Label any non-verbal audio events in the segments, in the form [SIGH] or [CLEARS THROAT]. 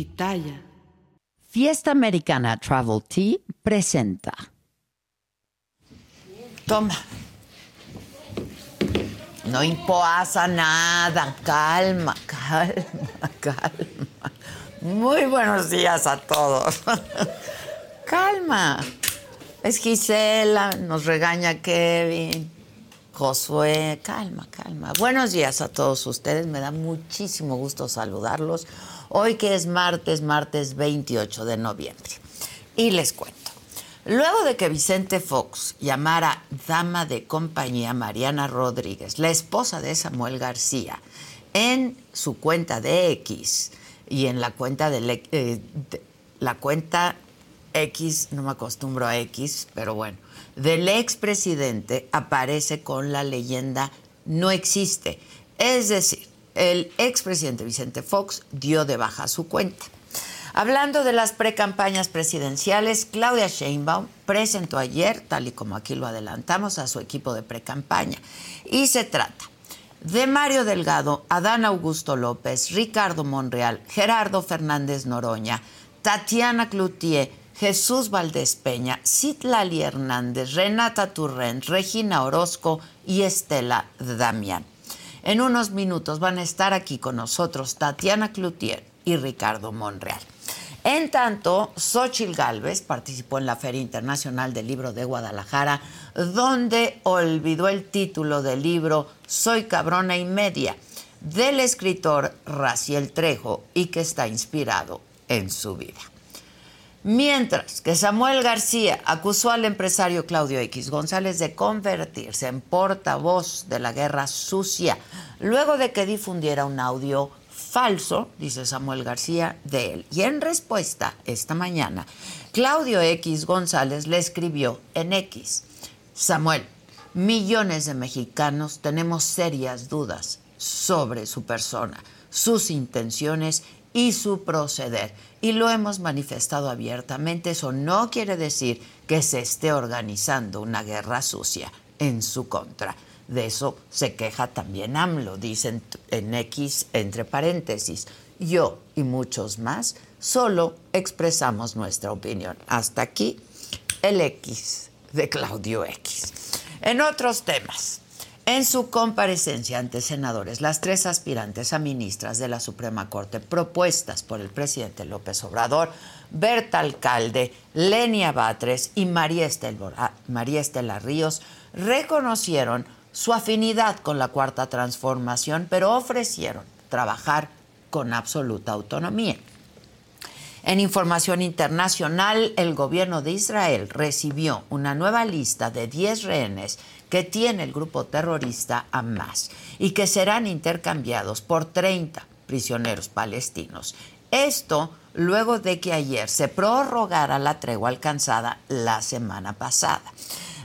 Pitaya. Fiesta Americana Travel Tea presenta. Toma. No impoasa nada. Calma, calma, calma. Muy buenos días a todos. calma. Es Gisela, nos regaña Kevin, Josué. Calma, calma. Buenos días a todos ustedes. Me da muchísimo gusto saludarlos. Hoy que es martes, martes 28 de noviembre. Y les cuento. Luego de que Vicente Fox llamara dama de compañía Mariana Rodríguez, la esposa de Samuel García, en su cuenta de X y en la cuenta eh, de la cuenta X, no me acostumbro a X, pero bueno, del expresidente aparece con la leyenda no existe. Es decir, el expresidente Vicente Fox dio de baja su cuenta. Hablando de las precampañas presidenciales, Claudia Sheinbaum presentó ayer, tal y como aquí lo adelantamos, a su equipo de precampaña. Y se trata de Mario Delgado, Adán Augusto López, Ricardo Monreal, Gerardo Fernández Noroña, Tatiana Cloutier, Jesús Valdés Peña, Citlali Hernández, Renata Turren, Regina Orozco y Estela Damián. En unos minutos van a estar aquí con nosotros Tatiana Cloutier y Ricardo Monreal. En tanto, Xochil Gálvez participó en la Feria Internacional del Libro de Guadalajara, donde olvidó el título del libro Soy cabrona y media, del escritor Raciel Trejo y que está inspirado en su vida. Mientras que Samuel García acusó al empresario Claudio X González de convertirse en portavoz de la guerra sucia, luego de que difundiera un audio falso, dice Samuel García, de él. Y en respuesta, esta mañana, Claudio X González le escribió en X, Samuel, millones de mexicanos tenemos serias dudas sobre su persona, sus intenciones y su proceder. Y lo hemos manifestado abiertamente. Eso no quiere decir que se esté organizando una guerra sucia en su contra. De eso se queja también AMLO, dicen en X entre paréntesis. Yo y muchos más solo expresamos nuestra opinión. Hasta aquí el X de Claudio X. En otros temas, en su comparecencia ante senadores, las tres aspirantes a ministras de la Suprema Corte propuestas por el presidente López Obrador, Berta Alcalde, Lenia Batres y María Estela, María Estela Ríos, reconocieron su afinidad con la Cuarta Transformación, pero ofrecieron trabajar con absoluta autonomía. En información internacional, el gobierno de Israel recibió una nueva lista de 10 rehenes que tiene el grupo terrorista Hamas y que serán intercambiados por 30 prisioneros palestinos. Esto luego de que ayer se prorrogara la tregua alcanzada la semana pasada.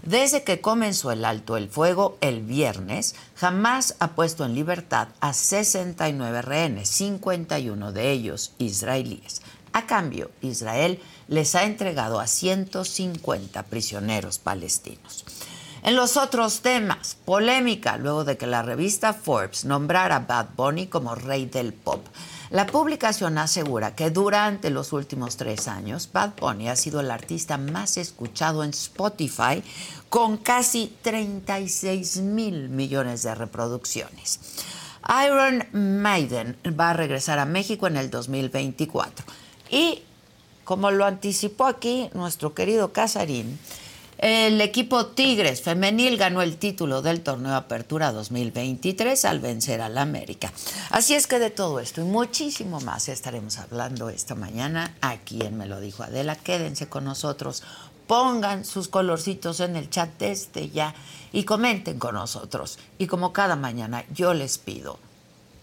Desde que comenzó el alto el fuego el viernes, Hamas ha puesto en libertad a 69 rehenes, 51 de ellos israelíes. A cambio, Israel les ha entregado a 150 prisioneros palestinos. En los otros temas, polémica luego de que la revista Forbes nombrara a Bad Bunny como rey del pop. La publicación asegura que durante los últimos tres años, Bad Bunny ha sido el artista más escuchado en Spotify con casi 36 mil millones de reproducciones. Iron Maiden va a regresar a México en el 2024. Y como lo anticipó aquí nuestro querido Casarín, el equipo Tigres femenil ganó el título del torneo Apertura 2023 al vencer al América. Así es que de todo esto y muchísimo más estaremos hablando esta mañana aquí en Me lo dijo Adela. Quédense con nosotros, pongan sus colorcitos en el chat desde ya y comenten con nosotros. Y como cada mañana yo les pido,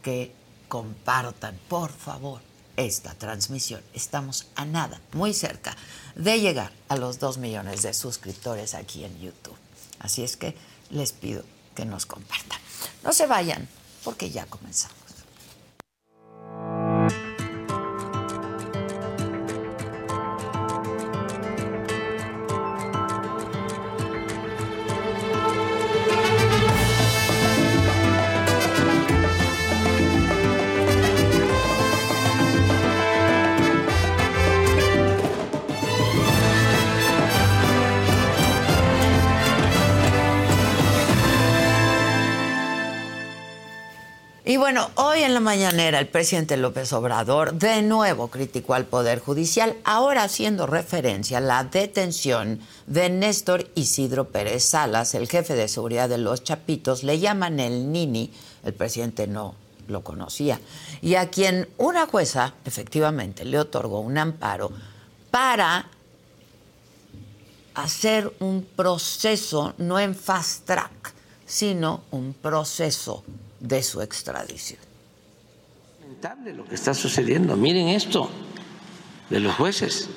que compartan, por favor, esta transmisión. Estamos a nada, muy cerca de llegar a los dos millones de suscriptores aquí en YouTube. Así es que les pido que nos compartan. No se vayan, porque ya comenzamos. Y bueno, hoy en la mañanera el presidente López Obrador de nuevo criticó al Poder Judicial, ahora haciendo referencia a la detención de Néstor Isidro Pérez Salas, el jefe de seguridad de los Chapitos, le llaman el Nini, el presidente no lo conocía, y a quien una jueza efectivamente le otorgó un amparo para hacer un proceso no en fast track, sino un proceso de su extradición. Lamentable lo que está sucediendo. Miren esto de los jueces.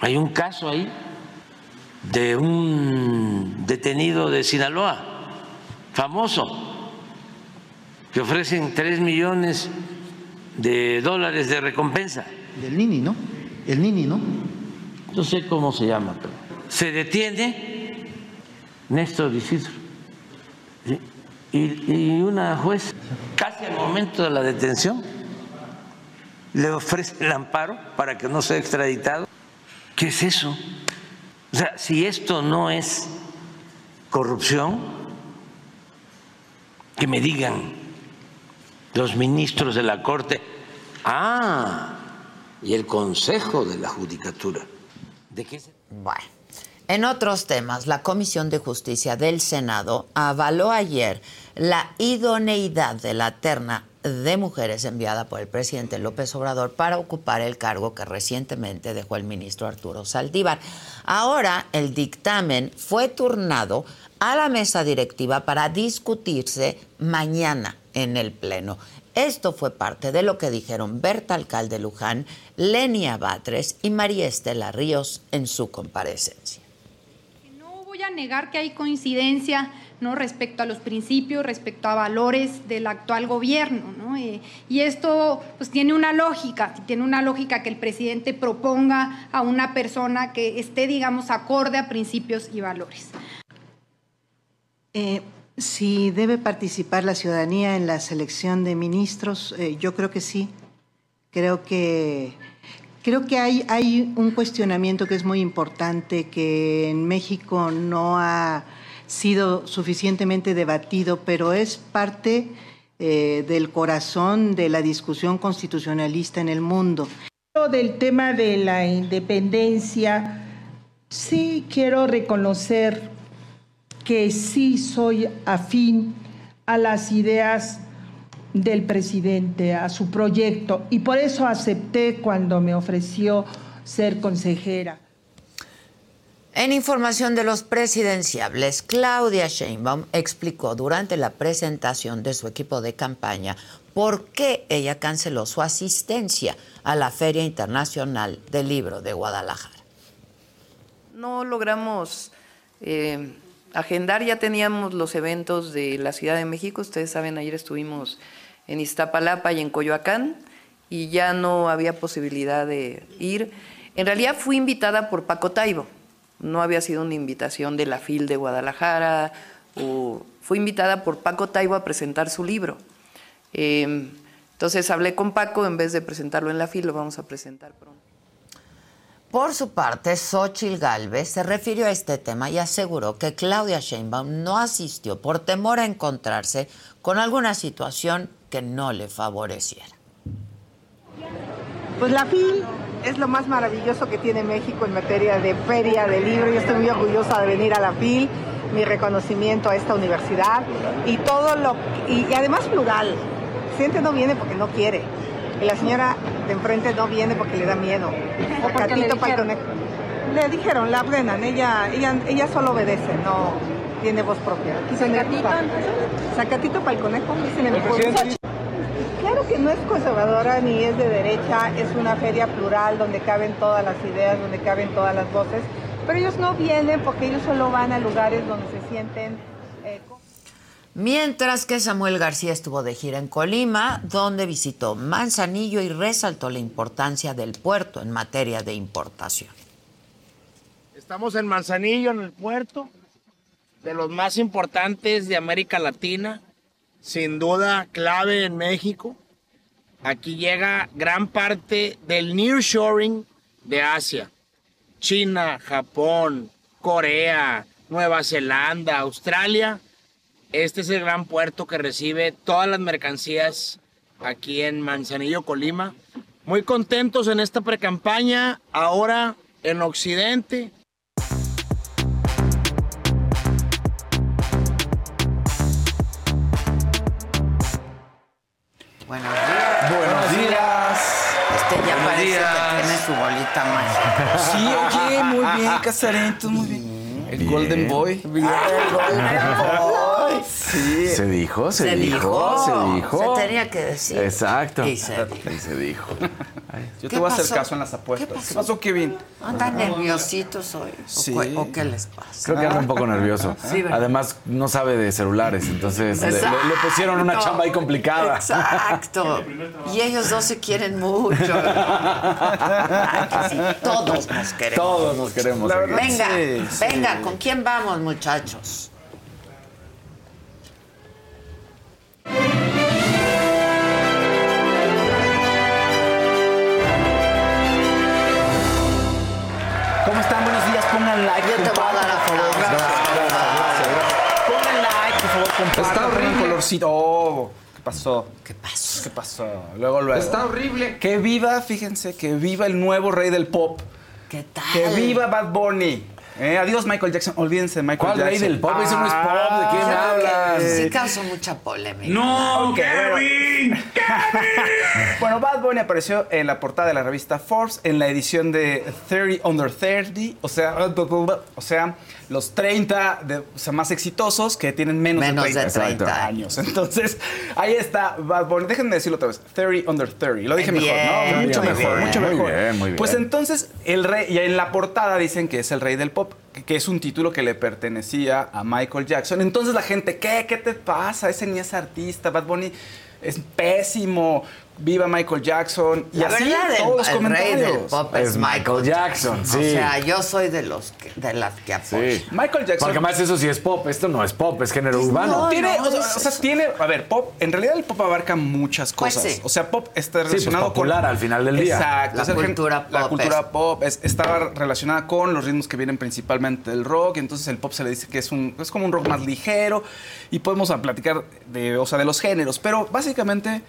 Hay un caso ahí de un detenido de Sinaloa, famoso, que ofrecen tres millones de dólares de recompensa. Del Nini, ¿no? El Nini, ¿no? No sé cómo se llama, pero se detiene Néstor Isidro. Y, una juez, casi al momento de la detención, le ofrece el amparo para que no sea extraditado. ¿Qué es eso? O sea, si esto no es corrupción, que me digan los ministros de la Corte, ah, y el Consejo de la Judicatura. ¿De qué. Bueno. En otros temas, la Comisión de Justicia del Senado avaló ayer la idoneidad de la terna de mujeres enviada por el presidente López Obrador para ocupar el cargo que recientemente dejó el ministro Arturo Saldívar. Ahora el dictamen fue turnado a la mesa directiva para discutirse mañana en el Pleno. Esto fue parte de lo que dijeron Berta Alcalde Luján, Lenia Batres y María Estela Ríos en su comparecencia voy a negar que hay coincidencia ¿no? respecto a los principios, respecto a valores del actual gobierno. ¿no? Eh, y esto pues, tiene una lógica, tiene una lógica que el presidente proponga a una persona que esté, digamos, acorde a principios y valores. Eh, si debe participar la ciudadanía en la selección de ministros, eh, yo creo que sí. Creo que Creo que hay, hay un cuestionamiento que es muy importante, que en México no ha sido suficientemente debatido, pero es parte eh, del corazón de la discusión constitucionalista en el mundo. Del tema de la independencia, sí quiero reconocer que sí soy afín a las ideas del presidente, a su proyecto, y por eso acepté cuando me ofreció ser consejera. En información de los presidenciables, Claudia Sheinbaum explicó durante la presentación de su equipo de campaña por qué ella canceló su asistencia a la Feria Internacional del Libro de Guadalajara. No logramos eh, agendar, ya teníamos los eventos de la Ciudad de México, ustedes saben, ayer estuvimos en Iztapalapa y en Coyoacán y ya no había posibilidad de ir. En realidad fui invitada por Paco Taibo, no había sido una invitación de la FIL de Guadalajara, o fui invitada por Paco Taibo a presentar su libro. Em, entonces hablé con Paco, en vez de presentarlo en la FIL, lo vamos a presentar pronto. Por su parte, Xochil Gálvez se refirió a este tema y aseguró que Claudia Sheinbaum no asistió por temor a encontrarse con alguna situación que no le favoreciera. Pues la FIL es lo más maravilloso que tiene México en materia de feria, de libro. Yo estoy muy orgullosa de venir a la FIL, mi reconocimiento a esta universidad y todo lo y, además plural. Siente no viene porque no quiere. Y la señora de enfrente no viene porque le da miedo. [LAUGHS] O le dijeron? le dijeron, la ordenan, ella, ella, ella solo obedece, no, tiene voz propia. Aquí ¿Sacatito Sacatito para el conejo, dicen en el Claro que no es conservadora ni es de derecha, es una feria plural donde caben todas las ideas, donde caben todas las voces, pero ellos no vienen porque ellos solo van a lugares donde se sienten... Eh, Mientras que Samuel García estuvo de gira en Colima, donde visitó Manzanillo y resaltó la importancia del puerto en materia de importación. Estamos en Manzanillo, en el puerto, de los más importantes de América Latina, sin duda clave en México. Aquí llega gran parte del nearshoring de Asia. China, Japón, Corea, Nueva Zelanda, Australia. Este es el gran puerto que recibe todas las mercancías aquí en Manzanillo, Colima. Muy contentos en esta precampaña, ahora en Occidente, Buenos Sí, oye, muy bien, [LAUGHS] Casarentos, muy bien. El Golden Boy. Bien, el Golden [LAUGHS] Boy. Sí. Se dijo, se, Se dijo, dijo. se dijo. Se tenía que decir. Exacto. Y se Y se dijo. Yo ¿Qué te voy a hacer caso en las apuestas. ¿Qué pasó? ¿Qué pasó, Kevin? Andan nerviositos hoy. ¿O Sí. cu- ¿O qué les pasa? Creo que anda un poco nervioso. [LAUGHS] Además, no sabe de celulares, entonces le, le- le pusieron una chamba ahí complicada. Exacto. [LAUGHS] Y ellos dos se quieren mucho. [LAUGHS] Ay, que sí, todos nos queremos. Todos nos queremos. Verdad, Venga, Sí, sí. venga, ¿con quién vamos, muchachos? Pongan like. Yo te voy a dar por favor. aplausos. Pongan like, por favor, compartan. Está horrible. colorcito. Oh, ¿qué pasó? ¿Qué pasó? ¿Qué pasó? Luego, luego. Está horrible. Que viva, fíjense, que viva el nuevo rey del pop. ¿Qué tal? Que viva Bad Bunny. Eh, adiós, Michael Jackson. Olvídense de Michael ¿Cuál Jackson. rey del pop? Eso no es pop. ¿De quién Ah, hablas? Sí causó mucha polémica. No, Kevin. [LAUGHS] bueno, Bad Bunny apareció en la portada de la revista Forbes en la edición de 30 Under 30, o sea, o sea, los 30 de- o sea, más exitosos que tienen menos, Menos de 30, de 30 Exacto. años. Entonces, ahí está Bad Bunny. Déjenme decirlo otra vez, 30 Under 30. Lo dije Bien, mejor, ¿no? Mucho muy mejor, bien. mucho Muy mejor. bien, muy bien. Pues entonces, el rey, y en la portada dicen que es el rey del pop, que- es un título que le pertenecía a Michael Jackson. Entonces la gente, ¿qué? ¿Qué te pasa? Ese ni es artista, Bad Bunny es pésimo. Viva Michael Jackson. Y La así verdad, el- todos los el, rey comentarios. del pop es, Es Michael Jackson, sí. O sea, yo soy de los que, de las que apoyo. Sí. Michael Jackson. Porque más eso sí es pop. Esto no es pop, es género urbano. no, tiene, o, sea, es o sea, tiene, a ver, pop, en realidad el pop abarca muchas Pues cosas. sí. O sea, pop está pues relacionado popular con al final del día. Exacto. La el cultura La pop cultura es- pop es- estaba relacionada con los ritmos que vienen principalmente del rock, entonces el pop se le dice que es un es como un rock más ligero y podemos platicar de, o sea, de los géneros, pero básicamente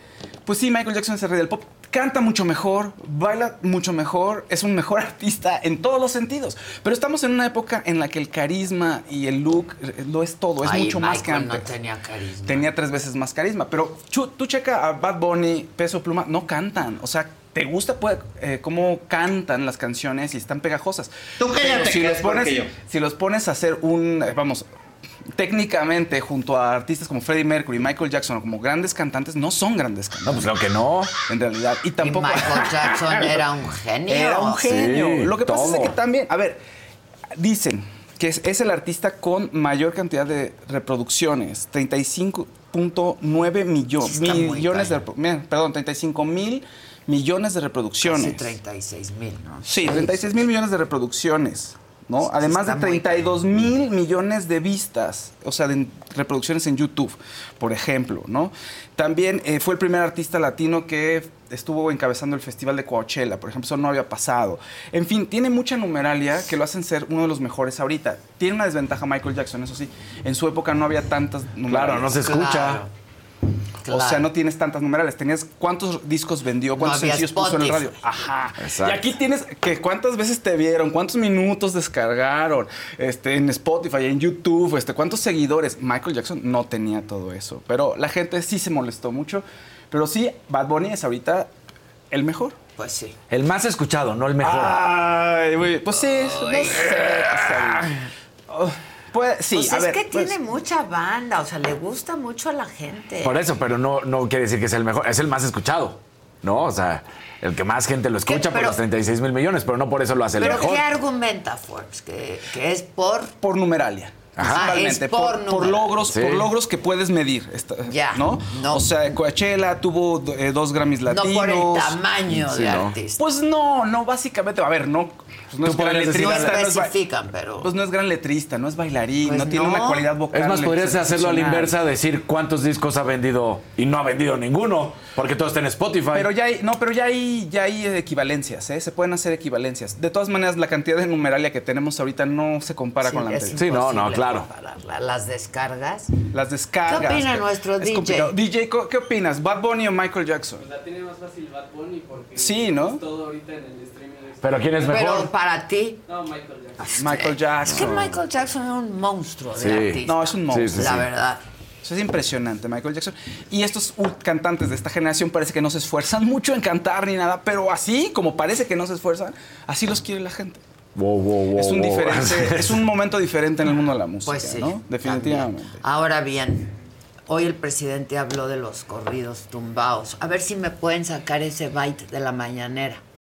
pues sí, Michael Jackson es el rey del pop. Canta mucho mejor, baila mucho mejor, es un mejor [LAUGHS] artista en todos los sentidos. Pero estamos en una época en la que el carisma y el look eh, lo es todo, es Ay, mucho más que Michael no antes. tenía carisma. Tenía tres veces más carisma. Pero tú checa a Bad Bunny, Peso Pluma, no cantan. O sea, te gusta pues, eh, cómo cantan las canciones y están pegajosas. Tú cállate, si que los pones, yo. si los pones a hacer un, eh, vamos, técnicamente junto a artistas como Freddie Mercury, Michael Jackson, o como grandes cantantes, no son grandes No, cantantes. pues claro que no. En realidad. Y Y tampoco. Michael Jackson [LAUGHS] era un genio. Era un genio. Sí, Lo que pasa es que también, a ver, dicen que es, es el artista con mayor cantidad de reproducciones, 35.9 millo- Sí, está muy millones de, mira, perdón, 35 mil millones de reproducciones. Casi 36 mil, ¿no? Sí, 36 mil millones de reproducciones. ¿No? Además de está muy 32 mil millones de vistas, o sea, de reproducciones en YouTube, por ejemplo, ¿no? También eh, fue el primer artista latino que estuvo encabezando el Festival de Coachella, por ejemplo, eso no había pasado. En fin, tiene mucha numeralia que lo hacen ser uno de los mejores ahorita. Tiene una desventaja Michael Jackson, eso sí. En su época no había tantas numeralias. no se escucha. Claro. O sea, no tienes tantas numerales. Tenías cuántos discos vendió, cuántos sencillos puso en el radio. Ajá. Exacto. Y aquí tienes que cuántas veces te vieron, cuántos minutos descargaron, este, en Spotify, en YouTube, este, cuántos seguidores. Michael Jackson no tenía todo eso. Pero la gente sí se molestó mucho. Pero sí, Bad Bunny es ahorita el mejor. Pues sí. El más escuchado, no el mejor. Ay, güey. Pues sí, no sé. [LAUGHS] Pues, sí, Pues a es ver, que pues- tiene mucha banda, o sea, le gusta mucho a la gente. Por eso, pero no, no quiere decir que es el mejor, es el más escuchado, ¿no? O sea, el que más gente lo escucha por Pero- los 36 mil millones, pero no por eso lo hace el Pero mejor. ¿qué argumenta Forbes? Que, que es por... Por numeralia. Ajá. Principalmente, Ah, es por por, por número. logros, Sí. por logros que puedes medir, esta- Ya, ¿no? no. O sea, Coachella tuvo eh, dos Grammys No latinos. por el tamaño Sí, de no. artista. Pues no, no, básicamente, a ver, no, pues no es gran no letrista, no especifican, pero... pues no es gran letrista, no es bailarín, Pues no, tiene no. una cualidad vocal. Es más, podrías hacerlo a la inversa, decir cuántos discos ha vendido y no ha vendido ninguno, porque todo está en Spotify. Pero ya hay, no, pero ya hay, ya hay equivalencias, ¿eh? Se pueden hacer equivalencias. De todas maneras, la cantidad de numeralia que tenemos ahorita no se compara Sí, con la anterior. Sí, no, no, imposible claro. Las descargas. Las descargas. ¿Qué opina pero nuestro es DJ? complicado. DJ, ¿qué opinas? ¿Bad Bunny o Michael Jackson? La tiene más fácil Bad Bunny porque Sí, ¿no? es todo ahorita en el streaming. es- Pero ¿quién es Pero mejor? para ti... No, Michael Jackson. Michael Es Jackson. que Michael Jackson es un monstruo de Sí. artista. No, es un monstruo. Sí, sí, La verdad. Eso es impresionante, Michael Jackson. Y estos uh, cantantes de esta generación parece que no se esfuerzan mucho en cantar ni nada, pero así, como parece que no se esfuerzan, así los quiere la gente. Wow, wow, wow, es un wow. diferente, [LAUGHS] es un momento diferente en el mundo de la música, Pues sí. ¿no? Definitivamente. también. Ahora bien, hoy el presidente habló de los corridos tumbados. A ver si me pueden sacar ese byte de la mañanera.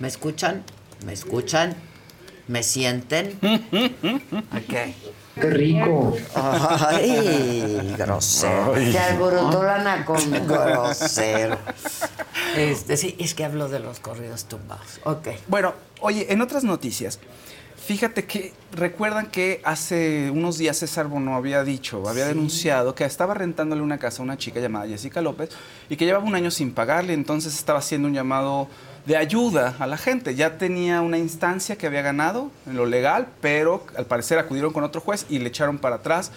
¿Me escuchan? ¿Me escuchan? ¿Me sienten? [LAUGHS] Ok. Qué rico. Ay, [LAUGHS] grosero. Ay. Te alborotó la nacón, [LAUGHS] grosero. Este, sí, es que hablo de los corridos tumbados. Ok. Bueno, oye, en otras noticias, fíjate que recuerdan que hace unos días César Bono había dicho, había denunciado que estaba rentándole una casa a una chica llamada Jessica López y que llevaba un año sin pagarle, entonces estaba haciendo un llamado de ayuda a la gente. Ya tenía una instancia que había ganado en lo legal, pero al parecer acudieron con otro juez y le echaron para atrás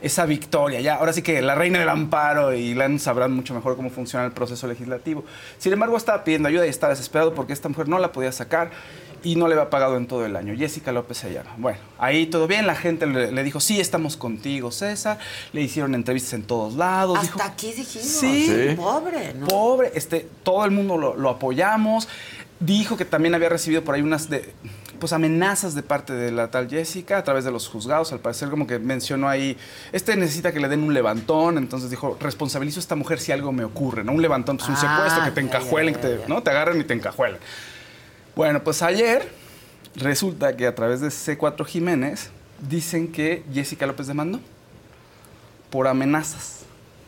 esa victoria. Ya, ahora sí que la reina del amparo y Lan sabrán mucho mejor cómo funciona el proceso legislativo. Sin embargo, estaba pidiendo ayuda y estaba desesperado porque esta mujer no la podía sacar y no le había pagado en todo el año. Jessica López se llama. Bueno, ahí todo bien, la gente le, le dijo, sí, estamos contigo, César. Le hicieron entrevistas en todos lados. Hasta dijo, aquí dijimos. Sí. Sí. Pobre, ¿no? Pobre, este, todo el mundo lo, lo apoyamos. Dijo que también había recibido por ahí unas de, pues amenazas de parte de la tal Jessica a través de los juzgados. Al parecer, como que mencionó ahí, este necesita que le den un levantón. Entonces dijo, responsabilizo a esta mujer si algo me ocurre, ¿no? Un levantón, pues un Ah, secuestro, que te encajuelen, que te. ¿no? te agarran y te encajuelan. Bueno, pues ayer resulta que a través de C4 Jiménez dicen que Jessica López demandó por amenazas,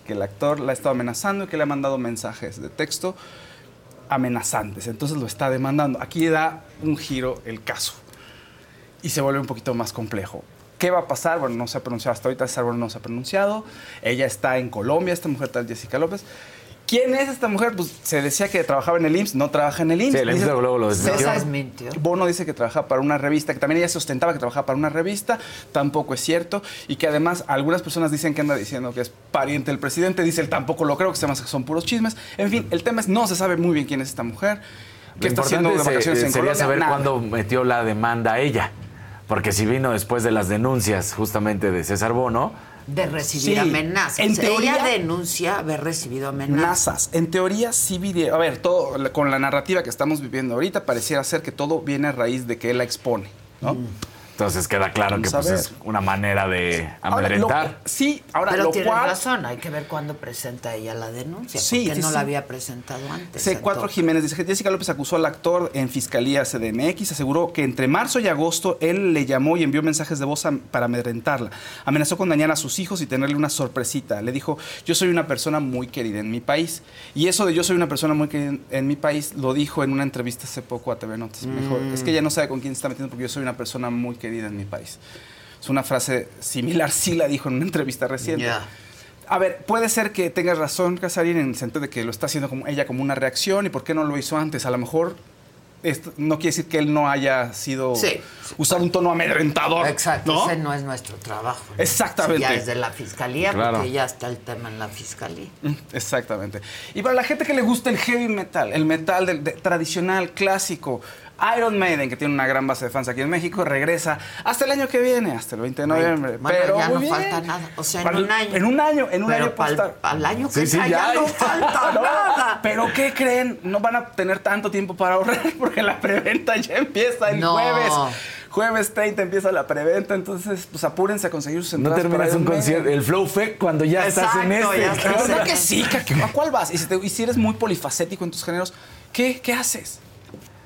que el actor la ha estado amenazando y que le ha mandado mensajes de texto amenazantes. Entonces lo está demandando. Aquí da un giro el caso y se vuelve un poquito más complejo. ¿Qué va a pasar? Bueno, no se ha pronunciado hasta ahorita, Bueno no se ha pronunciado. Ella está en Colombia, esta mujer tal Jessica López. ¿Quién es esta mujer? Pues se decía que trabajaba en el IMSS, no trabaja en el IMSS. Sí, el IMSS Dice- luego lo desmintió. César desmintió. Bono dice que trabaja para una revista, que también ella se ostentaba que trabajaba para una revista, tampoco es cierto, y que además algunas personas dicen que anda diciendo que es pariente del presidente, dice él tampoco lo creo, que se llama que son puros chismes. En fin, el tema es no se sabe muy bien quién es esta mujer, qué está haciendo de vacaciones se- en sería Colombia, saber nada. cuándo metió la demanda ella. Porque si vino después de las denuncias justamente de César Bono, De recibir Sí, amenazas. en teoría- Ella denuncia haber recibido amenazas. Nazas. En teoría sí viene, a ver, todo con la narrativa que estamos viviendo ahorita pareciera ser que todo viene a raíz de que él la expone, ¿no? Entonces queda claro que pues, es una manera de Ahora, lo- amedrentar. sí, ahora Pero lo tienes cual razón, hay que ver cuándo presenta ella la denuncia. Sí, porque sí, no sí. la había presentado antes. C4 entonces. Jiménez dice que Jessica López acusó al actor en Fiscalía CDMX, aseguró que entre marzo y agosto él le llamó y envió mensajes de voz a- para amedrentarla. Amenazó con dañar a sus hijos y tenerle una sorpresita. Le dijo, yo soy una persona muy querida en mi país. Y eso de yo soy una persona muy querida en, en mi país lo dijo en una entrevista hace poco a TV Notas. Me dijo, Mm. es que ella no sabe con quién se está metiendo porque yo soy una persona muy querida en mi país. Es una frase similar, sí la dijo en una entrevista reciente. Ya. A ver, puede ser que tengas razón, Casarín, en el sentido de que lo está haciendo como ella como una reacción y por qué no lo hizo antes. A lo mejor esto no quiere decir que él no haya sido Sí. usar un tono amedrentador. Exacto, ¿no? ese no es nuestro trabajo. ¿no? Exactamente. Ya es de la fiscalía, Claro. porque ya está el tema en la fiscalía. Mm, Exactamente. Y para la gente que le gusta el heavy metal, el metal del- de- tradicional, clásico, Iron Maiden, que tiene una gran base de fans aquí en México, regresa hasta el año que viene, hasta el 20 de noviembre. Bueno, Pero ya muy no bien. falta nada. O sea, en Para- un año. En un año, en un Pero año estar. al año que entra ya no falta [LAUGHS] No, nada. Pero ¿qué creen? No van a tener tanto tiempo para ahorrar [LAUGHS] porque la preventa ya empieza el No. jueves. Jueves 30 empieza la preventa, entonces pues apúrense a conseguir sus No entradas. terminas para un concierto. El Flow Fest cuando ya estás en Exacto, este. ya estás en ¿Verdad que sí? ¿A cuál vas? Y si, te- y si eres muy polifacético en tus géneros, ¿qué, qué haces?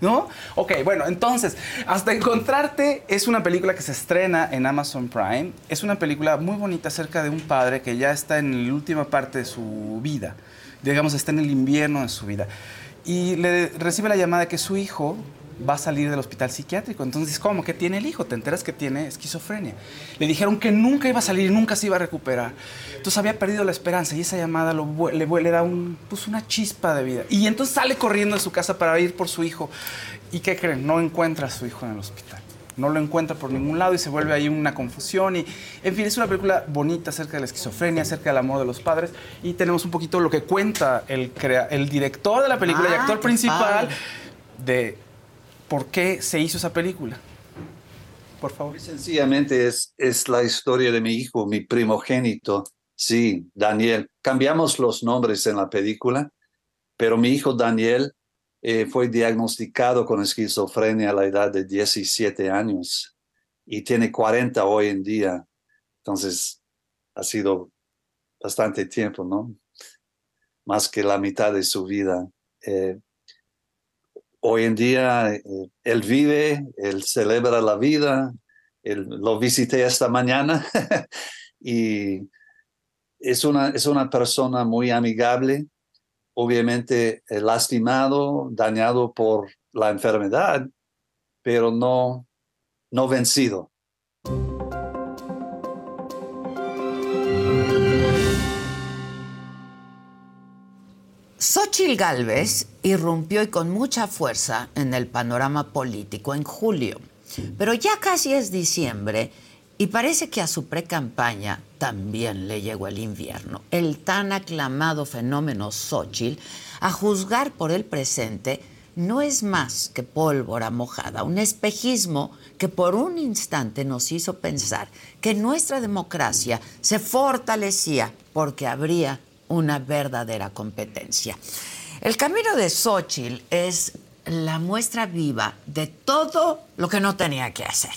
¿No? Ok, bueno, entonces, Hasta Encontrarte es una película que se estrena en Amazon Prime. Es una película muy bonita acerca de un padre que ya está en la última parte de su vida. Digamos, está en el invierno de su vida. Y le recibe la llamada que su hijo va a salir del hospital psiquiátrico. Entonces, ¿cómo? ¿Qué tiene el hijo? Te enteras que tiene esquizofrenia. Le dijeron que nunca iba a salir, nunca se iba a recuperar. Entonces había perdido la esperanza y esa llamada lo le, da un, pues, una chispa de vida. Y entonces sale corriendo de su casa para ir por su hijo. ¿Y qué creen? No encuentra a su hijo en el hospital. No lo encuentra por ningún lado y se vuelve ahí una confusión. Y, en fin, es una película bonita acerca de la esquizofrenia, acerca del amor de los padres. Y tenemos un poquito lo que cuenta el, director de la película y Ah, actor qué principal padre. de por qué se hizo esa película. Por favor. Sencillamente es, es la historia de mi hijo, mi primogénito. Sí, Daniel. Cambiamos los nombres en la película, pero mi hijo Daniel eh, fue diagnosticado con esquizofrenia a la edad de 17 años y tiene 40 hoy en día. Entonces, ha sido bastante tiempo, ¿no? Más que la mitad de su vida. Eh, hoy en día eh, él vive, él celebra la vida, lo visité esta mañana [LAUGHS] y es una, es una persona muy amigable, obviamente eh, lastimado, dañado por la enfermedad, pero no, no vencido. Xochitl Gálvez irrumpió y con mucha fuerza en el panorama político en julio. Pero ya casi es diciembre y parece que a su pre-campaña también le llegó el invierno. El tan aclamado fenómeno Xochitl, a juzgar por el presente, no es más que pólvora mojada, un espejismo que por un instante nos hizo pensar que nuestra democracia se fortalecía porque habría una verdadera competencia. El camino de Xochitl es la muestra viva de todo lo que no tenía que hacer.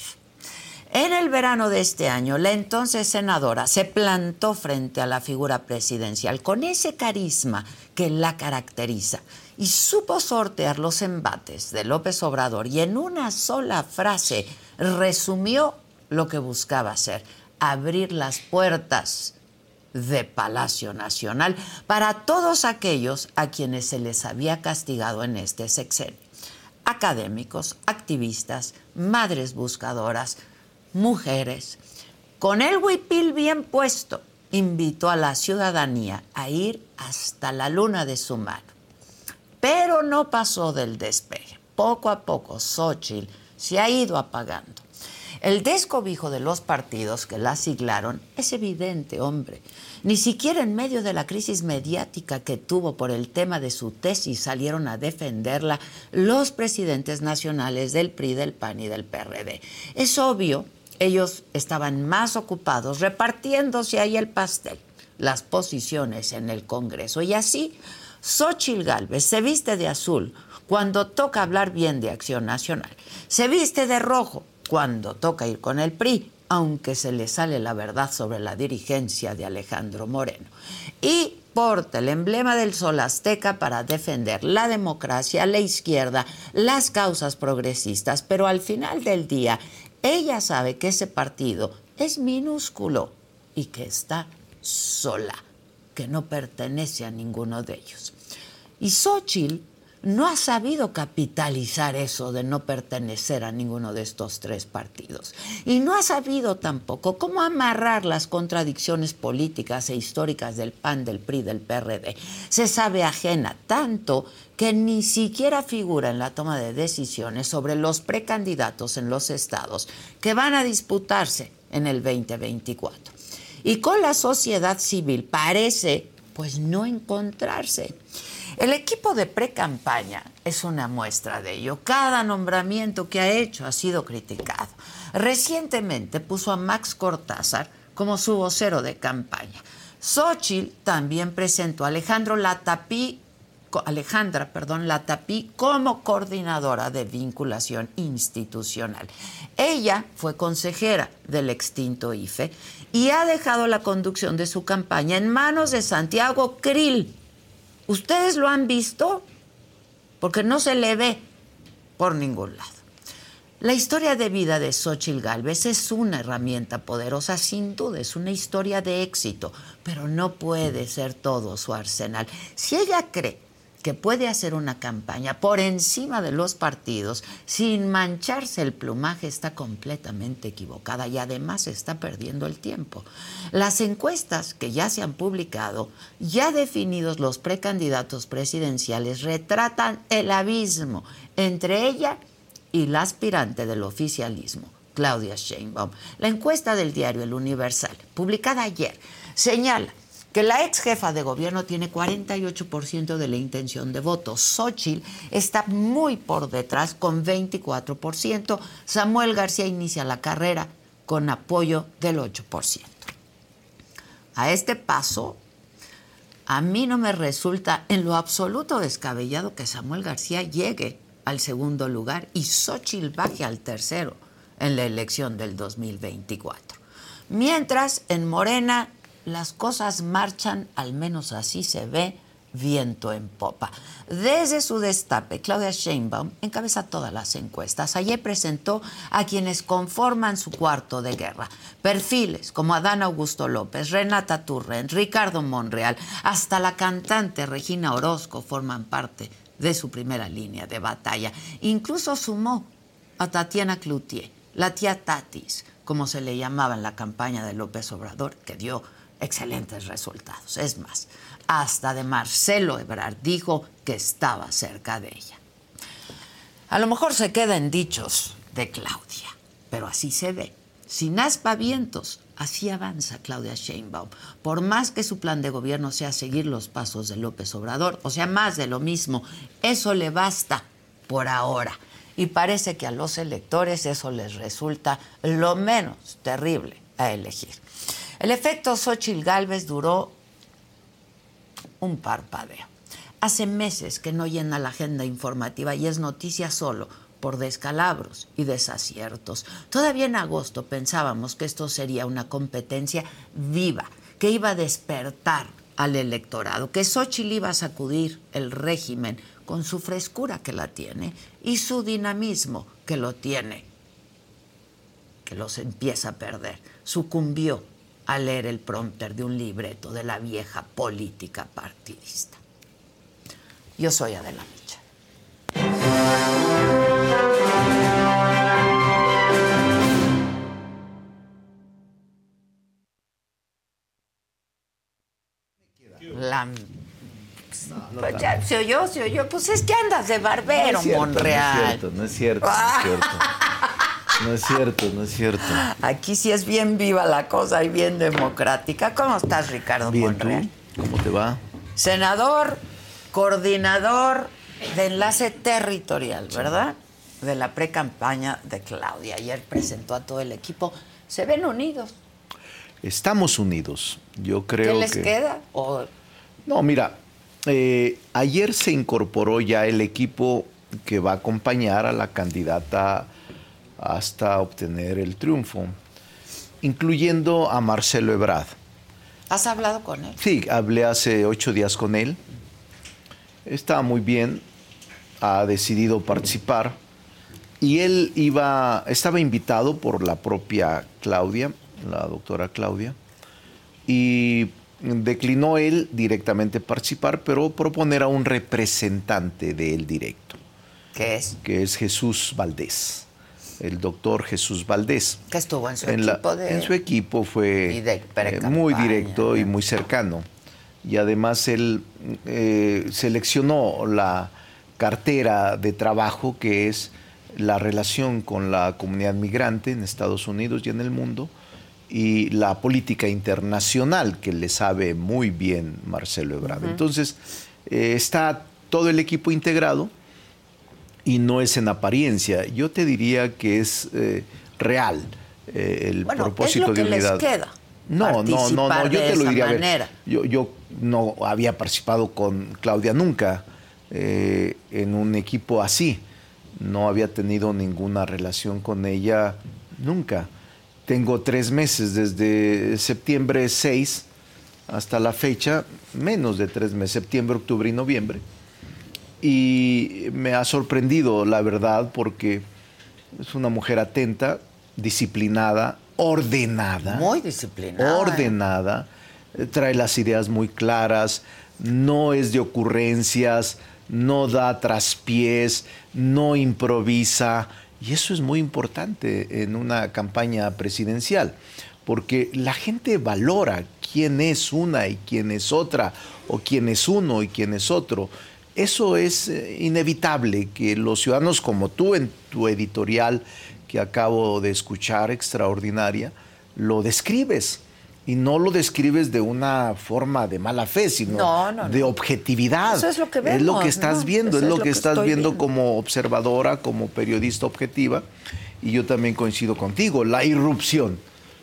En el verano de este año, la entonces senadora se plantó frente a la figura presidencial con ese carisma que la caracteriza y supo sortear los embates de López Obrador y en una sola frase resumió lo que buscaba hacer, abrir las puertas de Palacio Nacional para todos aquellos a quienes se les había castigado en este sexenio. Académicos, activistas, madres buscadoras, mujeres. Con el huipil bien puesto, invitó a la ciudadanía a ir hasta la luna de su mano. Pero no pasó del despegue. Poco a poco, Xochitl se ha ido apagando. El descobijo de los partidos que la siglaron es evidente, hombre. Ni siquiera en medio de la crisis mediática que tuvo por el tema de su tesis salieron a defenderla los presidentes nacionales del PRI, del PAN y del PRD. Es obvio, ellos estaban más ocupados repartiéndose ahí el pastel, las posiciones en el Congreso. Y así, Xochitl Gálvez se viste de azul cuando toca hablar bien de Acción Nacional. Se viste de rojo cuando toca ir con el PRI, aunque se le sale la verdad sobre la dirigencia de Alejandro Moreno. Y porta el emblema del sol azteca para defender la democracia, la izquierda, las causas progresistas, pero al final del día ella sabe que ese partido es minúsculo y que está sola, que no pertenece a ninguno de ellos. Y Xochitl no ha sabido capitalizar eso de no pertenecer a ninguno de estos tres partidos. Y no ha sabido tampoco cómo amarrar las contradicciones políticas e históricas del PAN, del PRI, del PRD. Se sabe ajena tanto que ni siquiera figura en la toma de decisiones sobre los precandidatos en los estados que van a disputarse en el 2024. Y con la sociedad civil parece pues no encontrarse. El equipo de pre-campaña es una muestra de ello. Cada nombramiento que ha hecho ha sido criticado. Recientemente puso a Max Cortázar como su vocero de campaña. Xochitl también presentó a Alejandro Latapí, Alejandra, Latapí como coordinadora de vinculación institucional. Ella fue consejera del extinto IFE y ha dejado la conducción de su campaña en manos de Santiago Krill, ¿Ustedes lo han visto? Porque no se le ve por ningún lado. La historia de vida de Xochitl Galvez es una herramienta poderosa, sin duda, es una historia de éxito, pero no puede ser todo su arsenal. Si ella cree que puede hacer una campaña por encima de los partidos sin mancharse el plumaje está completamente equivocada y además está perdiendo el tiempo. Las encuestas que ya se han publicado, ya definidos los precandidatos presidenciales, retratan el abismo entre ella y la aspirante del oficialismo, Claudia Sheinbaum. La encuesta del diario El Universal, publicada ayer, señala que la ex jefa de gobierno tiene 48% de la intención de voto. Xochitl está muy por detrás con 24%. Samuel García inicia la carrera con apoyo del 8%. A este paso, a mí no me resulta en lo absoluto descabellado que Samuel García llegue al segundo lugar y Xochitl baje al tercero en la elección del 2024. Mientras en Morena las cosas marchan, al menos así se ve, viento en popa. Desde su destape, Claudia Sheinbaum encabeza todas las encuestas. Ayer presentó a quienes conforman su cuarto de guerra. Perfiles como Adán Augusto López, Renata Turren, Ricardo Monreal, hasta la cantante Regina Orozco forman parte de su primera línea de batalla. Incluso sumó a Tatiana Cloutier, la tía Tatis, como se le llamaba en la campaña de López Obrador, que dio excelentes resultados. Es más, hasta de Marcelo Ebrard dijo que estaba cerca de ella. A lo mejor se queda en dichos de Claudia, pero así se ve. Sin aspavientos, así avanza Claudia Sheinbaum. Por más que su plan de gobierno sea seguir los pasos de López Obrador, o sea, más de lo mismo, eso le basta por ahora. Y parece que a los electores eso les resulta lo menos terrible a elegir. El efecto Xochitl Galvez duró un parpadeo. Hace meses que no llena la agenda informativa y es noticia solo por descalabros y desaciertos. Todavía en agosto pensábamos que esto sería una competencia viva, que iba a despertar al electorado, que Xochitl iba a sacudir el régimen con su frescura que la tiene y su dinamismo que lo tiene, que los empieza a perder. Sucumbió a leer el prompter de un libreto de la vieja política partidista. Yo soy Adela Micha. La... Pues ya, se oyó, se oyó. Pues es que andas de barbero, no es cierto, Monreal. No es cierto, no es cierto, no es [LAUGHS] cierto. No es cierto, no es cierto. Aquí sí es bien viva la cosa y bien democrática. ¿Cómo estás, Ricardo Bien, Monreal? ¿tú? ¿Cómo te va? Senador, coordinador de enlace territorial, ¿verdad? De la pre-campaña de Claudia. Ayer presentó a todo el equipo. ¿Se ven unidos? Estamos unidos. Yo creo ¿Qué les que... queda? ¿O No, mira, eh, ayer se incorporó ya el equipo que va a acompañar a la candidata hasta obtener el triunfo, incluyendo a Marcelo Ebrard. has hablado con él? Sí, hablé hace ocho días con él. Está muy bien, ha decidido participar y él iba, estaba invitado por la propia Claudia, la doctora Claudia, y declinó él directamente participar, pero proponer a un representante de él directo. ¿Qué es? Que es Jesús Valdés, el doctor Jesús Valdés. Que estuvo en su En, la- equipo de... en su equipo fue eh, muy directo y muy cercano. Y además él eh, seleccionó la cartera de trabajo que es la relación con la comunidad migrante en Estados Unidos y en el mundo y la política internacional que le sabe muy bien Marcelo Ebrard. Entonces eh, está todo el equipo integrado y no es en apariencia. Yo te diría que es eh, real eh, el Bueno, propósito es lo que de les unidad. queda. No, no, no, no, yo de te lo diría. a ver, yo, yo no había participado con Claudia nunca eh, en un equipo así. No había tenido ninguna relación con ella nunca. Tengo tres meses, desde septiembre 6 hasta la fecha, menos de tres meses, septiembre, octubre y noviembre. Y me ha sorprendido, la verdad, porque es una mujer atenta, disciplinada, ordenada. Muy disciplinada. ¿eh? Ordenada, trae las ideas muy claras, no es de ocurrencias, no da traspiés, no improvisa. Y eso es muy importante en una campaña presidencial, porque la gente valora quién es una y quién es otra, o quién es uno y quién es otro. Eso es eh, inevitable que los ciudadanos como tú en tu editorial que acabo de escuchar, extraordinaria, lo describes. Y no lo describes de una forma de mala fe, sino No, no, de objetividad. Eso es lo que Es lo vemos, que estás viendo, es lo que, estás viendo, como observadora, como periodista objetiva. Y yo también coincido contigo. La irrupción,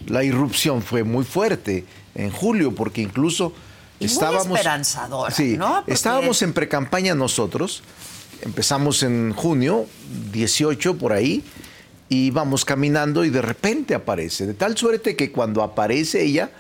la irrupción fue muy fuerte en julio, porque incluso Y muy estábamos... esperanzadora, Sí, ¿no? Porque- estábamos en precampaña nosotros. Empezamos en junio, 18 por ahí, y vamos caminando y de repente aparece. De tal suerte que cuando aparece ella,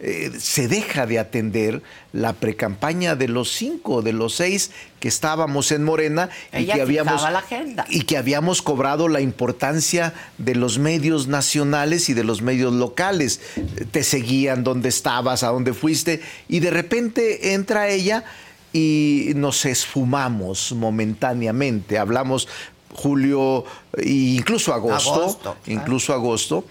eh, se deja de atender la precampaña de los cinco, de los seis que estábamos en Morena y que habíamos fijaba la agenda. y que habíamos cobrado la importancia de los medios nacionales y de los medios locales. Te seguían donde estabas, a dónde fuiste, y de repente entra ella y nos esfumamos momentáneamente. Hablamos julio e incluso agosto, Agosto, claro. incluso agosto,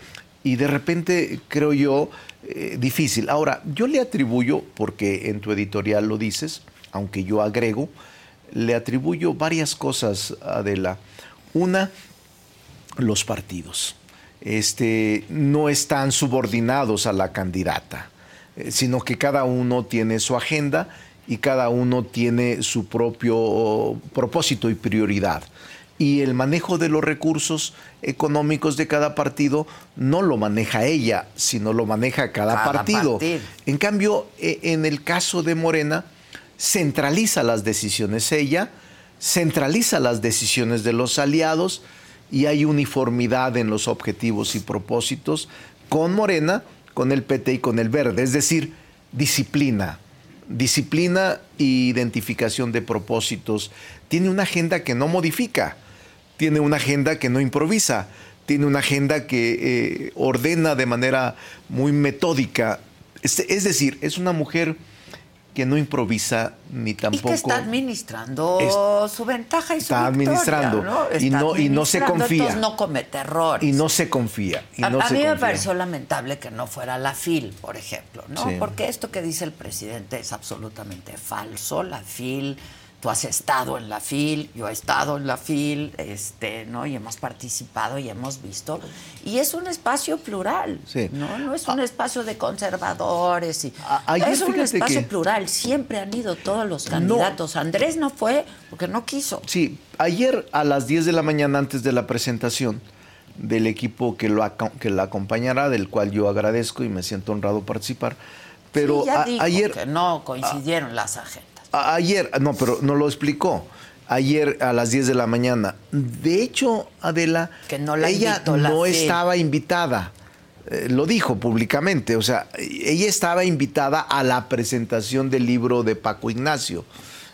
y de repente creo yo eh, difícil. Ahora, yo le atribuyo, porque en tu editorial lo dices, aunque yo agrego, le atribuyo varias cosas, Adela. Una, los partidos. Este, no están subordinados a la candidata, eh, sino que cada uno tiene su agenda y cada uno tiene su propio propósito y prioridad. Y el manejo de los recursos económicos de cada partido no lo maneja ella, sino lo maneja cada, Cada partido. partido. En cambio, e- en el caso de Morena, centraliza las decisiones ella, centraliza las decisiones de los aliados y hay uniformidad en los objetivos y propósitos con Morena, con el PT y con el Verde. Es decir, disciplina. Disciplina e identificación de propósitos. Tiene una agenda que no modifica, tiene una agenda que no improvisa, tiene una agenda que eh, ordena de manera muy metódica. Es, es decir, es una mujer que no improvisa ni Y tampoco que está administrando su ventaja y su está victoria, administrando ¿no? y Está no- y no se confía. no comete errores. y no se confía. y a no a se mí me pareció lamentable que no fuera la FIL, por ejemplo, ¿no? Sí. Porque esto que dice el presidente es absolutamente falso. La FIL, tú has estado en la FIL, yo he estado en la FIL, este, ¿no? Y hemos participado y hemos visto. Y es un espacio plural, Sí. ¿no? No es un espacio de conservadores. Y, ayer es un espacio que- plural. Siempre han ido todos los candidatos. Andrés no fue porque no quiso. Sí, ayer a las 10 de la mañana antes de la presentación del equipo que, lo que la acompañará, del cual yo agradezco y me siento honrado participar, pero Sí, ya a- dijo ayer que no coincidieron las agendas. A- Ayer, no, pero no lo explicó. Ayer a las 10 de la mañana. De hecho, Adela, Que no la ella invitó la no estaba invitada. Eh, lo dijo públicamente. O sea, ella estaba invitada a la presentación del libro de Paco Ignacio.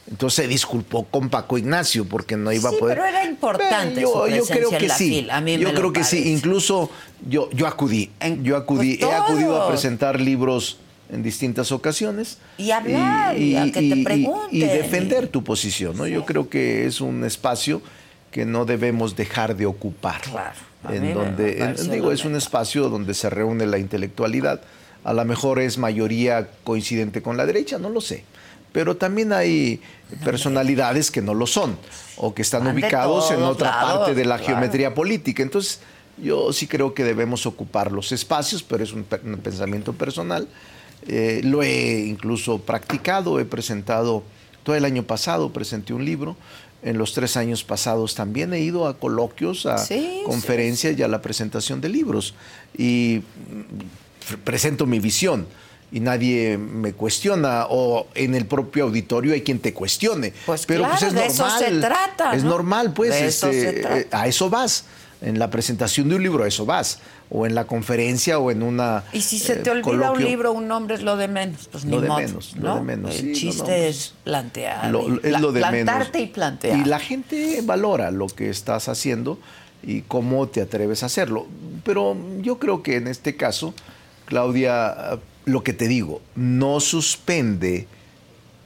Entonces se disculpó con Paco Ignacio porque no iba Sí, a poder. pero era importante yo, su yo presencia creo en que la sí. A mí yo me lo creo que sí. Incluso yo, yo acudí. yo acudí. pues He acudido a presentar libros en distintas ocasiones. Y hablar, y a que te y pregunten. defender tu posición, ¿no? Yo creo que es un espacio que no debemos dejar de ocupar. Claro. En donde, en- digo, es un espacio donde se reúne la intelectualidad. A lo mejor es mayoría coincidente con la derecha, no lo sé. Pero también hay personalidades que no lo son o que están Van ubicados en otra lados, parte de la claro. geometría política. Entonces, yo sí creo que debemos ocupar los espacios, pero es un, un pensamiento personal. Eh, lo he incluso practicado, he presentado, todo el año pasado presenté un libro, en los tres años pasados también he ido a coloquios, a Sí, conferencias y a la presentación de libros. Y mm, presento mi visión y nadie me cuestiona o en el propio auditorio hay quien te cuestione. Pues Pero claro, pues es de eso normal. se trata, Es ¿no? normal, pues. De eso este, se trata. a eso vas. En la presentación de un libro a eso vas. O en la conferencia o en una. Y si se eh, te olvida un libro, un nombre es lo de menos. Pues Lo ni de modo, menos, lo ¿no? de menos, El sí, chiste no, pues, es plantear. Lo- y es pla- lo de plantarte menos. y plantear. Y la gente valora lo que estás haciendo y cómo te atreves a hacerlo. Pero yo creo que en este caso, Claudia, lo que te digo, no suspende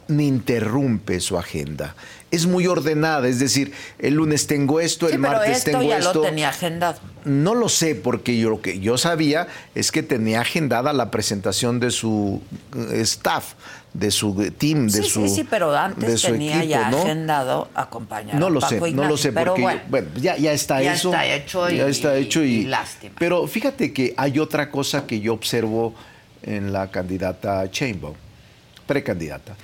ni interrumpe su agenda. Es muy ordenada, es decir, el lunes tengo esto, Sí, el pero martes esto tengo ya esto. lo tenía agendado. No lo sé, porque yo, lo que yo sabía es que tenía agendada la presentación de su eh, staff, de su team, de Sí, su sí, sí, pero antes tenía equipo, ya ¿no? agendado acompañar No a lo Paco sé, no lo sé, pero porque bueno, bueno, ya, ya está ya eso. está hecho y- ya está hecho y, y lástima. Pero fíjate que hay otra cosa que yo observo en la candidata Chainbaum, precandidata.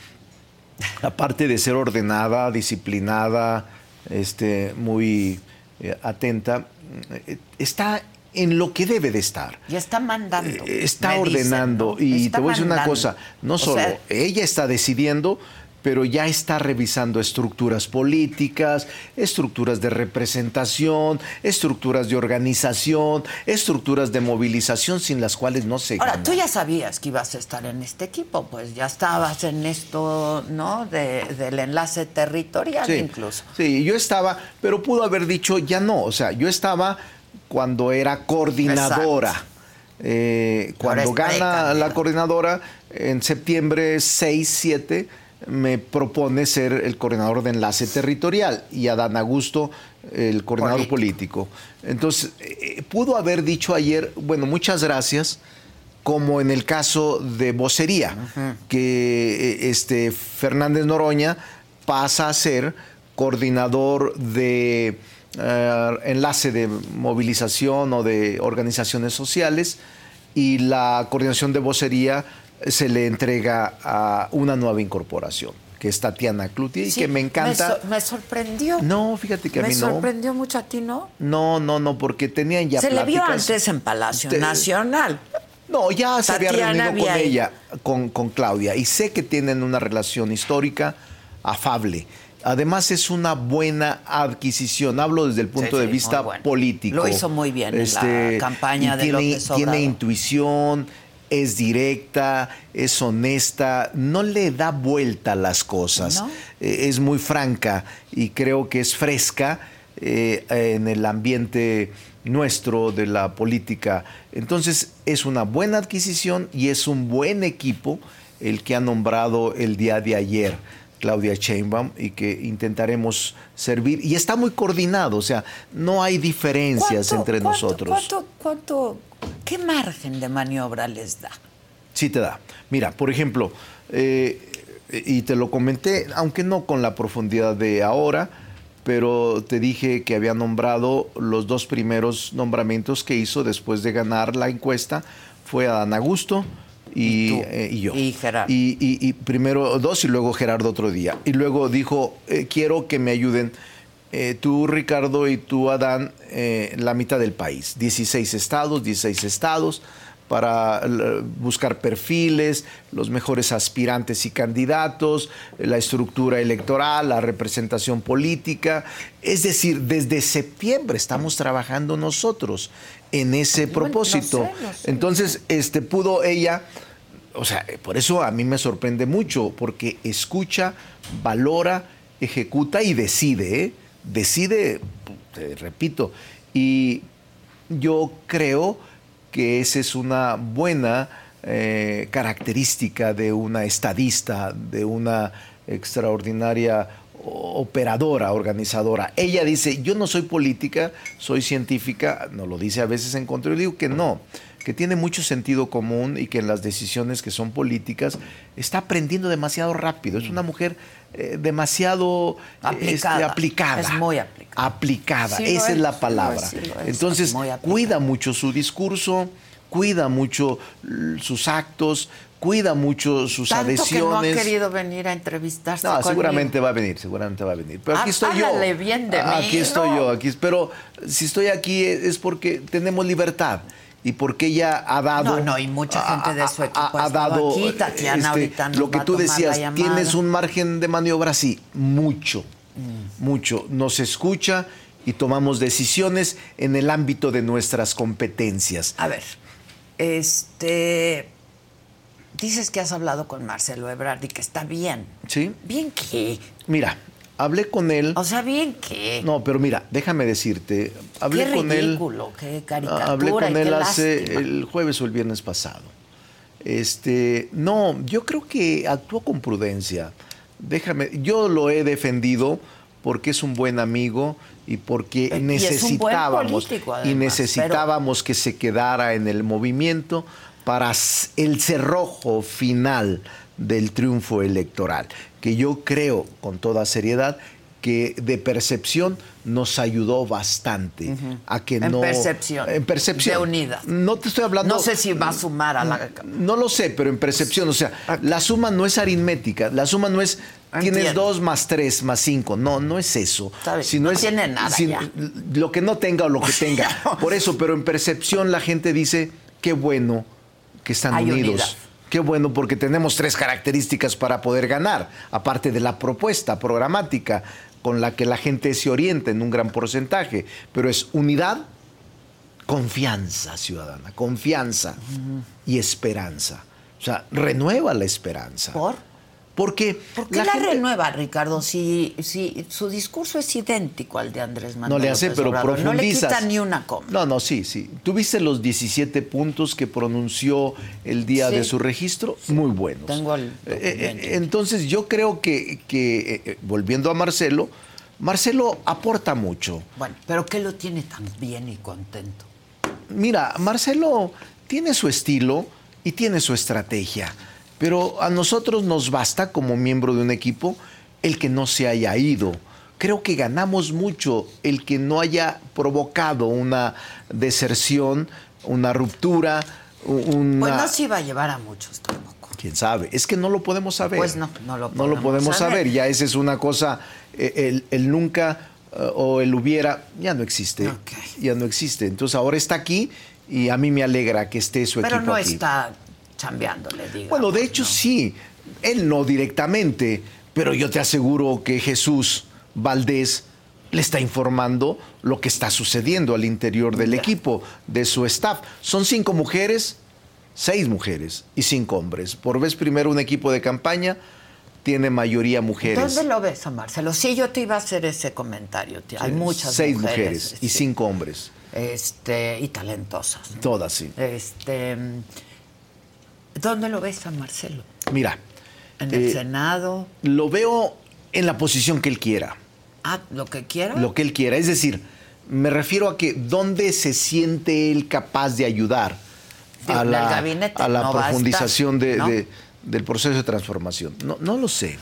[LAUGHS] Aparte de ser ordenada, disciplinada, este, muy eh, atenta, eh, está en lo que debe de estar. ya está mandando. Está me dicen, ordenando. ¿no? Y Está te voy a decir una cosa, no O solo sea, ella está decidiendo, pero ya está revisando estructuras políticas, estructuras de representación, estructuras de organización, estructuras de movilización sin las cuales no se Ahora, gana. tú ya sabías que ibas a estar en este equipo, pues ya estabas en esto, ¿no? De- del enlace territorial Sí, incluso. Sí, yo estaba, pero pudo haber dicho ya no. O sea, yo estaba cuando era coordinadora. Eh, Ahora cuando gana la coordinadora, en septiembre 6, 7, me propone ser el coordinador de enlace territorial y Adán Augusto el coordinador político. Entonces, eh, pudo haber dicho ayer, bueno, muchas gracias, como en el caso de vocería, que eh, este Fernández Noroña pasa a ser coordinador de eh, enlace de movilización o de organizaciones sociales y la coordinación de vocería se le entrega a una nueva incorporación, que es Tatiana Cloutier, y Sí, que me encanta. Me, so- me sorprendió. No, fíjate que a me mí no. sorprendió mucho a ti, ¿no? No, no, no, porque tenían ya Se le vio antes en Palacio Te- Nacional. No, ya se había reunido con ella, con, con Claudia, y sé que tienen una relación histórica afable. Además es una buena adquisición, hablo desde el punto Sí, de sí, vista bueno. político. Lo hizo muy bien en la campaña y de tiene, López Tiene intuición, es directa, es honesta, no le da vuelta a las cosas. ¿No? Eh, es muy franca y creo que es fresca eh, en el ambiente nuestro de la política. Entonces es una buena adquisición y es un buen equipo el que ha nombrado el día de ayer Claudia Sheinbaum y que intentaremos servir y está muy coordinado, o sea, no hay diferencias ¿Cuánto- entre cuánto- nosotros. ¿Cuánto, cuánto, qué margen de maniobra les da? Sí te da. Mira, por ejemplo, eh, y te lo comenté, aunque no con la profundidad de ahora, pero te dije que había nombrado los dos primeros nombramientos que hizo después de ganar la encuesta, fue Adán Augusto y, eh, y yo. Y Gerardo. Y, y- y primero dos y luego Gerardo otro día. Y luego dijo, eh, quiero que me ayuden eh, tú, Ricardo, y tú, Adán, eh, la mitad del país. 16 estados, 16 estados, para buscar perfiles, los mejores aspirantes y candidatos, la estructura electoral, la representación política. Es decir, desde septiembre estamos trabajando nosotros en ese propósito. Entonces, este, pudo ella o sea, por eso a mí me sorprende mucho, porque escucha, valora, ejecuta y decide, ¿eh? Decide, te repito, y yo creo que esa es una buena eh, característica de una estadista, de una extraordinaria operadora, organizadora. Ella dice, yo no soy política, soy científica, no lo dice a veces en contra, yo digo que no, que tiene mucho sentido común y que en las decisiones que son políticas está aprendiendo demasiado rápido. Es una mujer eh, demasiado este, Aplicada. Es muy aplicada. Aplicada, Sí esa es, es, la palabra. sí es. Entonces, cuida mucho su discurso, cuida mucho sus actos, cuida mucho sus Tanto que no ha adhesiones. querido venir a entrevistarse No, conmigo. seguramente va a venir, seguramente va a venir. Pero Ah, aquí estoy yo. bien de mí, Aquí estoy ¿no? yo, aquí. Pero si estoy aquí es porque tenemos libertad y porque ella ha dado. No, no, y mucha gente de su equipo ha, dado aquí. Tatiana este, ahorita lo que tú decías. Tienes un margen de maniobra, sí, mucho, Mm. mucho. Nos escucha y tomamos decisiones en el ámbito de nuestras competencias. A ver, este. Dices que has hablado con Marcelo Ebrard y que está bien. ¿Sí? ¿Bien qué? Mira, hablé con él. O sea, ¿bien qué? No, pero mira, déjame decirte, hablé qué con él. ridículo, qué caricatura. Hablé con y qué él hace lástima. el jueves o el viernes pasado. Este, no, yo creo que actuó con prudencia. Déjame, yo lo he defendido porque es un buen amigo y porque Y necesitábamos político, y además, necesitábamos que se quedara en el movimiento para el cerrojo final del triunfo electoral, que yo creo con toda seriedad que de percepción nos ayudó bastante a que En no percepción. en percepción De no te estoy hablando No sé si va a sumar a la. no lo sé, pero en percepción, o sea, la suma no es aritmética, la suma no es tienes dos más tres más cinco, no, no es eso. Sino no es tiene nada si- ya. lo que no tenga o lo que tenga. [LAUGHS] Por eso, pero en percepción la gente dice qué bueno que están Hay unidos. Qué bueno porque tenemos tres características para poder ganar, aparte de la propuesta programática con la que la gente se orienta en un gran porcentaje, pero es unidad, confianza ciudadana, confianza y esperanza. O sea, renueva la esperanza. ¿Por? Porque ¿Por qué la la, gente- renueva, Ricardo? Si, si su discurso es idéntico al de Andrés Manuel. no le hace, López pero Obrador. profundizas. No le quita ni una coma. No, no, sí, sí. ¿Tuviste los 17 puntos que pronunció el día Sí. de su registro? Muy buenos. Tengo el Eh, eh, entonces yo creo que, que, eh, volviendo a Marcelo, Marcelo aporta mucho. Bueno, pero ¿qué lo tiene tan bien y contento? Mira, Marcelo tiene su estilo y tiene su estrategia, pero a nosotros nos basta como miembro de un equipo el que no se haya ido. Creo que ganamos mucho el que no haya provocado una deserción, una ruptura, una... Pues no se iba a llevar a muchos tampoco. ¿Quién sabe? Es que no lo podemos saber. Pues no, no lo No lo podemos podemos saber. saber. Ya esa es una cosa, eh, el, el nunca eh, o el hubiera, ya no existe. Ya no existe. Entonces ahora está aquí y a mí me alegra que esté su Pero equipo no aquí. está chambeándole, diga. Bueno, de hecho sí, él no directamente, pero yo te aseguro que Jesús Valdés le está informando lo que está sucediendo al interior del equipo, de su staff. Son cinco mujeres, seis mujeres y cinco hombres. Por vez primero un equipo de campaña tiene mayoría mujeres. ¿Dónde lo ves a Marcelo? Sí, yo te iba a hacer ese comentario. tía. Hay Sí, muchas seis mujeres. mujeres y cinco hombres. Este, y talentosas. ¿no? Todas, sí. Este, ¿Dónde lo ves a Marcelo? Mira, ¿En el eh, Senado? lo veo en la posición que él quiera. Ah, lo que quiera. lo que él quiera. Es decir, me refiero a que dónde se siente él capaz de ayudar Digo, a la, gabinete a la no profundización estar, de- ¿no? de- del proceso de transformación. No, no lo sé.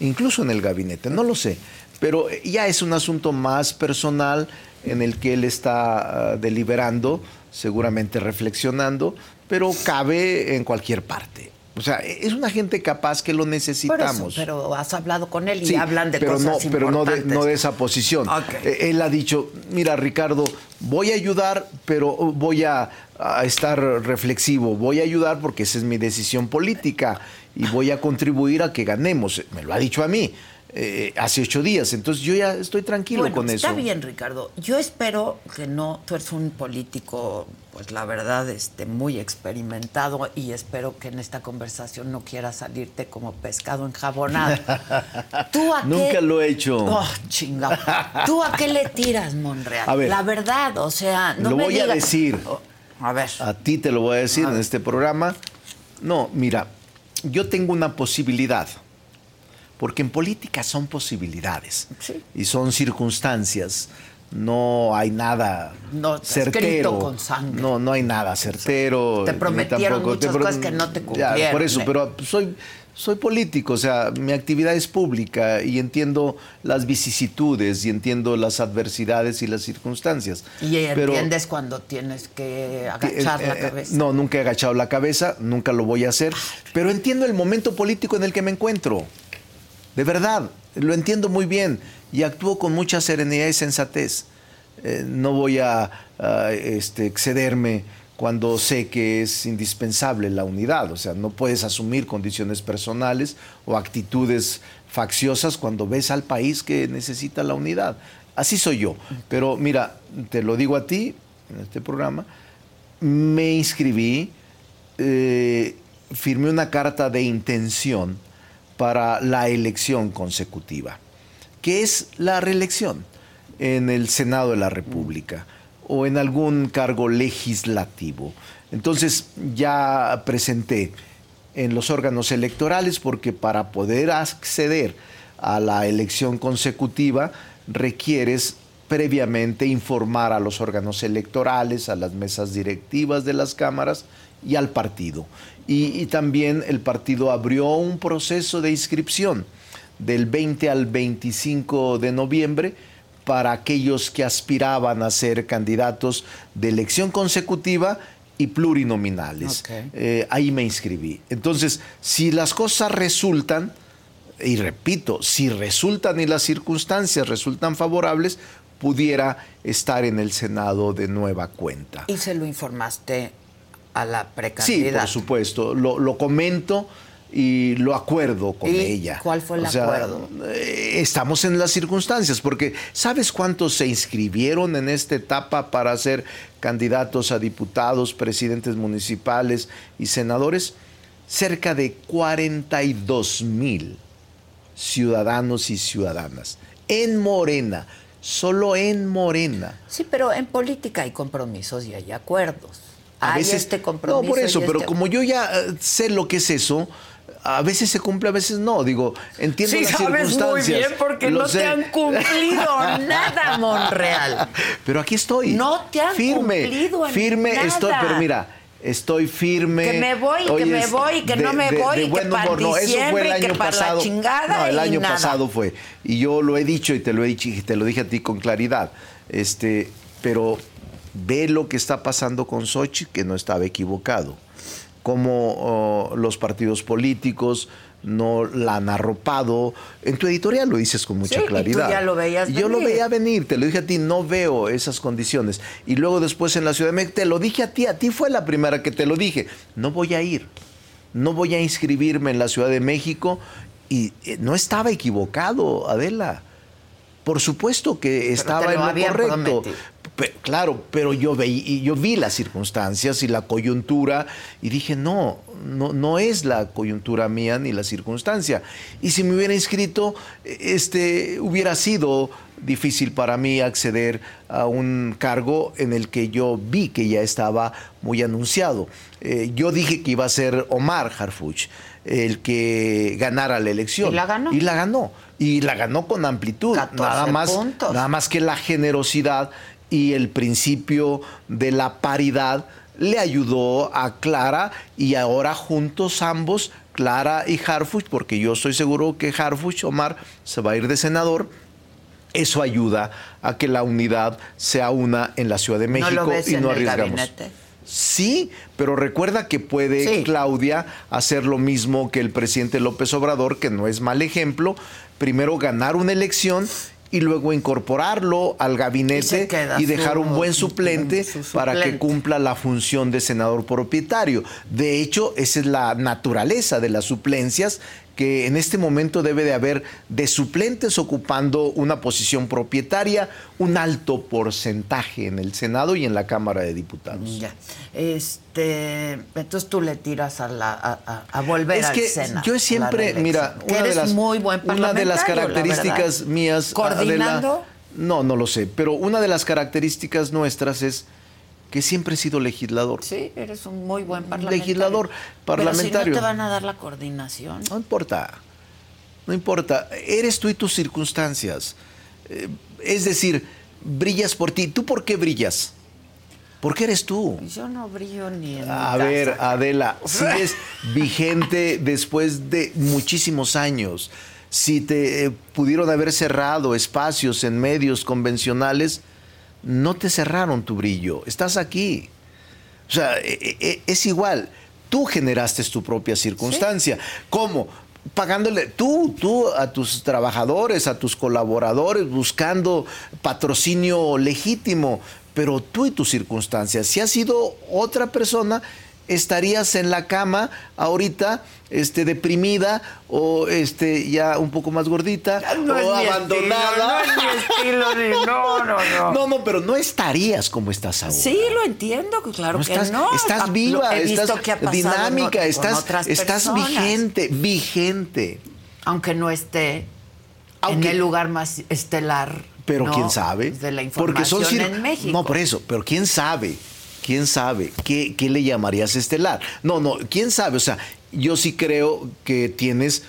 Incluso en el gabinete, no lo sé. Pero ya es un asunto más personal en el que él está ah, deliberando, seguramente reflexionando, pero cabe en cualquier parte. O sea, es una gente capaz que lo eso, necesitamos. pero has hablado con él y Sí, hablan de pero cosas no, pero no de, importantes. no de esa posición. Eh, Él ha dicho, mira Ricardo, voy a ayudar, pero voy a, a estar reflexivo, voy a ayudar porque esa es mi decisión política y voy a contribuir a que ganemos. Me lo ha dicho a mí eh, hace ocho días, entonces yo ya estoy tranquilo Bueno, con está eso. bien, Ricardo. Yo espero que no, tú eres un político, pues la verdad, este, muy experimentado y espero que en esta conversación no quieras salirte como pescado enjabonado. [LAUGHS] ¿Tú a qué? Nunca lo he hecho. Oh, chingado. ¿Tú a qué le tiras, Monreal? A ver. la verdad, o sea, no lo me voy a decir. A ver. A ti te lo voy a decir en este programa. No, mira, yo tengo una posibilidad, porque en política son posibilidades y son circunstancias. No hay nada No, certero. con sangre. No, no hay nada certero. Te prometieron tampoco- muchas pro- cosas que no te Ya, cumplieron. por eso, ¿eh? pero soy, soy político, o sea, mi actividad es pública y entiendo las vicisitudes y entiendo las adversidades y las circunstancias. Y Pero- entiendes cuando tienes que agachar eh, la eh, cabeza. No, nunca he agachado la cabeza, nunca lo voy a hacer, pero entiendo el momento político en el que me encuentro. De verdad, lo entiendo muy bien y actúo con mucha serenidad y sensatez. Eh, no voy a, este, excederme cuando sé que es indispensable la unidad. O sea, no puedes asumir condiciones personales o actitudes facciosas cuando ves al país que necesita la unidad. Así soy yo. Pero mira, te lo digo a ti en este programa, me inscribí, eh, firmé una carta de intención para la elección consecutiva, que es la reelección en el Senado de la República o en algún cargo legislativo. Entonces ya presenté en los órganos electorales porque para poder acceder a la elección consecutiva requieres previamente informar a los órganos electorales, a las mesas directivas de las cámaras y al partido. Y, y también el partido abrió un proceso de inscripción del 20 al 25 de noviembre para aquellos que aspiraban a ser candidatos de elección consecutiva y plurinominales. Eh, ahí me inscribí. Entonces, si las cosas resultan, y repito, si resultan y las circunstancias resultan favorables, pudiera estar en el Senado de nueva cuenta. Y se lo informaste a la Sí, precandidata. por supuesto. Lo, lo comento y lo acuerdo con ¿Y ella. cuál fue el O sea, acuerdo? eh, Estamos en las circunstancias, porque ¿sabes cuántos se inscribieron en esta etapa para ser candidatos a diputados, presidentes municipales y senadores? Cerca de 42 mil ciudadanos y ciudadanas en Morena, solo en Morena. Sí, pero en política hay compromisos y hay acuerdos. A hay veces, este compromiso. No, por eso, pero este- como yo ya eh, sé lo que es eso, a veces se cumple, a veces no. Digo, entiendo Sí, las sabes muy circunstancias. bien porque no sé. te han cumplido [LAUGHS] nada, Monreal. Pero aquí estoy. No te han firme, cumplido en firme nada. estoy, pero mira, estoy firme. Que me voy, que me voy, que de- no me de- voy, de que para. No, eso fue el que año para la pasado. chingada No, el y año nada. pasado fue. Y yo lo he dicho y te lo he dicho y te lo dije a ti con claridad. Este, pero ve lo que está pasando con Sochi, que no estaba equivocado. Cómo oh, los partidos políticos no la han arropado. En tu editorial lo dices con mucha Sí, y tú claridad. ya lo veías Y Yo lo venir. veía venir, te lo dije a ti, no veo esas condiciones. Y luego después en la Ciudad de México, te lo dije a ti, a ti fue la primera que te lo dije. No voy a ir, no voy a inscribirme en la Ciudad de México. Y eh, no estaba equivocado, Adela. Por supuesto que estaba lo en lo habían correcto. prometido. Claro, pero yo veí, y yo vi las circunstancias y la coyuntura y dije, no, no, no es la coyuntura mía ni la circunstancia. Y si me hubiera inscrito, este, hubiera sido difícil para mí acceder a un cargo en el que yo vi que ya estaba muy anunciado. Eh, yo dije que iba a ser Omar Harfuch el que ganara la elección. Y la ganó. Y la ganó. Y la ganó con amplitud. 14 Nada más, puntos. nada más que la generosidad y el principio de la paridad le ayudó a Clara y ahora juntos ambos, Clara y Harfuch, porque yo estoy seguro que Harfuch, Omar, se va a ir de senador. Eso ayuda a que la unidad sea una en la Ciudad de México ¿No lo ves y en no el arriesgamos. Sí, pero recuerda que puede Claudia hacer lo mismo que el presidente López Obrador, que no es mal ejemplo, primero ganar una elección y luego incorporarlo al gabinete y, dejar su- un buen suplente, su para que suplente. cumpla la función de senador propietario. De hecho, esa es la naturaleza de las suplencias que en este momento debe de haber de suplentes ocupando una posición propietaria, un alto porcentaje en el Senado y en la Cámara de Diputados. Ya. Este, entonces tú le tiras a, la, a, a- volver es al que Senado. yo siempre, mira, una de las, muy buen una de las características mías, ¿Coordinando? Adela, no, no lo sé, pero una de las características nuestras es que siempre he sido legislador. Sí, eres un muy buen parlamentario. Legislador Pero parlamentario. si no te van a dar la coordinación. No importa. No importa. Eres tú y tus circunstancias. Eh, es decir, brillas por ti. ¿Tú por qué brillas? ¿Por qué eres tú? Yo no brillo ni en A mi ver, casa. Adela, [LAUGHS] sigues vigente después de muchísimos años. Si te eh, pudieron haber cerrado espacios en medios convencionales, no te cerraron tu brillo. Estás aquí. O sea, eh, eh, es igual. Tú generaste tu propia circunstancia. ¿Cómo? Pagándole tú, tú a tus trabajadores, a tus colaboradores, buscando patrocinio legítimo, pero tú y tus circunstancias. Si has sido otra persona, estarías en la cama ahorita, este, deprimida o este, ya un poco más gordita No o abandonada. estilo, no es mi estilo, ni- no, no, no. [LAUGHS] No, no, pero no estarías como estás ahora. Sí, lo entiendo, claro No que estás, no. estás viva, estás dinámica, estás, estás vigente, vigente. Aunque no esté Aunque- en el lugar más estelar. Pero quién sabe. De la Porque son información en México. No, por eso, pero quién sabe. ¿Quién sabe? ¿Qué, qué le llamarías estelar? No, no, quién sabe. O sea, yo sí creo que tienes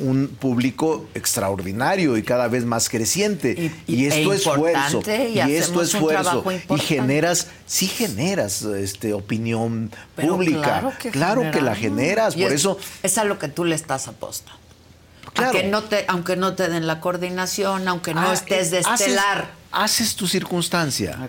un público extraordinario y cada vez más creciente. Y, y- esto e es esfuerzo. y Y, esto hacemos es esfuerzo. Y generas, sí generas este, opinión Pero pública. Claro que, que la generas. Por es- eso. Es a lo que tú le estás apostando. Claro. Aunque, no te, aunque no te den la coordinación, aunque no Ah, estés de haces- estelar. Haces, tu circunstancia.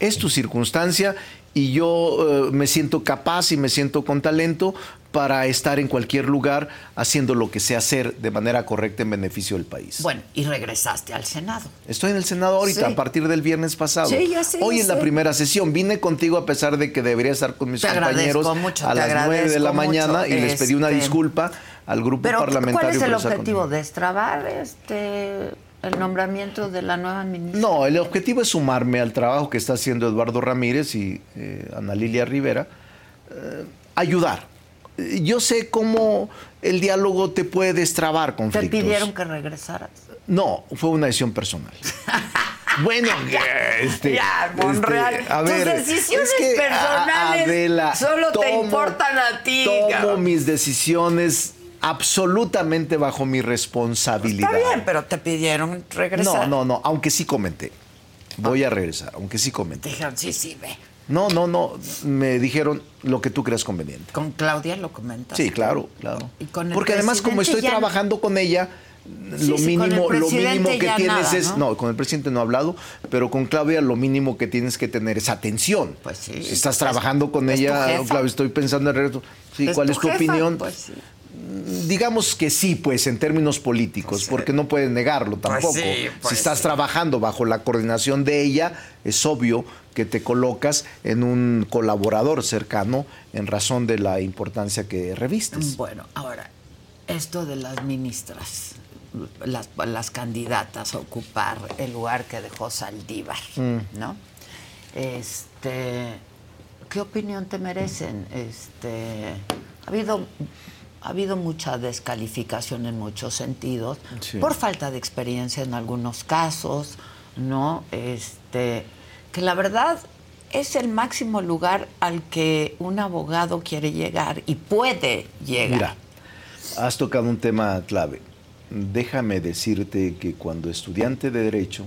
Es tu circunstancia y yo eh, me siento capaz y me siento con talento para estar en cualquier lugar haciendo lo que sé hacer de manera correcta en beneficio del país. Bueno, y regresaste al Senado. Estoy en el Senado ahorita, Sí. a partir del viernes pasado. Sí, ya sé, Hoy ya es la sé. primera sesión. Vine contigo a pesar de que debería estar con mis Te compañeros mucho, a las 9 de la mañana y les pedí una Este, disculpa al grupo Pero, parlamentario. ¿cuál es el objetivo? ¿Destrabar este, el nombramiento de la nueva ministra? No, el objetivo es sumarme al trabajo que está haciendo Eduardo Ramírez y eh, Ana Lilia Rivera, eh, ayudar. Eh, Yo sé cómo el diálogo te puede destrabar Te conflictos. pidieron que regresaras. No, fue una decisión personal. [LAUGHS] bueno, este, Ya, Monreal. este, a Tus ver, decisiones es que, personales Adela, solo te importan a ti. Tomo cabrón. mis decisiones absolutamente bajo mi responsabilidad. Está bien, pero te pidieron regresar. No, no, no, aunque sí comenté. Voy a regresar, aunque sí comenté. Dijeron, sí, sí, ve. No, no, no. Me dijeron lo que tú creas conveniente. Con Claudia lo comentas. Sí, claro, claro. Y con el Porque además, como estoy ya- trabajando con ella, Sí, lo sí, con el mínimo, lo mínimo que tienes nada, es. ¿no? ¿no? con el presidente no he hablado, pero con Claudia lo mínimo que tienes que tener es atención. Pues sí. Estás Es- trabajando con es tu ella. Claudia, estoy pensando en regreso. Sí, Es ¿cuál tu es tu jefa, opinión? pues sí. Digamos que sí, pues, en términos políticos, porque no puedes negarlo tampoco. sí, pues si estás sí. trabajando bajo la coordinación de ella, es obvio que te colocas en un colaborador cercano en razón de la importancia que revistes. Bueno, ahora, esto de las ministras, las, las candidatas a ocupar el lugar que dejó Saldívar, Mm. ¿no? Este, ¿qué opinión te merecen? Este, ha habido ha habido mucha descalificación en muchos sentidos Sí. por falta de experiencia en algunos casos, ¿no? Este, que la verdad es el máximo lugar al que un abogado quiere llegar y puede llegar. Mira, has tocado un tema clave. Déjame decirte que cuando estudiante de Derecho,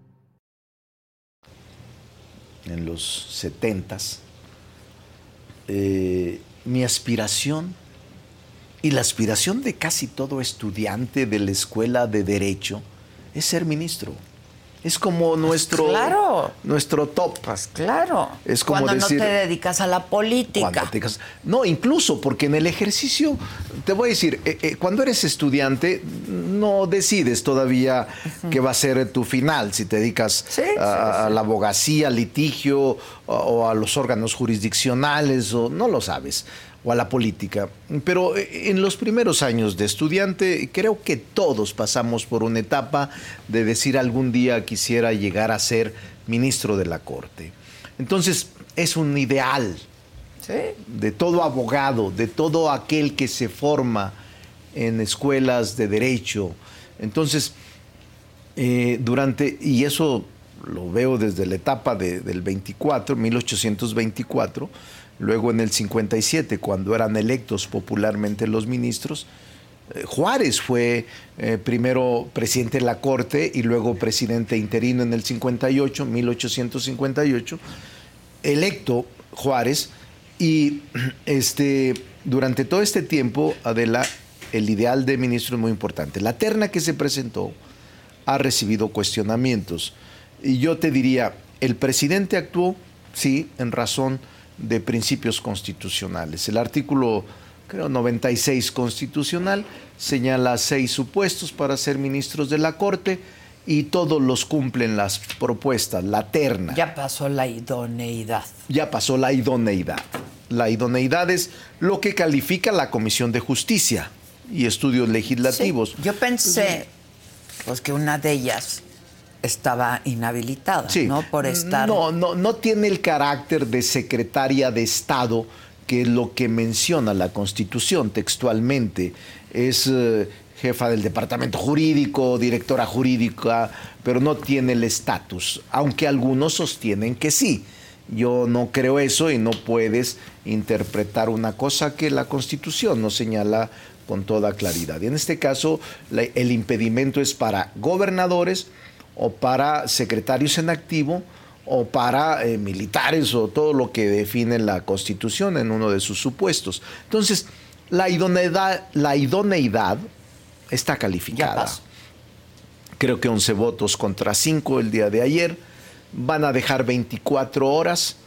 En los setentas, eh, mi aspiración y la aspiración de casi todo estudiante de la escuela de Derecho es ser ministro. Es como nuestro, claro. nuestro top. Claro. Es como Cuando decir, no te dedicas a la política. te no, incluso porque en el ejercicio, te voy a decir, eh, eh, cuando eres estudiante, no decides todavía qué va a ser tu final, si te dedicas a, a la abogacía, al litigio o, o a los órganos jurisdiccionales, o no lo sabes, o a la política. Pero eh, en los primeros años de estudiante, creo que todos pasamos por una etapa de decir algún día quisiera llegar a ser ministro de la Corte. Entonces, es un ideal de todo abogado, de todo aquel que se forma en escuelas de derecho. Entonces, eh, durante, y eso lo veo desde la etapa de- del 24, 1824, luego en el 57, cuando eran electos popularmente los ministros, eh, Juárez fue eh, primero presidente de la Corte y luego presidente interino en el 58, 1858, electo Juárez. Y [CLEARS THROAT] este, durante todo este tiempo, Adela, el ideal de ministro es muy importante. La terna que se presentó ha recibido cuestionamientos. Y yo te diría, el presidente actuó, sí, en razón de principios constitucionales. El artículo creo 96 constitucional señala seis supuestos para ser ministros de la Corte y todos los cumplen las propuestas, la terna. Ya pasó la idoneidad. Ya pasó la idoneidad. La idoneidad es lo que califica la Comisión de Justicia y Estudios Legislativos. Yo pensé pues que una de ellas estaba inhabilitada, Sí. ¿no? Por estar No, no, no tiene el carácter de secretaria de Estado, que es lo que menciona la Constitución textualmente. Es eh, jefa del departamento jurídico, directora jurídica, pero no tiene el estatus, aunque algunos sostienen que sí. Yo no creo eso y no puedes interpretar una cosa que la Constitución no señala con toda claridad. Y en este caso, la- el impedimento es para gobernadores, o para secretarios en activo o para eh, militares o todo lo que define la Constitución en uno de sus supuestos. Entonces, la idoneidad, la idoneidad está calificada. Creo que 11 votos contra 5 el día de ayer. Van a dejar 24 horas,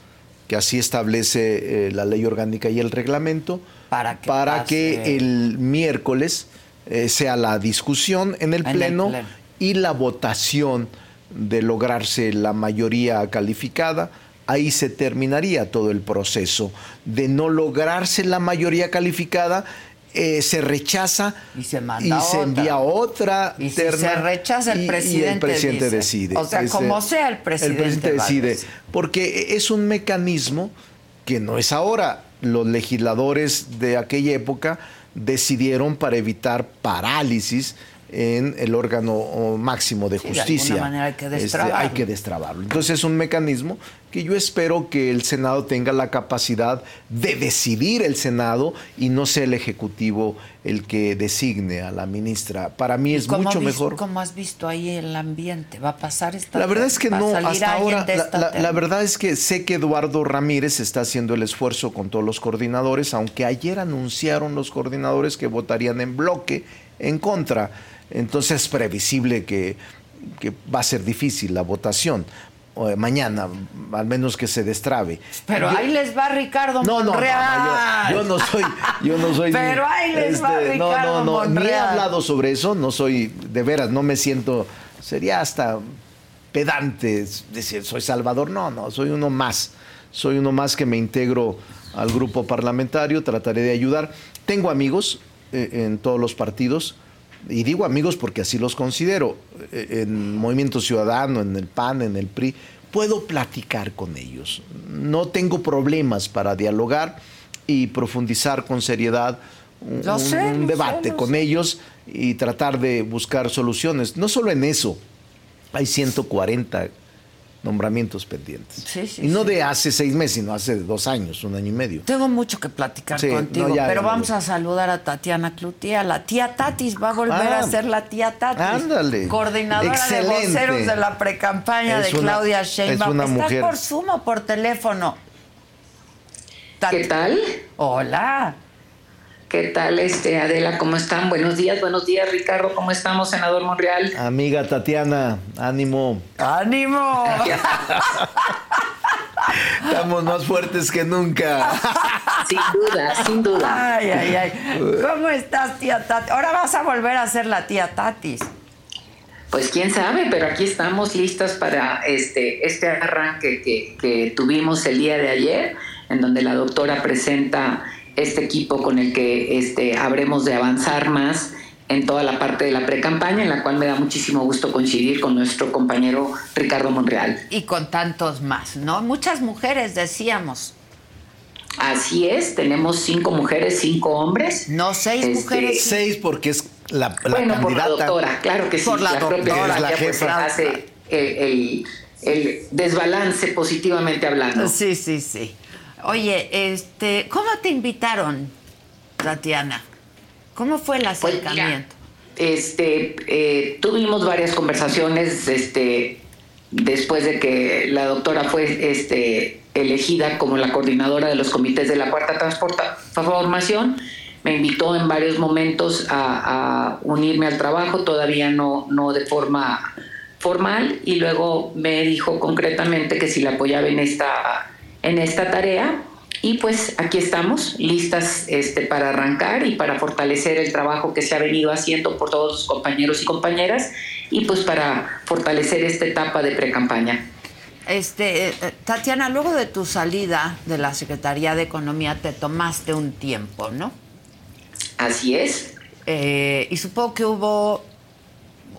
que así establece eh, la ley orgánica y el reglamento, para que, para que el miércoles eh, sea la discusión en el En el pleno pleno. Y la votación de lograrse la mayoría calificada. Ahí se terminaría todo el proceso. De no lograrse la mayoría calificada, eh, se rechaza y se manda y se otra. envía otra Y si se rechaza, el y- y presidente presidente dice. decide. O sea, Ese- como sea, el presidente El presidente decide. Porque es un mecanismo que no es ahora. Los legisladores de aquella época decidieron para evitar parálisis en el órgano máximo de Sí, de alguna justicia. manera hay que Este, destrabarlo. hay que destrabarlo. Entonces es un mecanismo que yo espero que el Senado tenga la capacidad de decidir el Senado y no sea el Ejecutivo el que designe a la ministra. Para mí es ¿Cómo mucho vis- mejor. ¿Cómo has visto ahí el ambiente? ¿Va a pasar esta La verdad es que no, hasta ahora, la, verdad es que sé que Eduardo Ramírez está haciendo el esfuerzo con todos los coordinadores, aunque ayer anunciaron los coordinadores que votarían en bloque en contra. Entonces es previsible que, que va a ser difícil la votación. eh, mañana, al menos que se destrabe. Pero Yo- ahí les va Ricardo no, no, no, Monreal. no, yo, yo no soy, yo no soy. [LAUGHS] Pero ahí les va este, no, Ricardo no, no, ni he Monreal. hablado sobre eso, no soy, de veras, no me siento, sería hasta pedante decir, soy Salvador, no, no, soy uno más, soy uno más que me integro al grupo parlamentario, trataré de ayudar. Tengo amigos eh, en todos los partidos, y digo amigos porque así los considero, eh, en Movimiento Ciudadano, en el PAN, en el PRI, puedo platicar con ellos. No tengo problemas para dialogar y profundizar con seriedad un, sé, debate sé, con ellos y tratar de buscar soluciones. No solo en eso, hay 140 nombramientos pendientes. Sí, sí, y no sí. de hace seis meses, sino hace dos años, un año y medio. Tengo mucho que platicar Sí, contigo, no, ya, pero ya, vamos ya. a saludar a Tatiana Clutía. La tía Tatis va a volver Ah, a ser la tía Tatis. ándale. Coordinadora Excelente. de voceros de la precampaña Es de una- Claudia es Sheinbaum. una ¿Estás mujer- por Zoom o por teléfono? ¿Qué tal? Hola. ¿Qué tal, este, Adela? ¿Cómo están? Buenos días, buenos días, Ricardo. ¿Cómo estamos, senador Monreal? Amiga Tatiana, ánimo. ¡Ánimo! [LAUGHS] Estamos más fuertes que nunca. [LAUGHS] Sin duda, sin duda. Ay, ay, ay. ¿Cómo estás, tía Tati? Ahora vas a volver a ser la tía Tatis. Pues quién sabe, pero aquí estamos listas para este, este arranque que, que tuvimos el día de ayer, en donde la doctora presenta este equipo con el que este, habremos de avanzar más en toda la parte de la pre-campaña, en la cual me da muchísimo gusto coincidir con nuestro compañero Ricardo Monreal. Y con tantos más, ¿no? Muchas mujeres, decíamos. Así es, tenemos cinco mujeres, cinco hombres. No, seis Este, mujeres. Seis porque es la, la bueno, por la doctora, claro que sí. Por la propia doctora, doctora, la pues, jefa. hace el, el- el desbalance positivamente hablando. Sí, sí, sí. Oye, este, ¿cómo te invitaron, Tatiana? ¿Cómo fue el Pues mira, acercamiento? Este, eh, tuvimos varias conversaciones, este, después de que la doctora fue, este, elegida como la coordinadora de los comités de la cuarta transformación. Me invitó en varios momentos a, a unirme al trabajo, todavía no, no de forma formal, y luego me dijo concretamente que si la apoyaba en esta, en esta tarea. Y pues aquí estamos, listas este, para arrancar y para fortalecer el trabajo que se ha venido haciendo por todos los compañeros y compañeras y pues para fortalecer esta etapa de pre-campaña. Este, eh, Tatiana, luego de tu salida de la Secretaría de Economía te tomaste un tiempo, ¿no? Así es. Eh, y supongo que hubo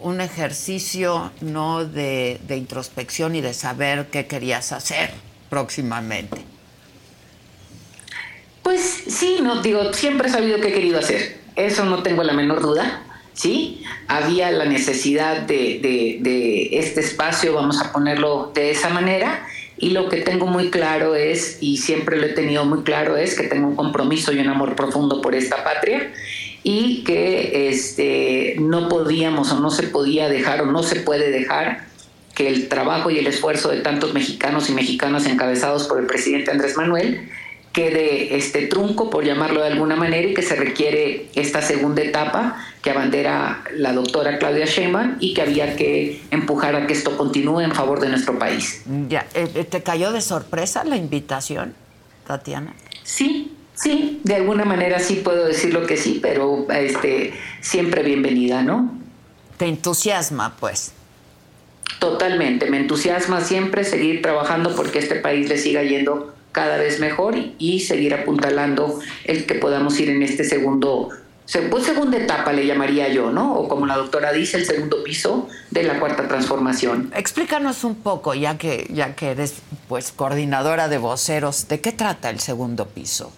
un ejercicio, ¿no? De, de introspección y de saber qué querías hacer próximamente. Pues sí, no digo, siempre he sabido qué he querido hacer. Eso no tengo la menor duda. Sí, había la necesidad de, de- de este espacio, vamos a ponerlo de esa manera. Y lo que tengo muy claro es, y siempre lo he tenido muy claro, es que tengo un compromiso y un amor profundo por esta patria y que este, no podíamos o no se podía dejar o no se puede dejar que el trabajo y el esfuerzo de tantos mexicanos y mexicanas encabezados por el presidente Andrés Manuel quede este trunco, por llamarlo de alguna manera, y que se requiere esta segunda etapa que abandera la doctora Claudia Sheinbaum y que había que empujar a que esto continúe en favor de nuestro país. Ya, eh, eh, ¿te cayó de sorpresa la invitación, Tatiana? Sí, sí, de alguna manera sí puedo decirlo que sí, pero este siempre bienvenida, ¿no? Te entusiasma, pues. Totalmente, me entusiasma siempre seguir trabajando porque este país le siga yendo cada vez mejor y, seguir apuntalando el que podamos ir en este segundo, se- pues segunda etapa le llamaría yo, ¿no? O como la doctora dice, el segundo piso de la cuarta transformación. Explícanos un poco, ya que, ya que eres pues coordinadora de voceros, ¿de qué trata el segundo piso?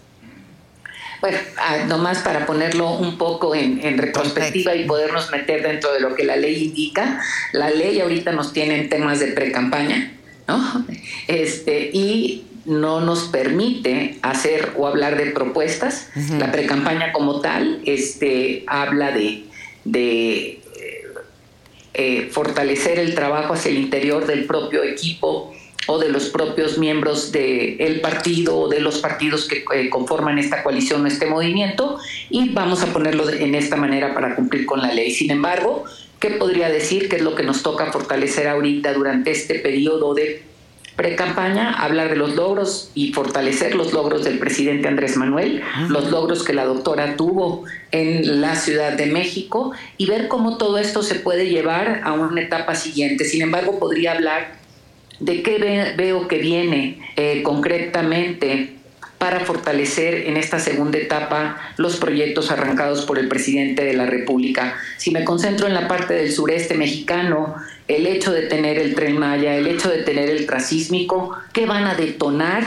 Bueno, ah, nomás para ponerlo un poco en, en retrospectiva y podernos meter dentro de lo que la ley indica, la ley ahorita nos tiene en temas de pre-campaña, ¿no? Este, y no nos permite hacer o hablar de propuestas. Ujú. La pre-campaña como tal este, habla de, de eh, fortalecer el trabajo hacia el interior del propio equipo o de los propios miembros del partido o de los partidos que eh, conforman esta coalición o este movimiento y vamos a ponerlo de- en esta manera para cumplir con la ley. Sin embargo, ¿qué podría decir que es lo que nos toca fortalecer ahorita durante este periodo de pre-campaña? Hablar de los logros y fortalecer los logros del presidente Andrés Manuel, los logros que la doctora tuvo en la Ciudad de México y ver cómo todo esto se puede llevar a una etapa siguiente. Sin embargo, podría hablar de qué ve- veo que viene eh, concretamente para fortalecer en esta segunda etapa los proyectos arrancados por el presidente de la República. Si me concentro en la parte del sureste mexicano, el hecho de tener el tren Maya, el hecho de tener el trasísmico, ¿qué van a detonar?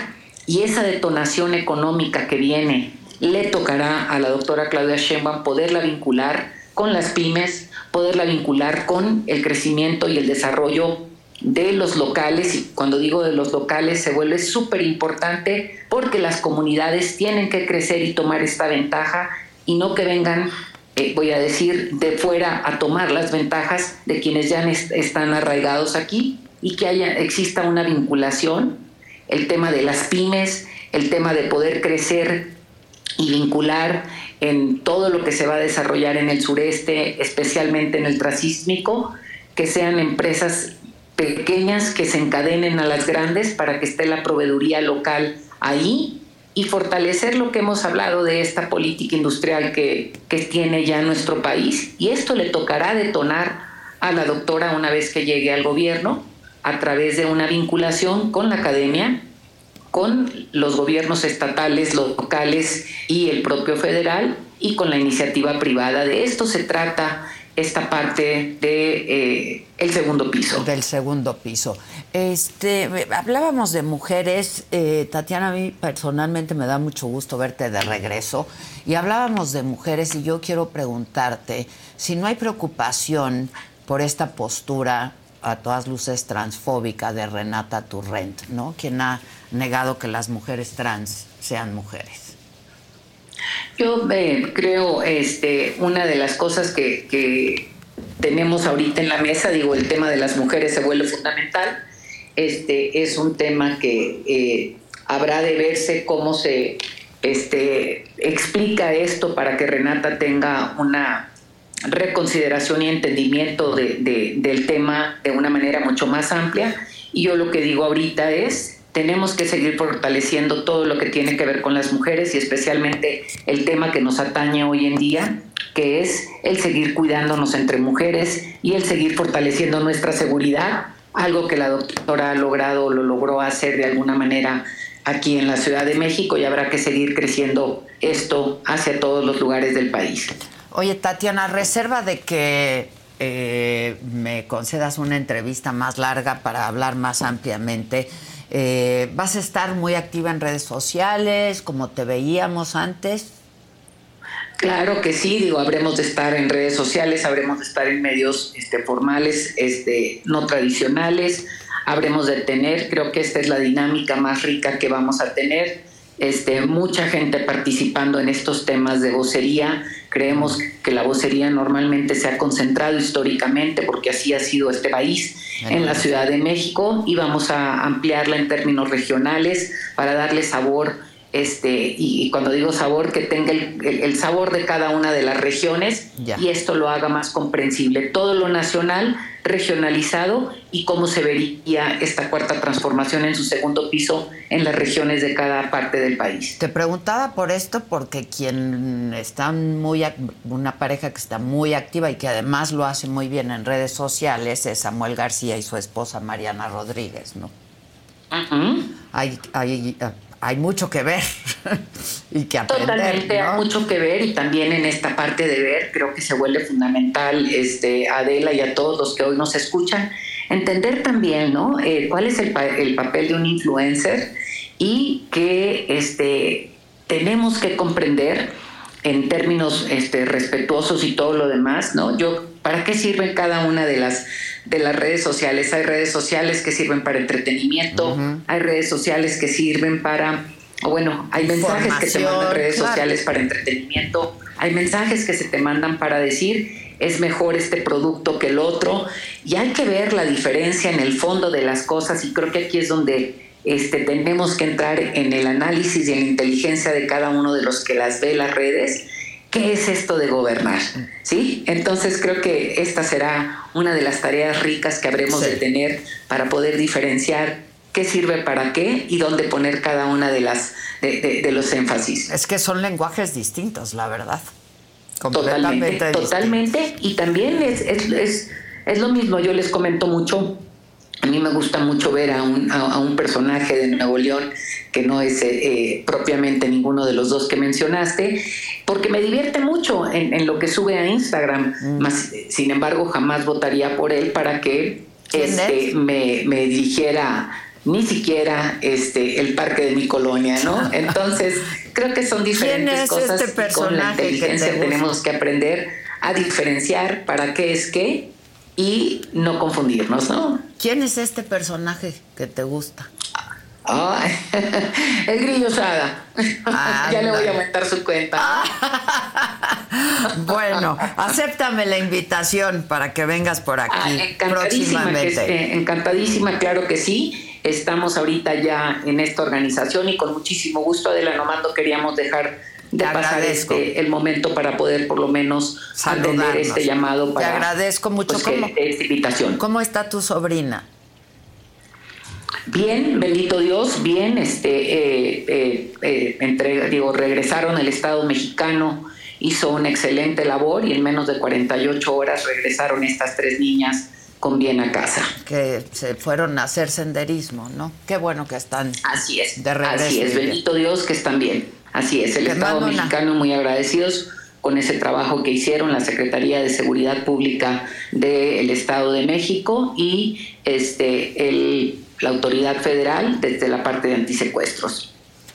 Y esa detonación económica que viene le tocará a la doctora Claudia Sheinbaum poderla vincular con las pymes, poderla vincular con el crecimiento y el desarrollo de los locales, y cuando digo de los locales se vuelve súper importante porque las comunidades tienen que crecer y tomar esta ventaja y no que vengan, eh, voy a decir, de fuera a tomar las ventajas de quienes ya est- están arraigados aquí y que haya, exista una vinculación, el tema de las pymes, el tema de poder crecer y vincular en todo lo que se va a desarrollar en el sureste, especialmente en el transísmico, que sean empresas pequeñas que se encadenen a las grandes para que esté la proveeduría local ahí y fortalecer lo que hemos hablado de esta política industrial que, que tiene ya nuestro país. Y esto le tocará detonar a la doctora una vez que llegue al gobierno a través de una vinculación con la academia, con los gobiernos estatales, locales y el propio federal y con la iniciativa privada. De esto se trata esta parte de eh, el segundo piso. Del segundo piso. Este, hablábamos de mujeres, eh, Tatiana, a mí personalmente me da mucho gusto verte de regreso, y hablábamos de mujeres y yo quiero preguntarte si no hay preocupación por esta postura a todas luces transfóbica de Renata Turrent, ¿no? Quien ha negado que las mujeres trans sean mujeres. Yo eh, creo, este, una de las cosas que, tenemos ahorita en la mesa, digo, el tema de las mujeres se vuelve fundamental. Este es un tema que eh, habrá de verse cómo se este, explica esto para que Renata tenga una reconsideración y entendimiento de, de, del tema de una manera mucho más amplia. Y yo lo que digo ahorita es, tenemos que seguir fortaleciendo todo lo que tiene que ver con las mujeres y especialmente el tema que nos atañe hoy en día, que es el seguir cuidándonos entre mujeres y el seguir fortaleciendo nuestra seguridad, algo que la doctora ha logrado, lo logró hacer de alguna manera aquí en la Ciudad de México y habrá que seguir creciendo esto hacia todos los lugares del país. Oye, Tatiana, reserva de que eh, me concedas una entrevista más larga para hablar más ampliamente. Eh, ¿Vas a estar muy activa en redes sociales, como te veíamos antes? Claro que sí, digo, habremos de estar en redes sociales, habremos de estar en medios este, formales, este, no tradicionales, habremos de tener, creo que esta es la dinámica más rica que vamos a tener, este, mucha gente participando en estos temas de vocería. Creemos que la vocería normalmente se ha concentrado históricamente, porque así ha sido este país, en la Ciudad de México y vamos a ampliarla en términos regionales para darle sabor este, y, cuando digo sabor, que tenga el, el, el, sabor de cada una de las regiones Ya. y esto lo haga más comprensible. Todo lo nacional, regionalizado y cómo se vería esta cuarta transformación en su segundo piso en las regiones de cada parte del país. Te preguntaba por esto porque quien está muy, una pareja que está muy activa y que además lo hace muy bien en redes sociales es Samuel García y su esposa Mariana Rodríguez, ¿no? hay, hay, hay mucho que ver [LAUGHS] y que aprender. Totalmente, ¿no? hay mucho que ver y también en esta parte de ver creo que se vuelve fundamental, este, Adela y a todos los que hoy nos escuchan, entender también, ¿no? Eh, cuál es el, pa- el papel de un influencer y que este, tenemos que comprender en términos este, respetuosos y todo lo demás, ¿no? Yo, ¿para qué sirven cada una de las de las redes sociales? Hay redes sociales que sirven para entretenimiento, hay redes sociales que sirven para, o bueno, hay mensajes que te mandan redes claro. sociales para entretenimiento, hay mensajes que se te mandan para decir es mejor este producto que el otro y hay que ver la diferencia en el fondo de las cosas y creo que aquí es donde este, tenemos que entrar en el análisis y en la inteligencia de cada uno de los que las ve las redes. ¿Qué es esto de gobernar? ¿Sí? Entonces creo que esta será una de las tareas ricas que habremos de tener para poder diferenciar qué sirve para qué y dónde poner cada una de las de, de- de los énfasis. Es que son lenguajes distintos, la verdad. Totalmente, totalmente. Y también es, es, es, es lo mismo, yo les comento mucho, a mí me gusta mucho ver a un, a, a un personaje de Nuevo León que no es eh, eh, propiamente ninguno de los dos que mencionaste, porque me divierte mucho en, en lo que sube a Instagram. Más, sin embargo, jamás votaría por él para que ¿Quién este, es? me, me dirigiera ni siquiera este el parque de mi colonia, ¿no? [LAUGHS] Entonces, creo que son diferentes es cosas este y con la personaje que te inteligencia tenemos que aprender a diferenciar para qué es qué y no confundirnos, ¿no? ¿Quién es este personaje que te gusta? Ay, [LAUGHS] el grillo Sada. [LAUGHS] ya le voy a aumentar su cuenta. [LAUGHS] Bueno, acéptame la invitación para que vengas por aquí Ah, encantadísima, próximamente. este, encantadísima, claro que sí. Estamos ahorita ya en esta organización y con muchísimo gusto, Adela, no queríamos dejar de Te pasar agradezco. este, el momento para poder por lo menos atender este llamado Te para agradezco mucho. pues, que- ¿Cómo- esta invitación. ¿Cómo está tu sobrina? Bien, bendito Dios, bien, este, eh, eh, eh, entre- digo, regresaron al Estado mexicano, hizo una excelente labor y en menos de 48 horas regresaron estas tres niñas con bien a casa. Que se fueron a hacer senderismo, ¿no? Qué bueno que están Así es, de regreso. Así es, bendito Dios que están bien. Así es, el Estado mexicano muy agradecidos con ese trabajo que hicieron la Secretaría de Seguridad Pública del Estado de México y este el, la autoridad federal desde la parte de antisecuestros.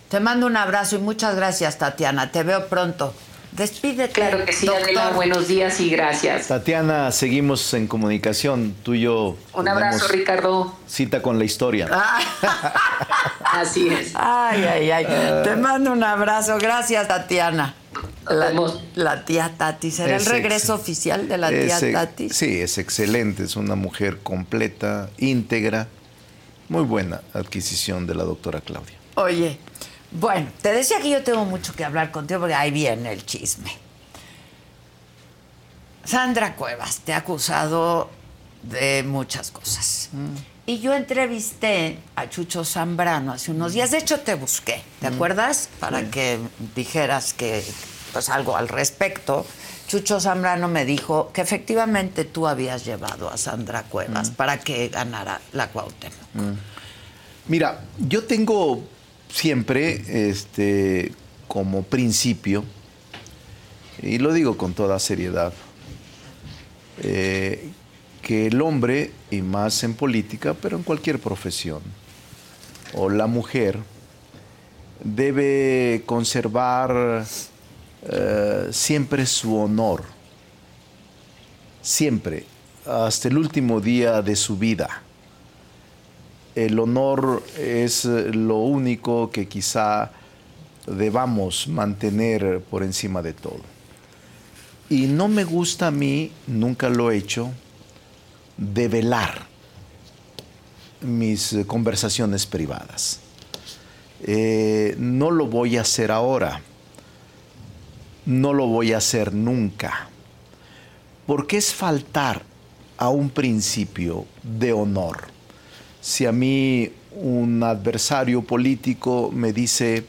Te mando un abrazo y muchas gracias, Tatiana. Te veo pronto. Despídete. Claro que sí, doctor. Adela, buenos días y gracias. Tatiana, seguimos en comunicación. Tú y yo. Un abrazo, Ricardo. Cita con la historia. [LAUGHS] Así es. Ay, ay, ay. Te mando un abrazo. Gracias, Tatiana. La, la tía Tati. ¿Será el Es regreso ex- oficial de la tía ex- Tati? Sí, es excelente. Es una mujer completa, íntegra. Muy buena adquisición de la doctora Claudia. Oye, bueno, te decía que yo tengo mucho que hablar contigo porque ahí viene el chisme. Sandra Cuevas te ha acusado de muchas cosas. Y yo entrevisté a Chucho Zambrano hace unos días. De hecho, te busqué, ¿te acuerdas? Para que dijeras que, pues, algo al respecto. Chucho Zambrano me dijo que efectivamente tú habías llevado a Sandra Cuevas para que ganara la Cuauhtémoc. Mm. Mira, yo tengo siempre este, como principio, y lo digo con toda seriedad, eh, que el hombre, y más en política, pero en cualquier profesión, o la mujer, debe conservar eh, siempre su honor, siempre, hasta el último día de su vida. El honor es eh, lo único que quizá debamos mantener por encima de todo. Y no me gusta a mí, nunca lo he hecho, develar mis eh, conversaciones privadas. Eh, no lo voy a hacer ahora, no lo voy a hacer nunca, porque es faltar a un principio de honor. Si a mí un adversario político me dice,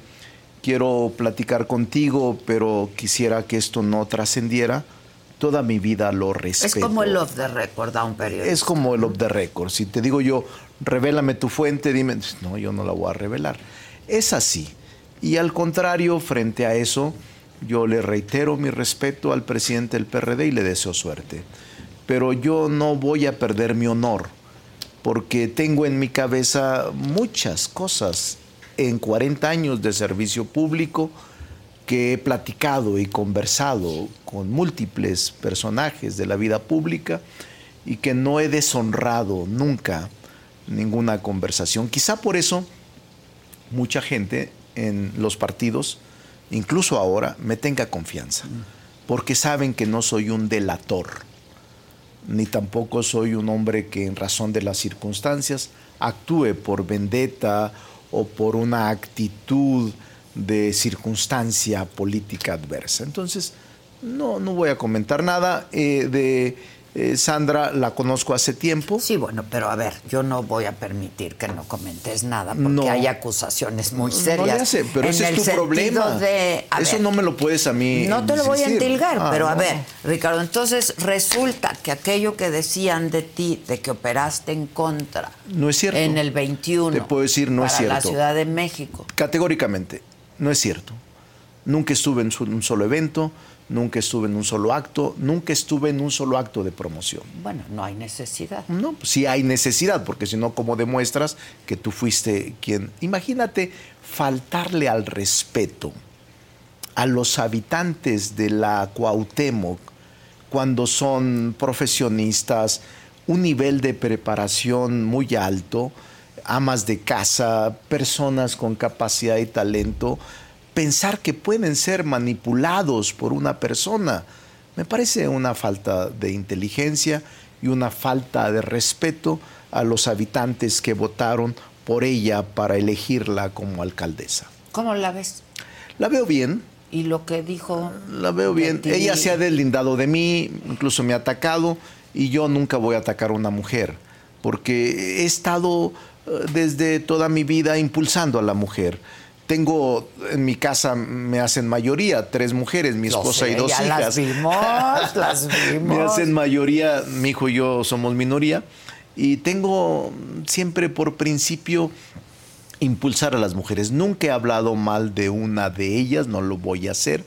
quiero platicar contigo, pero quisiera que esto no trascendiera, toda mi vida lo respeto. Es como el off the record a un periodista. Es como el off the record. Si te digo yo, revélame tu fuente, dime, no, yo no la voy a revelar. Es así. Y al contrario, frente a eso, yo le reitero mi respeto al presidente del PRD y le deseo suerte. Pero yo no voy a perder mi honor, porque tengo en mi cabeza muchas cosas en 40 años de servicio público que he platicado y conversado con múltiples personajes de la vida pública y que no he deshonrado nunca ninguna conversación. Quizá por eso mucha gente en los partidos, incluso ahora, me tenga confianza, porque saben que no soy un delator, ni tampoco soy un hombre que en razón de las circunstancias actúe por vendetta o por una actitud de circunstancia política adversa. Entonces, no, no voy a comentar nada eh, de eh, Sandra, la conozco hace tiempo. Sí, bueno, pero a ver, yo no voy a permitir que no comentes nada porque No. hay acusaciones muy No serias. le hace, pero en ese es tu problema. de- Eso ver, no me lo puedes a mí. No te lo voy a entilgar, Ah, pero a no. ver, Ricardo, entonces resulta que aquello que decían de ti, de que operaste en contra No es cierto. en el 21 Te puedo decir, no para es cierto. la Ciudad de México. Categóricamente, no es cierto. Nunca estuve en un solo evento, nunca estuve en un solo acto, nunca estuve en un solo acto de promoción. Bueno, no hay necesidad. No, pues sí hay necesidad, porque si no, ¿cómo demuestras que tú fuiste quien? Imagínate faltarle al respeto a los habitantes de la Cuauhtémoc cuando son profesionistas, un nivel de preparación muy alto, amas de casa, personas con capacidad y talento, pensar que pueden ser manipulados por una persona, me parece una falta de inteligencia y una falta de respeto a los habitantes que votaron por ella para elegirla como alcaldesa. ¿Cómo la ves? La veo bien, Y lo que dijo. La veo bien. ti. Ella se ha deslindado de mí, incluso me ha atacado y yo nunca voy a atacar a una mujer, porque he estado eh, desde toda mi vida impulsando a la mujer. Tengo en mi casa me hacen mayoría tres mujeres, mi esposa sé, y dos ya hijas. [LAUGHS] las vimos, las vimos. me hacen mayoría, mi hijo y yo somos minoría y tengo siempre por principio impulsar a las mujeres. Nunca he hablado mal de una de ellas, no lo voy a hacer.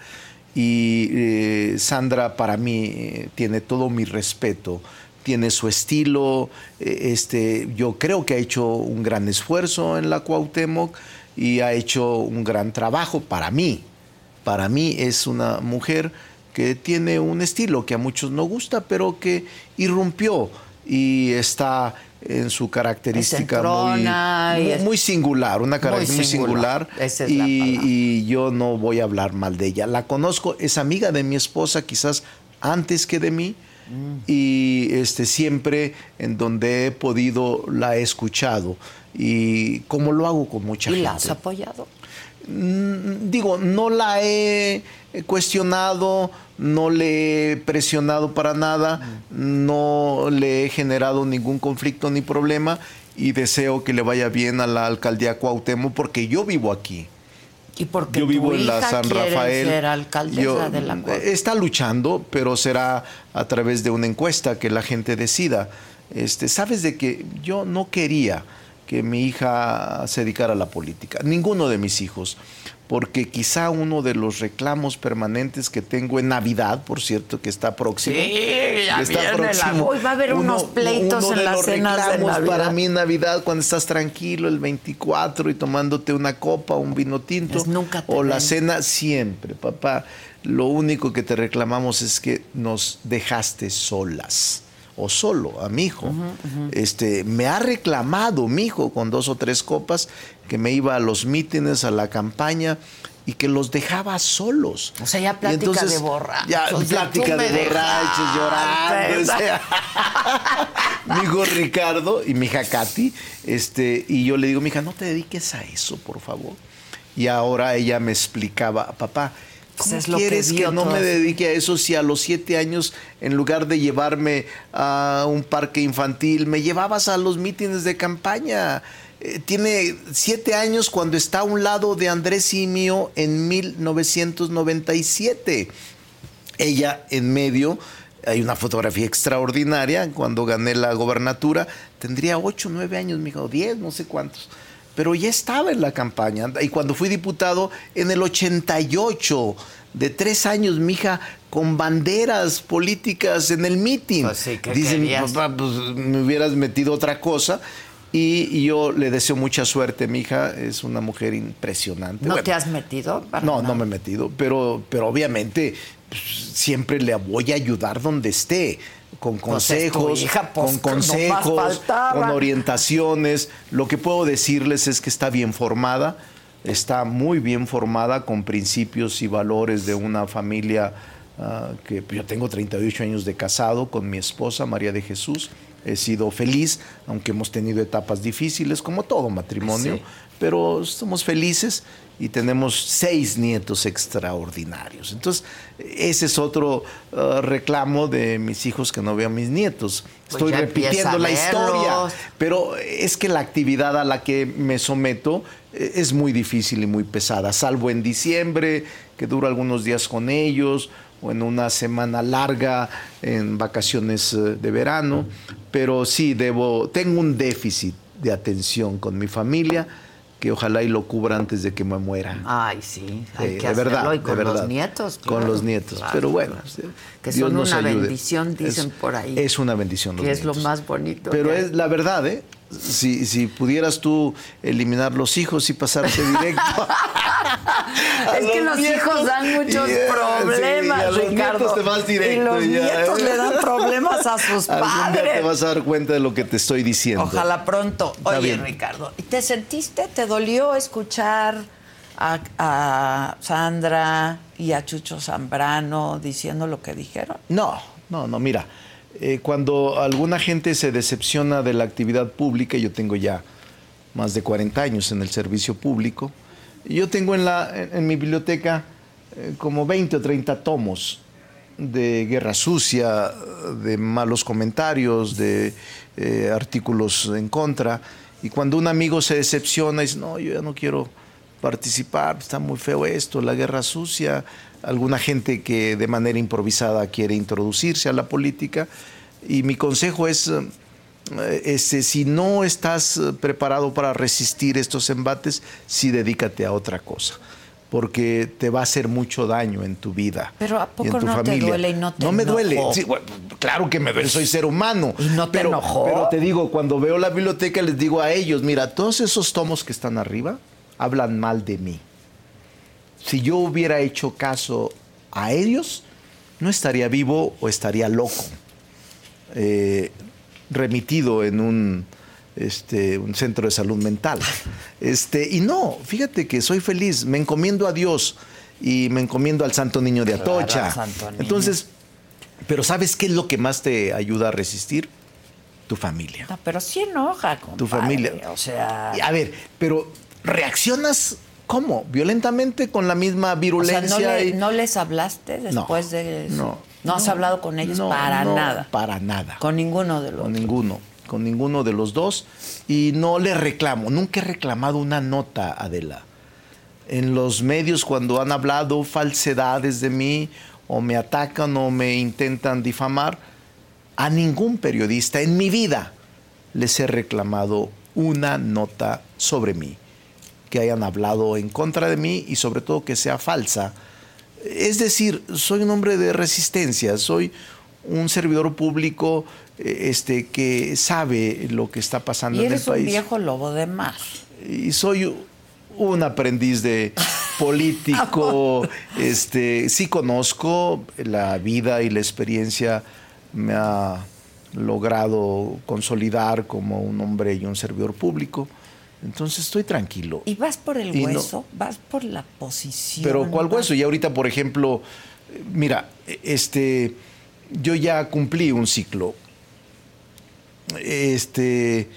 Y eh, Sandra para mí eh, tiene todo mi respeto, tiene su estilo, eh, este, yo creo que ha hecho un gran esfuerzo en la Cuauhtémoc y ha hecho un gran trabajo para mí. Para mí es una mujer que tiene un estilo que a muchos no gusta, pero que irrumpió y está en su característica muy, entrona y muy- es- muy singular, una característica muy singular, y yo no voy a hablar mal de ella. La conozco, es amiga de mi esposa quizás antes que de mí Mm. y este siempre en donde he podido la he escuchado y como lo hago con mucha ¿Y gente. la has apoyado? Mm, digo, no la he cuestionado, no le he presionado para nada, no le he generado ningún conflicto ni problema y deseo que le vaya bien a la alcaldía Cuauhtémoc porque yo vivo aquí. Y porque yo vivo tu en la San Rafael. ser alcaldesa Yo- de la está luchando, pero será a través de una encuesta que la gente decida. Este, sabes de que yo no quería que mi hija se dedicara a la política, ninguno de mis hijos, porque quizá uno de los reclamos permanentes que tengo en Navidad, por cierto, que está próximo. Sí, ya que está viene la- próximo, Hoy va a haber unos pleitos uno en las cenas de Navidad. Para mí Navidad, cuando estás tranquilo el 24 y tomándote una copa, un vino tinto, nunca te o la cena, siempre, papá. Lo único que te reclamamos es que nos dejaste solas o solo a mi hijo. Este, me ha reclamado mi hijo con dos o tres copas que me iba a los mítines, a la campaña y que los dejaba solos. O sea, ya plática entonces, de borrachos. Ya, O sea, plática de borrachos, llorando. o sea, [LAUGHS] mi hijo Ricardo y mi hija Katy, este, y yo le digo, mi hija, no te dediques a eso, por favor. Y ahora ella me explicaba, papá, ¿cómo Pues es lo que quieres que, no todo me dedique a eso si a los siete años, en lugar de llevarme a un parque infantil, me llevabas a los mítines de campaña? Eh, tiene siete años cuando está a un lado de Andrés mío en 1997 ella en medio, hay una fotografía extraordinaria, cuando gané la gobernatura, tendría 8, 9 años, mi hijo, 10, no sé cuántos. Pero ya estaba en la campaña. Y cuando fui diputado, en el 88, de tres años, mi hija, con banderas políticas en el mitin. ¿qué Dice mi papá, pues me hubieras metido otra cosa. Y, y yo le deseo mucha suerte, mi hija es una mujer impresionante. ¿No Bueno, te has metido? Para no, nada. no me he metido, pero, pero obviamente pues, siempre le voy a ayudar donde esté, con Pues consejos, hija, pues, con consejos, con orientaciones. Lo que puedo decirles es que está bien formada, está muy bien formada con principios y valores de una familia ah, que yo tengo 38 años de casado con mi esposa María de Jesús. He sido feliz, aunque hemos tenido etapas difíciles, como todo matrimonio, Sí. pero somos felices y tenemos seis nietos extraordinarios. Entonces, ese es otro uh, reclamo de mis hijos que no veo a mis nietos. Pues Estoy repitiendo la historia, pero es que la actividad a la que me someto eh, es muy difícil y muy pesada, salvo en diciembre, que duro algunos días con ellos, o en una semana larga en vacaciones eh, de verano, pero sí debo, tengo un déficit de atención con mi familia que ojalá y lo cubra antes de que me muera. Ay, sí, hay Sí, que de verdad, hacerlo de con verdad. los nietos. Con los nietos, claro, pero bueno, Que Dios son nos una ayude. bendición, dicen Es- por ahí. Es una bendición los que es lo más bonito. Pero es la verdad, ¿eh? Si, si pudieras tú eliminar los hijos y pasarte directo. [LAUGHS] Es que los hijos dan muchos problemas, sí, y a los Ricardo. nietos te vas directo y los ya, nietos ¿eh? le dan problemas a sus [LAUGHS] Algún día te padres. vas a dar cuenta de lo que te estoy diciendo. Ojalá pronto. Está Oye, bien. Ricardo, ¿y ¿te sentiste, te dolió escuchar a, a Sandra y a Chucho Zambrano diciendo lo que dijeron? No, no, no, mira, eh, cuando alguna gente se decepciona de la actividad pública, yo tengo ya más de 40 años en el servicio público, yo tengo en, la, en mi biblioteca eh, como 20 o 30 tomos de guerra sucia, de malos comentarios, de eh, artículos en contra. Y cuando un amigo se decepciona y dice, no, yo ya no quiero participar, está muy feo esto, la guerra sucia, alguna gente que de manera improvisada quiere introducirse a la política. Y mi consejo es, este, si no estás preparado para resistir estos embates, sí dedícate a otra cosa porque te va a hacer mucho daño en tu vida. Pero ¿a y en poco tu no te familia. duele y no te No me duele. enojó? Sí, bueno, claro que me duele, soy ser humano. ¿Y no te pero, enojó? Pero te digo, cuando veo la biblioteca les digo a ellos, mira, todos esos tomos que están arriba hablan mal de mí. Si yo hubiera hecho caso a ellos, no estaría vivo o estaría loco, eh, remitido en un, este, un centro de salud mental. [LAUGHS] Este, y no, fíjate que soy feliz, me encomiendo a Dios y me encomiendo al Santo Niño de Atocha. Entonces, pero ¿sabes qué es lo que más te ayuda a resistir? Tu familia. No, pero sí enoja, compadre. Tu familia. O sea... A ver, pero reaccionas ¿cómo? Violentamente con la misma O sea, virulencia. ¿no, le- y- no les hablaste después de eso? no, ¿No has hablado con ellos para no, nada? Para nada. Con ninguno de los Con ninguno, con ninguno de los dos. Y no le reclamo, nunca he reclamado una nota, Adela. En los medios cuando han hablado falsedades de mí o me atacan o me intentan difamar, a ningún periodista en mi vida les he reclamado una nota sobre mí, que hayan hablado en contra de mí y sobre todo que sea falsa. Es decir, soy un hombre de resistencia, soy un servidor público eh, este, que sabe lo que está pasando Y en el eres un país. viejo lobo de mar. Y soy un aprendiz de político. [LAUGHS] este, sí conozco la vida y la experiencia me ha logrado consolidar como un hombre y un servidor público. Entonces estoy tranquilo. Y vas por el Y no- hueso, vas por la posición. Pero ¿cuál hueso? Y ahorita, por ejemplo, mira, este, yo ya cumplí un ciclo. Este,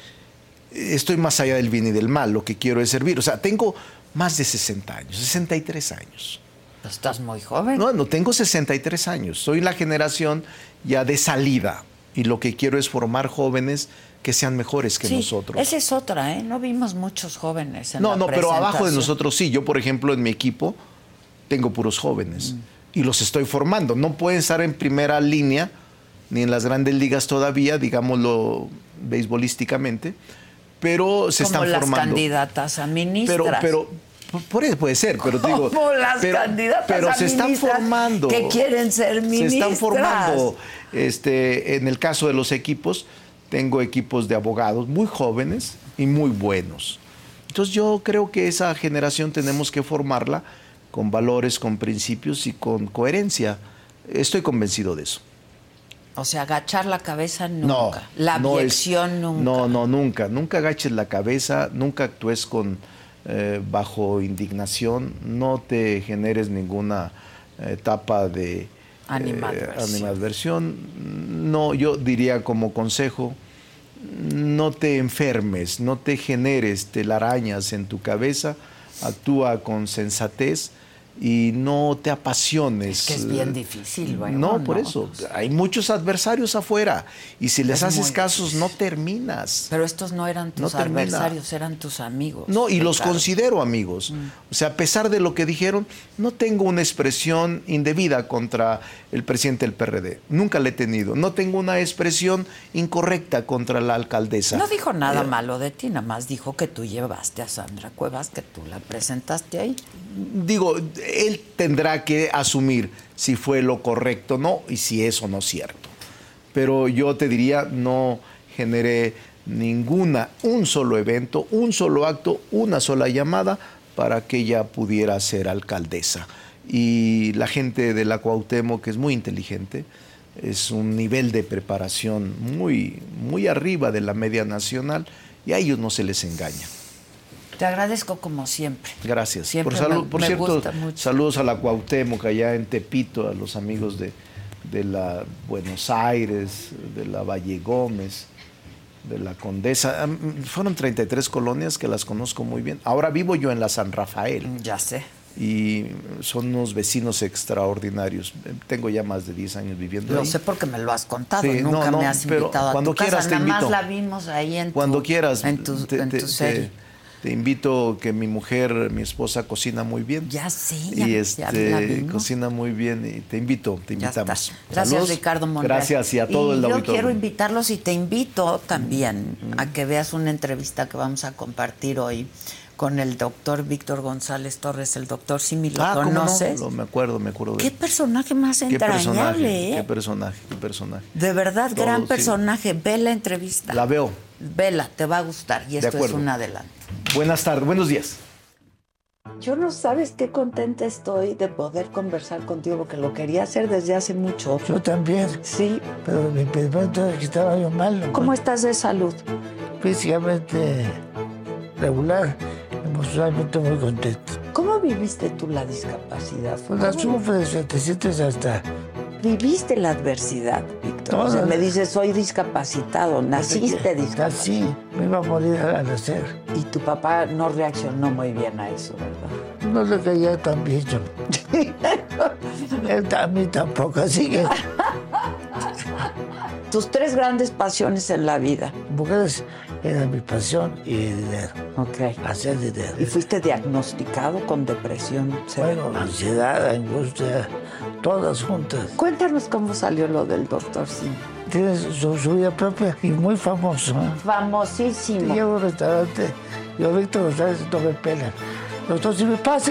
estoy más allá del bien y del mal. Lo que quiero es servir. O sea, tengo más de 60 años, 63 años. Estás muy joven. No, no, tengo 63 años. Soy la generación ya de salida. Y lo que quiero es formar jóvenes que sean mejores que Sí, nosotros. Esa es otra, ¿eh? No vimos muchos jóvenes en No, la no, pero abajo de nosotros sí. Yo, por ejemplo, en mi equipo tengo puros jóvenes y los estoy formando. No pueden estar en primera línea ni en las grandes ligas todavía, digámoslo beisbolísticamente, pero se Como están las formando. candidatas a ministras. Pero, pero eso puede ser, pero digo, Como las pero, candidatas pero a se están formando, que quieren ser se ministras. están formando. Este, en el caso de los equipos, tengo equipos de abogados muy jóvenes y muy buenos. Entonces yo creo que esa generación tenemos que formarla con valores, con principios y con coherencia. Estoy convencido de eso. O sea, agachar la cabeza nunca. No, la no es- abyección nunca. No, no, nunca. Nunca agaches la cabeza, nunca actúes con eh, bajo indignación, no te generes ninguna eh, etapa de eh, animadversión. No, yo diría como consejo, no te enfermes, no te generes telarañas en tu cabeza, actúa con sensatez y no te apasiones. Que es bien difícil, luego, No, por ¿no? eso. Hay muchos adversarios afuera y si les Es haces casos no terminas. Pero estos no eran tus No termina. adversarios, eran tus amigos. No, y los considero amigos. O sea, a pesar de lo que dijeron, no tengo una expresión indebida contra el presidente del PRD. Nunca la he tenido. No tengo una expresión incorrecta contra la alcaldesa. No dijo nada Eh, malo de ti, nada más dijo que tú llevaste a Sandra Cuevas, que tú la presentaste ahí. Digo, él tendrá que asumir si fue lo correcto o no y si es o no cierto. Pero yo te diría, no generé ninguna, un solo evento, un solo acto, una sola llamada para que ella pudiera ser alcaldesa. Y la gente de la Cuauhtémoc, que es muy inteligente, es un nivel de preparación muy, muy arriba de la media nacional y a ellos no se les engaña. Te agradezco como siempre. Gracias. Siempre por me- por me cierto, gusta mucho. saludos a la Cuauhtémoc allá en Tepito, a los amigos de, de la Buenos Aires, de la Valle Gómez, de la Condesa. Mm, Fueron 33 colonias que las conozco muy bien. Ahora vivo yo en la San Rafael. Ya sé. y son unos vecinos extraordinarios. Tengo ya más de 10 años viviendo Lo ahí. sé porque me lo has contado. Sí, Nunca no, no, me has pero invitado a cuando tu casa. quieras te Nada más la vimos ahí en tu, Cuando quieras, en tu, te, en tu te- serie. te invito que mi mujer, mi esposa cocina muy bien. Ya sé, ya- y ya este la vimos. cocina muy bien y te invito, te Ya invitamos. Gracias, Saludos. Ricardo Monreal. Gracias y a todo Y el yo auditorio. quiero invitarlos y te invito también a que veas una entrevista que vamos a compartir hoy con el doctor Víctor González Torres, el doctor Simi, ¿lo Ah, ¿cómo no? conoces? Lo- me acuerdo, me acuerdo de Qué personaje más Qué entrañable, personaje, ¿eh? qué personaje, qué personaje. De verdad, Todo, gran sí. personaje. Ve la entrevista. La veo. Vela, te va a gustar. Y De esto es un adelanto. Buenas tardes, buenos días. Yo no sabes qué contenta estoy de poder conversar contigo, porque lo quería hacer desde hace mucho. Yo también. Sí. Pero mi impedimento es que estaba yo mal. ¿Cómo estás de salud? Físicamente regular, emocionalmente muy contento. ¿Cómo viviste tú la discapacidad? Pues la ¿Cómo sufres, te sientes hasta... ¿Viviste la adversidad, Víctor? O sea, me dices, soy discapacitado, naciste discapacitado. Nací, me iba a morir al nacer. Y tu papá no reaccionó muy bien a eso, ¿verdad? No le caía tan bien yo. [LAUGHS] Él a mí tampoco, así que... Tus tres grandes pasiones en la vida. Mujeres era mi pasión y el dinero. Ok. Hacer dinero. ¿Y fuiste diagnosticado con depresión? Bueno, ansiedad, angustia, todas juntas. Cuéntanos cómo salió lo del doctor Sim. Tiene su, su vida propia y muy famoso. ¿eh? Famosísimo. Llego a un restaurante, yo Víctor González no me pelan. Doctor, si me pasa,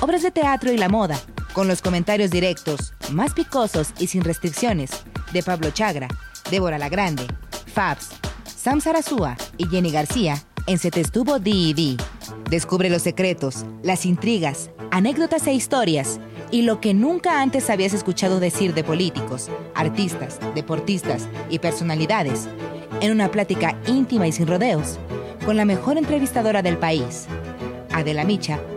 obras de teatro y la moda, con los comentarios directos, más picosos y sin restricciones, de Pablo Chagra, Débora La Grande, Fabs, Sam Sarasúa y Jenny García en Se Te Estuvo D&D. Descubre los secretos, las intrigas, anécdotas e historias y lo que nunca antes habías escuchado decir de políticos, artistas, deportistas y personalidades en una plática íntima y sin rodeos con la mejor entrevistadora del país, Adela Micha,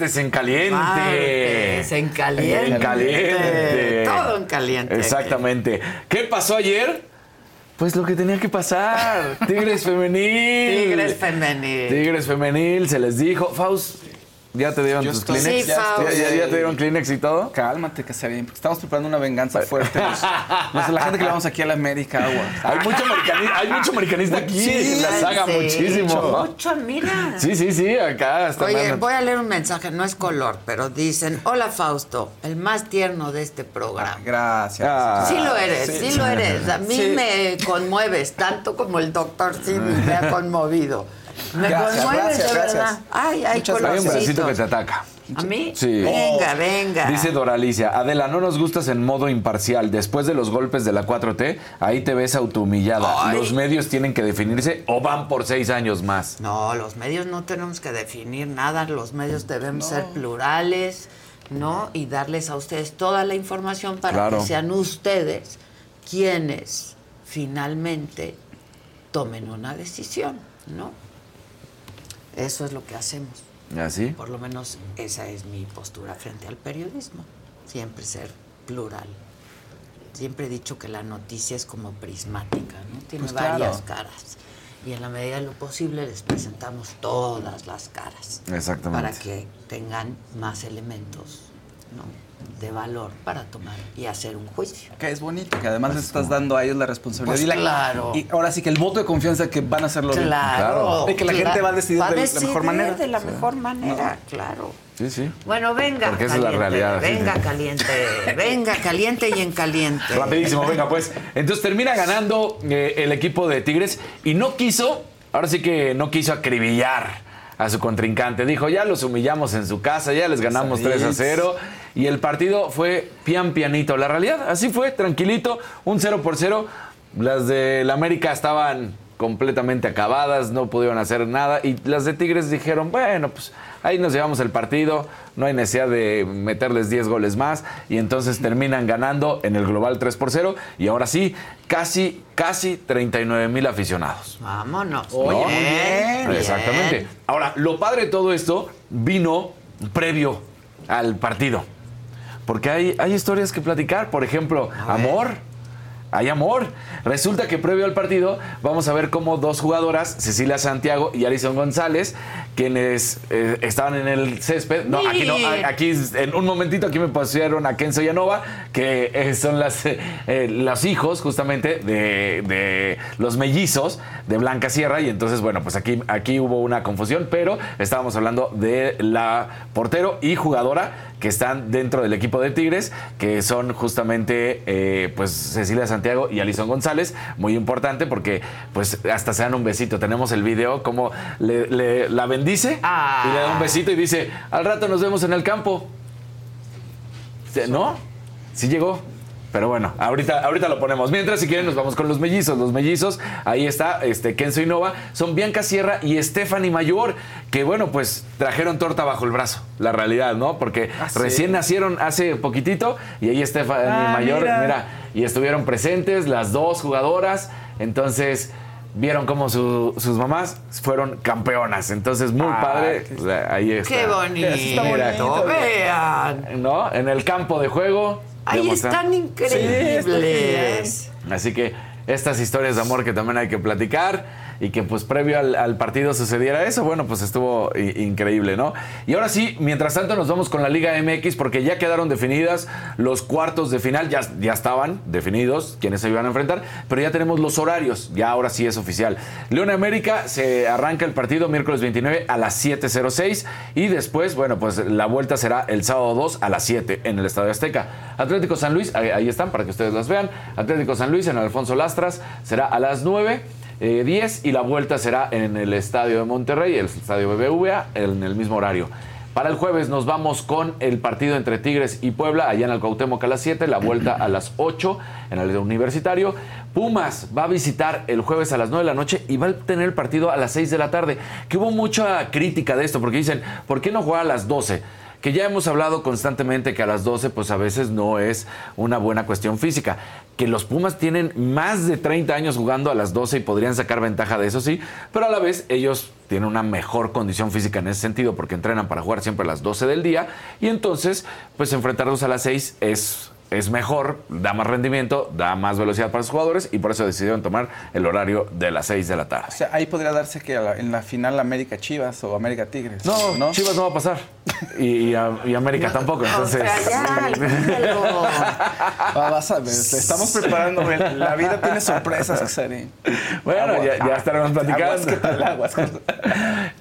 Martes, en caliente. Martes en caliente. En caliente. Todo en caliente aquí. Exactamente. ¿Qué pasó ayer? Pues lo que tenía que pasar. Tigres femenil. Tigres femenil. Tigres femenil, se les dijo. Faust, ¿ya te dieron Yo tus estoy- Kleenex? Sí. ¿Ya, ya- ya te dieron Kleenex y todo? Cálmate, que se bien. porque Estamos preparando una venganza fuerte. [LAUGHS] Los, los de la gente que le vamos aquí a la América, agua. Hay mucho americanista, hay mucho americanista aquí en la saga, Sí, muchísimo. Mucho, mira. Sí, sí, sí, acá está. Oye, voy a leer un mensaje, no es color, pero dicen, hola Fausto, el más tierno de este programa. Gracias. Sí lo eres, Sí. sí, lo eres. A mí Sí. me conmueves, tanto como el doctor Simi me ha [LAUGHS] conmovido. Me Gracias, conmueves, gracias, de gracias. verdad. Ay, ay, Hay un bracito que te ataca. ¿A mí? Sí. Venga, venga. Dice Doralicia, Adela, no nos gustas en modo imparcial. Después de los golpes de la 4T, ahí te ves autohumillada. Ay. Los medios tienen que definirse o van por seis años más. No, los medios no tenemos que definir nada, los medios debemos ser plurales, ¿no? Y darles a ustedes toda la información para Claro. que sean ustedes quienes finalmente tomen una decisión, ¿no? Eso es lo que hacemos. ¿Así? Por lo menos esa es mi postura frente al periodismo. Siempre ser plural. Siempre he dicho que la noticia es como prismática, ¿no? Tiene Pues claro. varias caras. Y en la medida de lo posible les presentamos todas las caras. Exactamente. Para que tengan más elementos ¿no? De valor para tomar y hacer un juicio. Que es bonito, que además les estás dando a ellos la responsabilidad. Pues y la- claro. Y ahora sí que el voto de confianza que van a hacerlo bien. Claro. Y que la gente claro. va a decidir Va a de la mejor manera. de la mejor manera, claro. Sí, sí. Bueno, venga. Porque esa es la caliente, realidad, Venga, sí. caliente. Venga, caliente y en caliente. Rapidísimo, venga pues. Entonces termina ganando eh, el equipo de Tigres y no quiso, ahora sí que no quiso acribillar a su contrincante. Dijo, ya los humillamos en su casa, ya les ganamos 3 a 0 y el partido fue pian pianito. La realidad, así fue, tranquilito, un 0 por 0. Las de la América estaban completamente acabadas, no pudieron hacer nada y las de Tigres dijeron, bueno, pues ahí nos llevamos el partido, no hay necesidad de meterles 10 goles más y entonces terminan ganando en el global 3 por 0 y ahora sí, casi, casi 39 mil aficionados. Vámonos. ¿no? Bien, bien. Exactamente. Ahora, lo padre de todo esto vino previo al partido. Porque hay, hay historias que platicar. Por ejemplo, amor. Hay amor. Resulta que previo al partido vamos a ver cómo dos jugadoras, Cecilia Santiago y Alison González, quienes eh, estaban en el césped. No, aquí no, aquí en un momentito aquí me pusieron a Kenzo y a Nova, que eh, son las, eh, eh, los hijos justamente de, de los mellizos de Blanca Sierra. Y entonces, bueno, pues aquí, aquí hubo una confusión, pero estábamos hablando de la portero y jugadora que están dentro del equipo de Tigres, que son justamente eh, pues Cecilia Santiago y Alison González, muy importante porque pues hasta se dan un besito. Tenemos el video como le, le- la bendice y le da un besito y dice, al rato nos vemos en el campo. ¿No? Sí llegó. Pero bueno, ahorita, ahorita lo ponemos. Mientras, si quieren, nos vamos con los mellizos. Los mellizos, ahí está, este, Kenzo y Nova, son Bianca Sierra y Stephanie Mayor, que bueno, pues trajeron torta bajo el brazo, la realidad, ¿no? Porque Ah, sí. recién nacieron hace poquitito y ahí Stephanie Ah, Mayor, mira. mira, y estuvieron presentes las dos jugadoras. Entonces, vieron cómo su- sus mamás fueron campeonas. Entonces, muy Ah, padre. ahí está. Qué bonito. Mira, Vean. ¿No? En el campo de juego. Ahí están increíbles. Así que estas historias de amor que también hay que platicar y que pues previo al, partido sucediera eso, bueno, pues estuvo increíble, ¿no? Y ahora sí, mientras tanto nos vamos con la Liga MX porque ya quedaron definidas los cuartos de final, ya, ya estaban definidos quienes se iban a enfrentar, pero ya tenemos los horarios, ya ahora sí es oficial. León América se arranca el partido miércoles 29 a las 7.06 y después, bueno, pues la vuelta será el sábado 2 a las 7 en el Estadio Azteca. Atlético San Luis, ahí, están para que ustedes las vean. Atlético San Luis en Alfonso Lastras será a las 9. Eh, 10 y la vuelta será en el estadio de Monterrey, el estadio BBVA, en el mismo horario. Para el jueves nos vamos con el partido entre Tigres y Puebla, allá en el Cuauhtémoc a las 7, la vuelta a las 8 en el Universitario. Pumas va a visitar el jueves a las 9 de la noche y va a tener el partido a las 6 de la tarde. Que hubo mucha crítica de esto, porque dicen, ¿por qué no juega a las 12? que ya hemos hablado constantemente que a las 12 pues a veces no es una buena cuestión física, que los Pumas tienen más de 30 años jugando a las 12 y podrían sacar ventaja de eso sí, pero a la vez ellos tienen una mejor condición física en ese sentido porque entrenan para jugar siempre a las 12 del día y entonces pues enfrentarlos a las 6 es es mejor, da más rendimiento, da más velocidad para los jugadores y por eso decidieron tomar el horario de las 6 de la tarde. O sea, ahí podría darse que la- en la final América Chivas o América Tigres. No, Chivas no va a pasar. Y, y a- y América tampoco. [LAUGHS] Entonces. Va, [LAUGHS] vas a ver, estamos preparando. La vida tiene sorpresas, Casarín. Bueno, ya, ya estaremos platicando. Aguas, ¿qué tal? Aguas. [LAUGHS]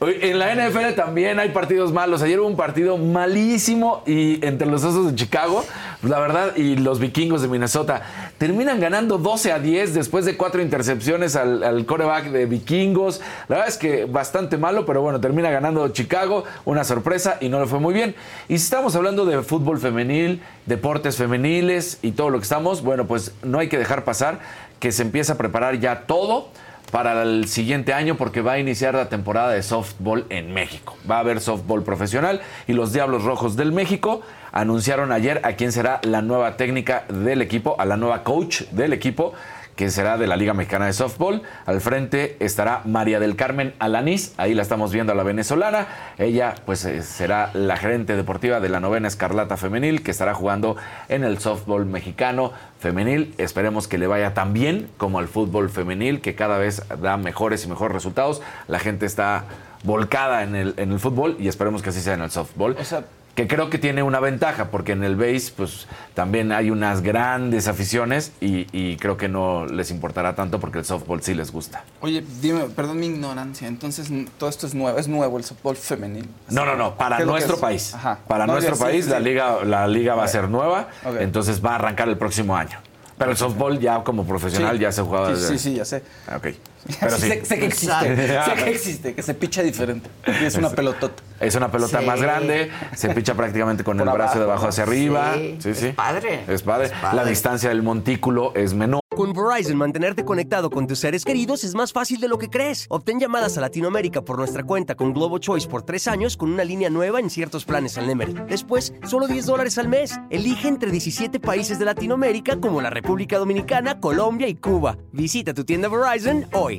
En la NFL también hay partidos malos. Ayer hubo un partido malísimo y entre los Osos de Chicago, la verdad, y los Vikingos de Minnesota terminan ganando 12 a 10 después de cuatro intercepciones al, al coreback de Vikingos. La verdad es que bastante malo, pero bueno, termina ganando Chicago, una sorpresa y no le fue muy bien. Y si estamos hablando de fútbol femenil, deportes femeniles y todo lo que estamos, bueno, pues no hay que dejar pasar que se empieza a preparar ya todo para el siguiente año porque va a iniciar la temporada de softball en México. Va a haber softball profesional y los Diablos Rojos del México anunciaron ayer a quién será la nueva técnica del equipo, a la nueva coach del equipo que será de la Liga Mexicana de Softball. Al frente estará María del Carmen Alanís, ahí la estamos viendo a la venezolana. Ella pues eh, será la gerente deportiva de la novena Escarlata Femenil, que estará jugando en el softball mexicano femenil. Esperemos que le vaya tan bien como al fútbol femenil, que cada vez da mejores y mejores resultados. La gente está volcada en el, en el fútbol y esperemos que así sea en el softball. O sea, que creo que tiene una ventaja, porque en el base pues también hay unas grandes aficiones y, y creo que no les importará tanto porque el softball sí les gusta. Oye, dime, perdón mi ignorancia, entonces todo esto es nuevo, es nuevo el softball femenil. No, no, no, para ¿Qué es lo que nuestro es? país. Ajá. Para No, nuestro país sí. la liga la liga va a ser nueva, entonces va a arrancar el próximo año. Pero el softball ya como profesional Sí. ya se juega Sí, desde- sí, sí, ya sé. Ok. [LAUGHS] Pero sí. sé, sé que existe, sé que existe, que se picha diferente. Y es una pelotota. Es una pelota Sí. más grande, se picha prácticamente con Por el brazo abajo, de abajo hacia arriba. Sí, Sí, es sí. padre. Es padre. Es padre. La distancia del montículo es menor. Con Verizon, mantenerte conectado con tus seres queridos es más fácil de lo que crees. Obtén llamadas a Latinoamérica por nuestra cuenta con Globo Choice por tres años con una línea nueva en ciertos planes al Nemery. Después, solo 10 dólares al mes. Elige entre 17 países de Latinoamérica como la República Dominicana, Colombia y Cuba. Visita tu tienda Verizon hoy.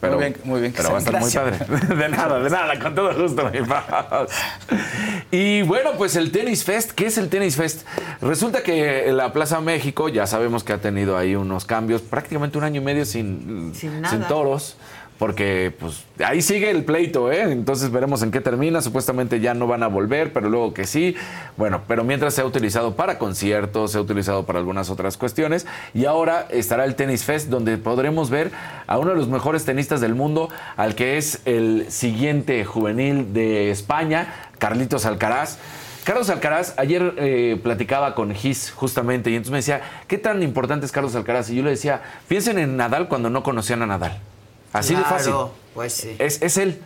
Pero, muy bien, muy bien. Pero va a estar muy padre. [LAUGHS] De nada, de nada, con todo gusto, mi paz. Y bueno, pues el Tenis Fest, ¿qué es el Tenis Fest? Resulta que la Plaza México, ya sabemos que ha tenido ahí unos cambios, prácticamente un año y medio sin, Sin nada. toros. Porque pues ahí sigue el pleito, ¿eh? Entonces veremos en qué termina. Supuestamente ya no van a volver, pero luego que sí. Bueno, pero mientras se ha utilizado para conciertos, se ha utilizado para algunas otras cuestiones. Y ahora estará el Tennis Fest, donde podremos ver a uno de los mejores tenistas del mundo, al que es el siguiente juvenil de España, Carlitos Alcaraz. Carlos Alcaraz, ayer eh, platicaba con Gis justamente y entonces me decía, ¿qué tan importante es Carlos Alcaraz? Y yo le decía, piensen en Nadal cuando no conocían a Nadal. Así de fácil. Pues sí. Es, es él.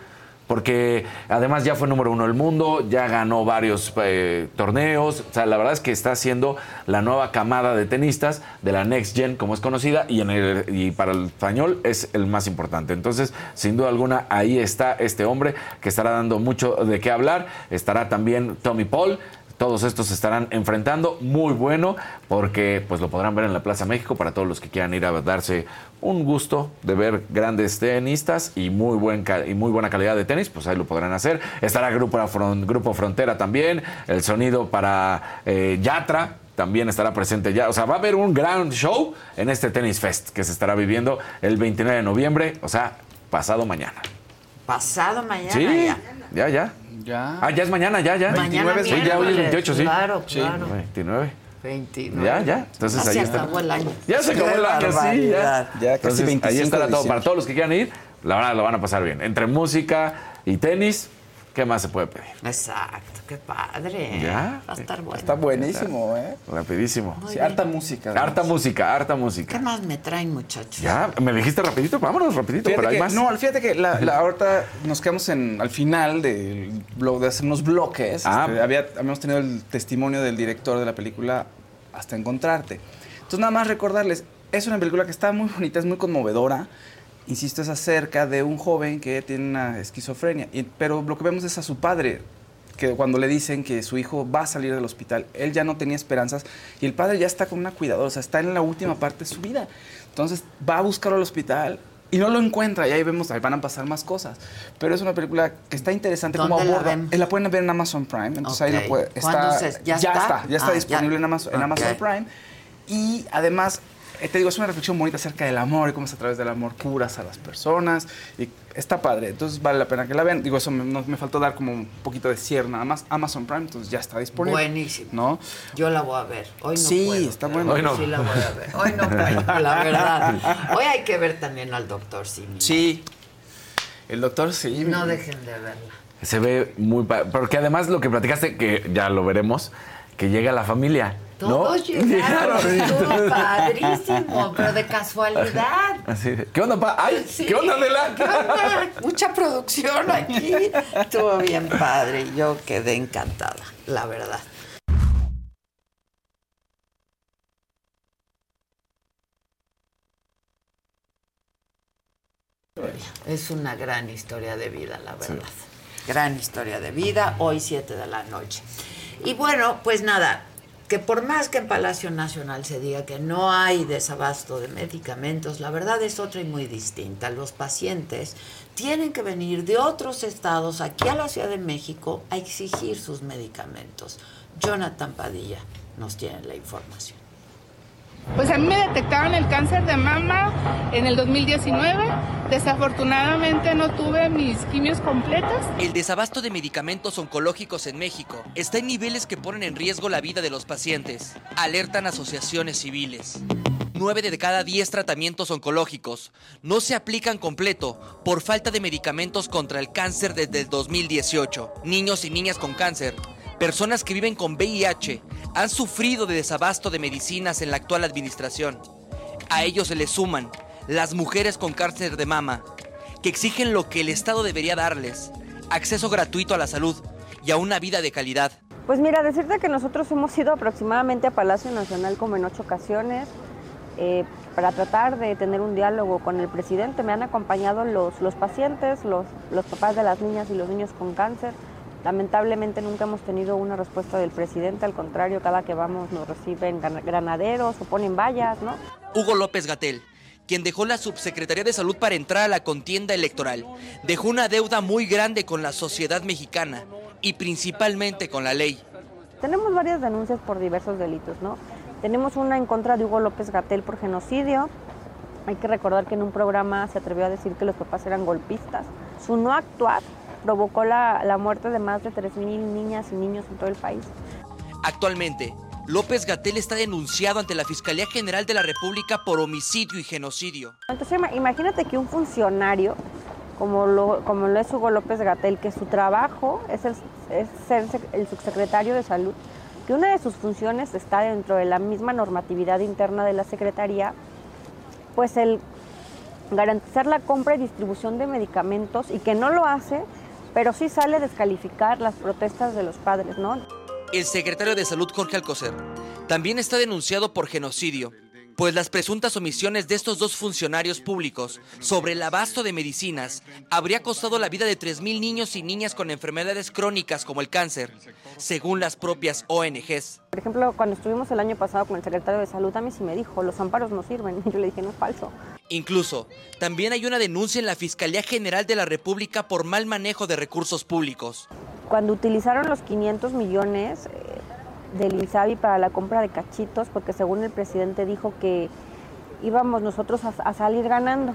Porque además ya fue número uno del mundo, ya ganó varios eh, torneos. O sea, la verdad es que está siendo la nueva camada de tenistas de la Next Gen, como es conocida, y, en el, y para el español es el más importante. Entonces, sin duda alguna, ahí está este hombre que estará dando mucho de qué hablar. Estará también Tommy Paul. Todos estos se estarán enfrentando, muy bueno, porque pues lo podrán ver en la Plaza México para todos los que quieran ir a darse un gusto de ver grandes tenistas y muy, buen y muy buena calidad de tenis, pues ahí lo podrán hacer. Estará Grupo, Grupo Frontera también, el sonido para eh, Yatra, también estará presente ya. O sea, va a haber un gran show en este Tennis Fest que se estará viviendo el 29 de noviembre, o sea, pasado mañana. Pasado mañana Sí, ya. ya, ya. Ya. Ah, ya es mañana, ya, ya. Mañana 29, sí, ya hoy es miércoles, 28, sí. claro, Sí, claro. 29. 29. Ya, ya. Entonces Ya ahí se está. acabó el año. Ya se acabó el año, sí, ya. Ya casi Entonces, 25 ahí estará todo. Para todos los que quieran ir, la verdad lo van a pasar bien. Entre música y tenis, ¿qué más se puede pedir? Exacto, qué padre. Ya. Va a estar bueno. Está buenísimo, ¿eh? Rapidísimo. Sí, harta música. además. Harta música, harta ¿Qué música. más me traen, muchachos? Ya, me dijiste rapidito, vámonos rapidito, Fíjate pero hay más. No, fíjate que la, la- ahorita nos quedamos en, al final del blog, de hacer unos bloques. Ah. Este, había, habíamos tenido el testimonio del director de la película Hasta Encontrarte. Entonces, nada más recordarles, es una película que está muy bonita, es muy conmovedora. Insisto, es acerca de un joven que tiene una esquizofrenia. Y- pero lo que vemos es a su padre, que cuando le dicen que su hijo va a salir del hospital, él ya no tenía esperanzas y el padre ya está con una cuidadora, o sea, está en la última parte de su vida. Entonces va a buscarlo al hospital y no lo encuentra y ahí vemos, ahí van a pasar más cosas. Pero es una película que está interesante como ¿Dónde la aborda. vemos? eh, La pueden ver en Amazon Prime, entonces ahí Ok. lo puede, ¿Cuándo está, se- ya está? ya está Ah, disponible ya. en Amazon, en Ok. Amazon Prime. Y además, te digo, es una reflexión bonita acerca del amor y cómo es a través del amor curas a las personas. Y está padre, entonces vale la pena que la vean. Digo, eso me, no- me faltó dar como un poquito de cierre nada más. Amazon Prime, entonces ya está disponible. Buenísimo. ¿No? Yo la voy a ver. Hoy no Sí, puedo, está bueno. Hoy no. Sí la voy a ver. Hoy no puedo, [LAUGHS] la verdad. Hoy hay que ver también al doctor Simi. Sí. El doctor sí. No dejen de verla. Se ve muy... Porque además lo que platicaste, que ya lo veremos, que llega la familia. Todos ¿no? llegaron, [LAUGHS] estuvo padrísimo, pero de casualidad. Así de, ¿Qué onda, pa? ¡Ay! Sí. ¿Qué onda, Adela? [LAUGHS] ¿Qué onda? Mucha producción aquí. Estuvo bien padre. Yo quedé encantada, la verdad. Es una gran historia de vida, la verdad. Gran historia de vida, hoy 7 de la noche. Y bueno, pues nada, que por más que en Palacio Nacional se diga que no hay desabasto de medicamentos, la verdad es otra y muy distinta. Los pacientes tienen que venir de otros estados aquí a la Ciudad de México a exigir sus medicamentos. Jonathan Padilla nos tiene la información. Pues a mí me detectaron el cáncer de mama en el 2019. Desafortunadamente no tuve mis quimios completas. El desabasto de medicamentos oncológicos en México está en niveles que ponen en riesgo la vida de los pacientes, alertan asociaciones civiles. Nueve de cada diez tratamientos oncológicos no se aplican completo por falta de medicamentos contra el cáncer desde el 2018. Niños y niñas con cáncer, personas que viven con VIH, han sufrido de desabasto de medicinas en la actual administración. A ellos se les suman las mujeres con cáncer de mama, que exigen lo que el Estado debería darles, acceso gratuito a la salud y a una vida de calidad. Pues mira, decirte que nosotros hemos ido aproximadamente a Palacio Nacional como en ocho ocasiones eh, para tratar de tener un diálogo con el presidente. Me han acompañado los, los pacientes, los, los papás de las niñas y los niños con cáncer. Lamentablemente nunca hemos tenido una respuesta del presidente, al contrario, cada que vamos nos reciben gran- granaderos o ponen vallas, ¿no? Hugo López Gatel, quien dejó la Subsecretaría de Salud para entrar a la contienda electoral, dejó una deuda muy grande con la sociedad mexicana y principalmente con la ley. Tenemos varias denuncias por diversos delitos, ¿no? Tenemos una en contra de Hugo López Gatel por genocidio. Hay que recordar que en un programa se atrevió a decir que los papás eran golpistas. Su no actuar provocó la, la muerte de más de 3.000 niñas y niños en todo el país. Actualmente, López Gatel está denunciado ante la Fiscalía General de la República por homicidio y genocidio. Entonces ima- imagínate que un funcionario como lo, como lo es Hugo López Gatel, que su trabajo es, el, es ser el subsecretario de salud, que una de sus funciones está dentro de la misma normatividad interna de la Secretaría, pues el garantizar la compra y distribución de medicamentos y que no lo hace, pero sí sale descalificar las protestas de los padres, ¿no? El secretario de Salud Jorge Alcocer también está denunciado por genocidio, pues las presuntas omisiones de estos dos funcionarios públicos sobre el abasto de medicinas habría costado la vida de 3.000 niños y niñas con enfermedades crónicas como el cáncer, según las propias ONGs. Por ejemplo, cuando estuvimos el año pasado con el secretario de Salud, a mí sí me dijo, los amparos no sirven. [LAUGHS] Y yo le dije, no es falso. Incluso, también hay una denuncia en la Fiscalía General de la República por mal manejo de recursos públicos. Cuando utilizaron los 500 millones del INSABI para la compra de cachitos, porque según el presidente dijo que íbamos nosotros a, salir ganando.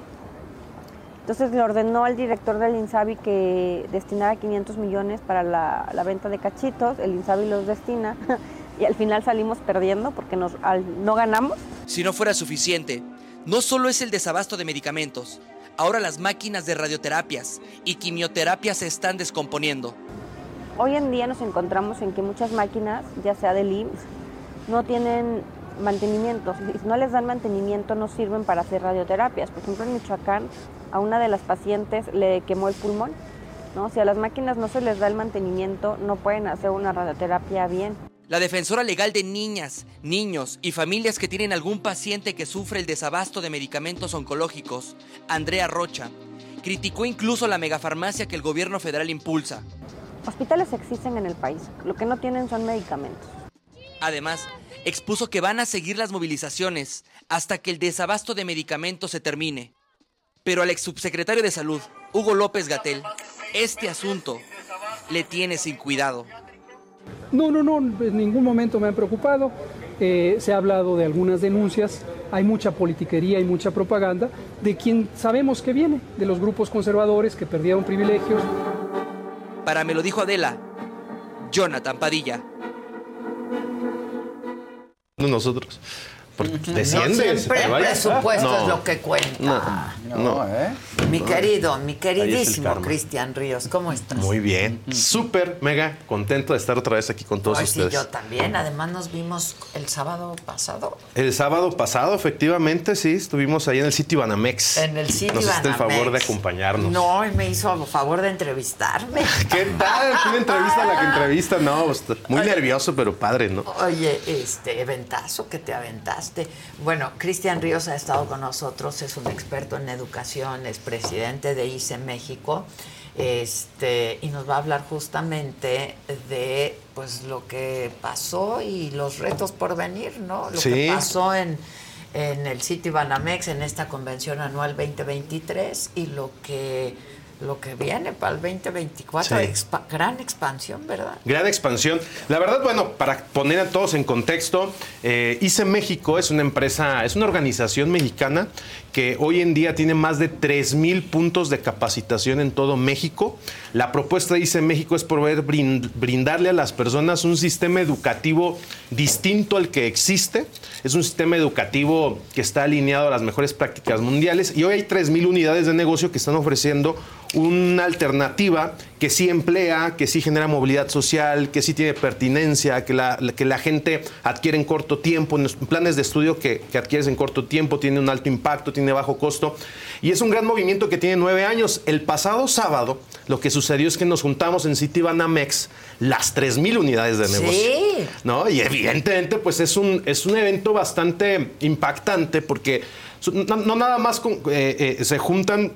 Entonces le ordenó al director del INSABI que destinara 500 millones para la, venta de cachitos, el INSABI los destina [LAUGHS] y al final salimos perdiendo porque no ganamos. Si no fuera suficiente, no solo es el desabasto de medicamentos, ahora las máquinas de radioterapias y quimioterapias se están descomponiendo. Hoy en día nos encontramos en que muchas máquinas, ya sea del IMSS, no tienen mantenimiento. Si no les dan mantenimiento, no sirven para hacer radioterapias. Por ejemplo, en Michoacán, a una de las pacientes le quemó el pulmón. ¿no? Si a las máquinas no se les da el mantenimiento, no pueden hacer una radioterapia bien. La defensora legal de niñas, niños y familias que tienen algún paciente que sufre el desabasto de medicamentos oncológicos, Andrea Rocha, criticó incluso la megafarmacia que el gobierno federal impulsa. Hospitales existen en el país, lo que no tienen son medicamentos. Además, expuso que van a seguir las movilizaciones hasta que el desabasto de medicamentos se termine. Pero al ex subsecretario de Salud, Hugo López Gatel, este asunto le tiene sin cuidado. No, no, no, en ningún momento me han preocupado. Eh, se ha hablado de algunas denuncias, hay mucha politiquería y mucha propaganda de quien sabemos que viene, de los grupos conservadores que perdieron privilegios. Para me lo dijo Adela, Jonathan Padilla. Nosotros Porque No desciende. siempre el presupuesto es lo que cuenta. No, no. Mi querido, mi queridísimo. Cristian Ríos, ¿cómo estás? Muy bien. Súper, mega contento de estar otra vez aquí con todos Pues sí, ustedes. yo también. Además nos vimos el sábado pasado El sábado pasado, efectivamente, sí, estuvimos ahí en el sitio Banamex. en el sitio Nos hiciste el favor de acompañarnos. No, y me hizo favor de entrevistarme. [LAUGHS] ¿Qué tal? Una entrevista a la que entrevista, no, pues, muy nervioso, pero padre, ¿no? Oye, este eventazo que te aventaste. Bueno, Cristian Ríos ha estado con nosotros, es un experto en educación, es presidente de ICE México. Este, y nos va a hablar justamente de pues lo que pasó y los retos por venir, ¿no? Lo Sí. que pasó en, en el sitio Banamex en esta convención anual 2023 y lo que lo que viene para el 2024, Sí. Expa- gran expansión, ¿verdad? Gran expansión. La verdad, bueno, para poner a todos en contexto, eh, ICE México es una empresa, es una organización mexicana que hoy en día tiene más de 3.000 puntos de capacitación en todo México. La propuesta de ICE México es poder brin- brindarle a las personas un sistema educativo distinto al que existe. Es un sistema educativo que está alineado a las mejores prácticas mundiales y hoy hay 3.000 unidades de negocio que están ofreciendo una alternativa que sí emplea, que sí genera movilidad social, que sí tiene pertinencia, que la, que la gente adquiere en corto tiempo, en los planes de estudio que, que adquieres en corto tiempo, tiene un alto impacto, tiene bajo costo. Y es un gran movimiento que tiene nueve años. El pasado sábado lo que sucedió es que nos juntamos en City Banamex las 3.000 unidades de negocio. Sí. ¿no? Y evidentemente, pues es un, es un evento bastante impactante porque no, no nada más con- eh, eh, se juntan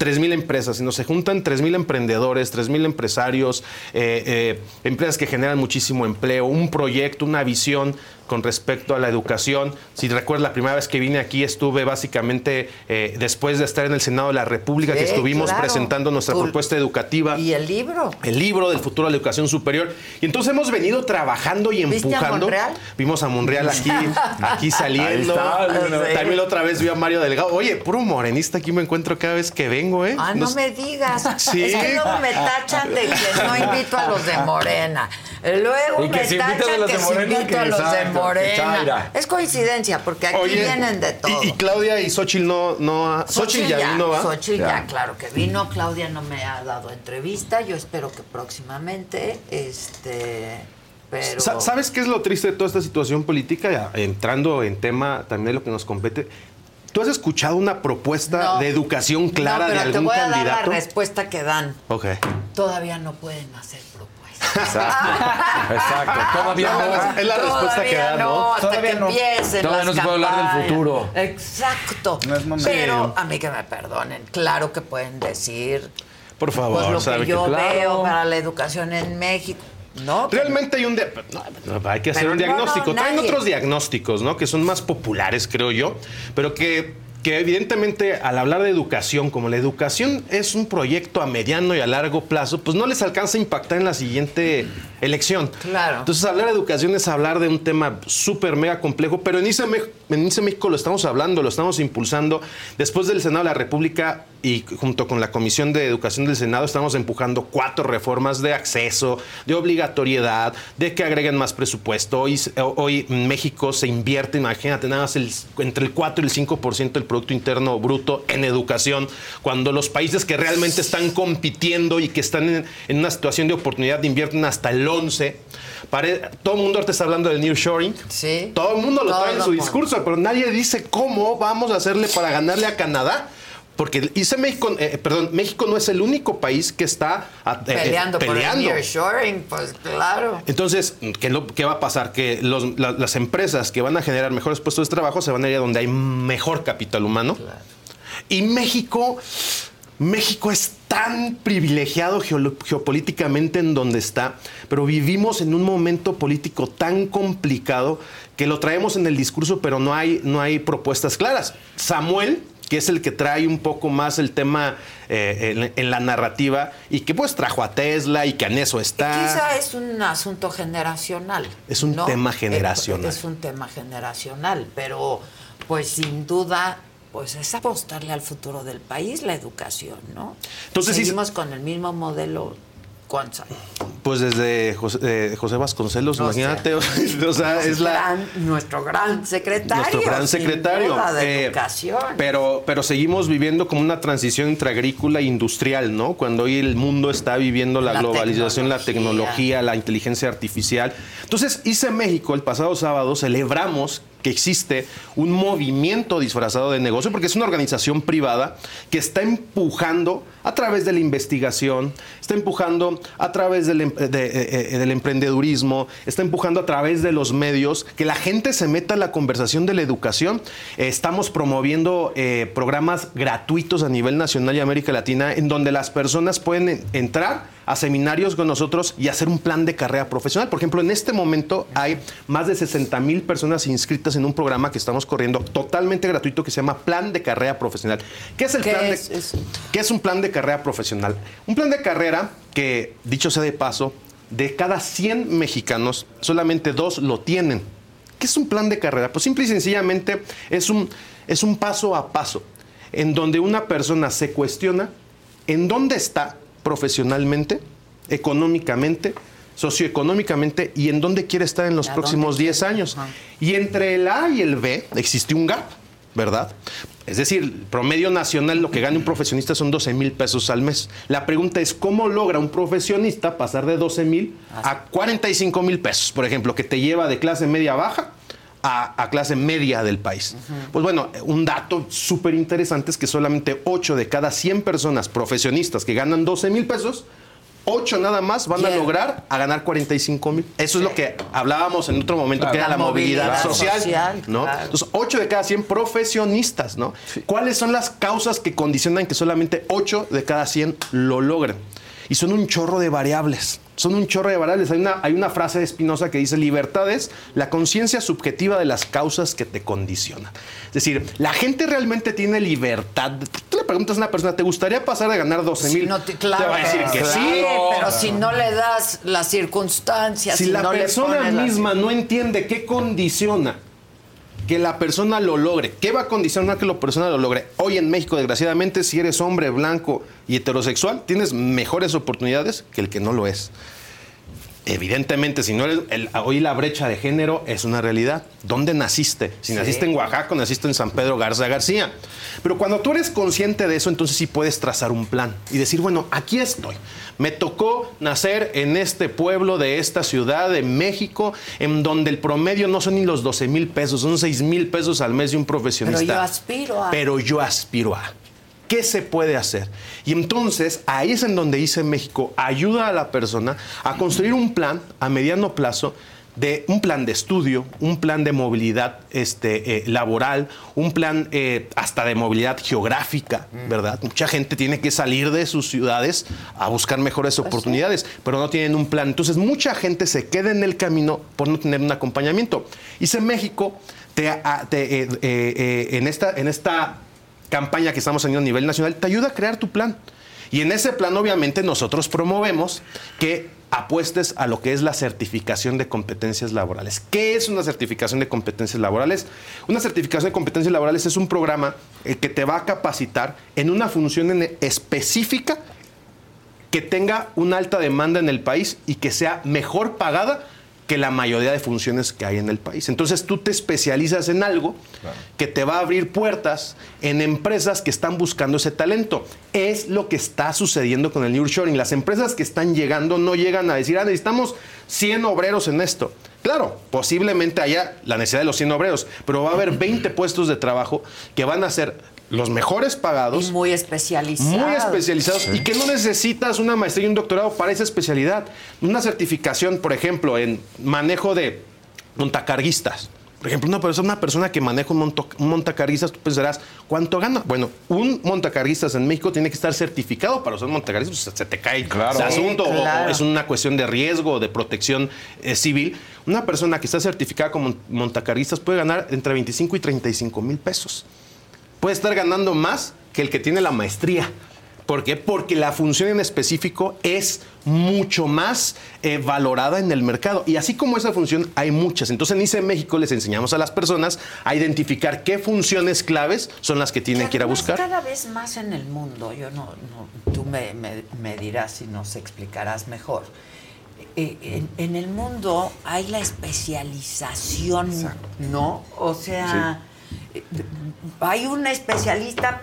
3.000 empresas, sino se juntan 3.000 emprendedores, 3.000 empresarios, eh, eh, empresas que generan muchísimo empleo, un proyecto, una visión con respecto a la educación. Si recuerdas, la primera vez que vine aquí estuve básicamente eh, después de estar en el Senado de la República, que estuvimos claro. presentando nuestra propuesta educativa. Y el libro. El libro del futuro de la educación superior. Y entonces hemos venido trabajando y ¿Viste a empujando. Monreal? Vimos a Monreal aquí, [LAUGHS] aquí saliendo. Ahí está, sí. También la otra vez vi a Mario Delgado. Oye, puro morenista aquí me encuentro cada vez que vengo, ¿eh? Ah, no Nos- me digas. Sí. Es que luego me tachan de que no invito a los de Morena. Luego Y que me a tachan los que de Morena, invito que a los de que Morena. chaira. Es coincidencia, porque aquí Oye, vienen de todo. Y, y Claudia y Xochitl no, no Xochitl ya vino, ¿va? Xochitl ya, Ya. claro que vino. Claudia no me ha dado entrevista. Yo espero que próximamente, este, pero... Sa- ¿Sabes qué es lo triste de toda esta situación política? Entrando en tema también de lo que nos compete. ¿Tú has escuchado una propuesta No. de educación clara no, pero de te algún voy a dar candidato? la respuesta que dan. Ok. Todavía no pueden hacer Exacto. Todavía no. Es la respuesta que Todavía da, ¿no? hasta Todavía que no. empiecen Todavía no se puede hablar del futuro. Exacto. No es momento. Pero a mí que me perdonen, claro que pueden decir Por favor, pues lo sabe que yo claro. veo para la educación en México. No, Realmente hay un... no, no, hay que hacer un diagnóstico. no, Traen otros diagnósticos, ¿no? Que son más populares, creo yo, pero que, que evidentemente al hablar de educación, como la educación es un proyecto a mediano y a largo plazo, pues no les alcanza a impactar en la siguiente elección. Claro. Entonces hablar de educación es hablar de un tema súper mega complejo, pero en ICE, Me- en ICE México lo estamos hablando, lo estamos impulsando. Después del Senado de la República y junto con la Comisión de Educación del Senado estamos empujando cuatro reformas de acceso, de obligatoriedad, de que agreguen más presupuesto. Hoy, hoy en México se invierte, imagínate, nada más el- entre el 4 y el 5% del Producto Interno Bruto en educación, cuando los países que realmente están compitiendo y que están en, en una situación de oportunidad invierten hasta el 11. Pare- todo el mundo ahorita está hablando del nearshoring. Sí. Todo el mundo lo trae en su pone. Pero nadie dice cómo vamos a hacerle para ganarle a Canadá. Porque dice México, eh, perdón, México no es el único país que está ah, eh, eh, peleando, por el peleando. nearshoring, pues claro. Entonces, ¿qué, lo- qué va a pasar? Que los- la- las empresas que van a generar mejores puestos de trabajo se van a ir a donde hay mejor capital humano. Y México, México es tan privilegiado geopolíticamente en donde está, pero vivimos en un momento político tan complicado que lo traemos en el discurso, pero no hay, no hay propuestas claras. Samuel, que es el que trae un poco más el tema eh, en, en la narrativa y que pues trajo a Tesla y que en eso está. Quizá es un asunto generacional. Es un ¿no? tema generacional. Es un tema generacional, pero pues sin duda, pues es apostarle al futuro del país la educación, ¿no? Entonces, Seguimos con el mismo modelo ¿Cuántos años? Pues desde José, eh, José Vasconcelos, O sea, imagínate. [LAUGHS] o sea, es la. Gran- nuestro gran secretario. Nuestro gran secretario. de Eh, educación. Pero, pero seguimos viviendo como una transición entre agrícola e industrial, ¿no? Cuando hoy el mundo está viviendo la, La globalización, la tecnología, la inteligencia artificial. Entonces, hice México el pasado sábado, celebramos que existe un movimiento disfrazado de negocio, porque es una organización privada que está empujando a través de la investigación, está empujando a través del, em- de- eh, eh, del emprendedurismo, está empujando a través de los medios, que la gente se meta en la conversación de la educación. Eh, estamos promoviendo eh, programas gratuitos a nivel nacional y América Latina, en donde las personas pueden en- entrar a seminarios con nosotros y hacer un plan de carrera profesional. Por ejemplo, en este momento hay más de 60 mil personas inscritas en un programa que estamos corriendo totalmente gratuito que se llama Plan de Carrera Profesional. ¿Qué es el ¿Qué plan es de eso? ¿Qué es un plan de carrera profesional? Un plan de carrera que, dicho sea de paso, de cada 100 mexicanos, solamente dos lo tienen. ¿Qué es un plan de carrera? Pues simple y sencillamente es un, es un paso a paso en donde una persona se cuestiona en dónde está profesionalmente, económicamente, socioeconómicamente y en dónde quiere estar en los ¿A próximos dónde 10 años. Y entre el A y el B existe un gap, ¿verdad? Es decir, el promedio nacional lo que gana un profesionista son 12 mil pesos al mes. La pregunta es, ¿cómo logra un profesionista pasar de 12 mil a 45 mil pesos, por ejemplo, que te lleva de clase media baja a, a clase media del país? Pues bueno, un dato súper interesante es que solamente 8 de cada 100 personas profesionistas que ganan 12 mil pesos 8 nada más van a lograr a ganar 45 mil. Eso es lo que hablábamos en otro momento, Claro. que era La la movilidad, movilidad social. social, ¿no? claro. Entonces, 8 de cada 100 profesionistas, ¿no? ¿Cuáles son las causas que condicionan que solamente 8 de cada 100 lo logren? Y son un chorro de variables. Son un chorro de variables. Hay una, hay una frase de Spinoza que dice, libertad es la conciencia subjetiva de las causas que te condicionan. Es decir, la gente realmente tiene libertad. Tú le preguntas a una persona, ¿te gustaría pasar de ganar 12 mil? No te, claro, va a decir que claro, sí. pero si no le das las circunstancias, Si si, la no persona misma no entiende qué condiciona que la persona lo logre, qué va a condicionar que la persona lo logre. Hoy en México, desgraciadamente, si eres hombre blanco y heterosexual, tienes mejores oportunidades que el que no lo es. Evidentemente, si no eres. el- hoy la brecha de género es una realidad. ¿Dónde naciste? Si Sí. naciste en Oaxaca naciste en San Pedro Garza García. Pero cuando tú eres consciente de eso, entonces sí puedes trazar un plan y decir, bueno, aquí estoy. Me tocó nacer en este pueblo de esta ciudad de México, en donde el promedio no son ni los 12 mil pesos, son 6 mil pesos al mes de un profesionista. Pero yo aspiro a... Pero yo aspiro a. ¿Qué se puede hacer? Y entonces ahí es en donde dice México, ayuda a la persona a construir un plan a mediano plazo de un plan de estudio, un plan de movilidad este, eh, laboral, un plan eh, hasta de movilidad geográfica, ¿verdad? Mucha gente tiene que salir de sus ciudades a buscar mejores oportunidades, pero no tienen un plan. Entonces mucha gente se queda en el camino por no tener un acompañamiento. Hice México te, a- te, eh, eh, eh, en esta, en esta campaña que estamos haciendo a nivel nacional, te ayuda a crear tu plan. Y en ese plan, obviamente, nosotros promovemos que apuestes a lo que es la certificación de competencias laborales. ¿Qué es una certificación de competencias laborales? Una certificación de competencias laborales es un programa eh, que te va a capacitar en una función específica que tenga una alta demanda en el país y que sea mejor pagada que la mayoría de funciones que hay en el país. Entonces tú te especializas en algo que te va a abrir puertas en empresas que están buscando ese talento. Es lo que está sucediendo con el nearshoring. Las empresas que están llegando no llegan a decir, ah, necesitamos 100 obreros en esto. Claro, posiblemente haya la necesidad de los 100 obreros, pero va a haber 20 puestos de trabajo que van a ser los mejores pagados. Y muy especializados. Muy especializados y que no necesitas una maestría y un doctorado para esa especialidad. Una certificación, por ejemplo, en manejo de montacarguistas. Por ejemplo, una persona, una persona que maneja un, monto- un montacarguistas, tú pensarás, ¿cuánto gana? Bueno, un montacarguistas en México tiene que estar certificado para usar montacarguistas, pues, se te cae Claro. el Sí, asunto o- es una cuestión de riesgo o de protección eh, civil. Una persona que está certificada como montacarguistas puede ganar entre 25 y 35 mil pesos puede estar ganando más que el que tiene la maestría. ¿Por qué? Porque la función en específico es mucho más eh, valorada en el mercado. Y así como esa función, hay muchas. Entonces en ICE México les enseñamos a las personas a identificar qué funciones claves son las que tienen que ir a buscar. Cada vez más en el mundo, yo no, no- tú me, me- me dirás y nos explicarás mejor. Eh, en, en el mundo hay la especialización, ¿no? O sea, hay un especialista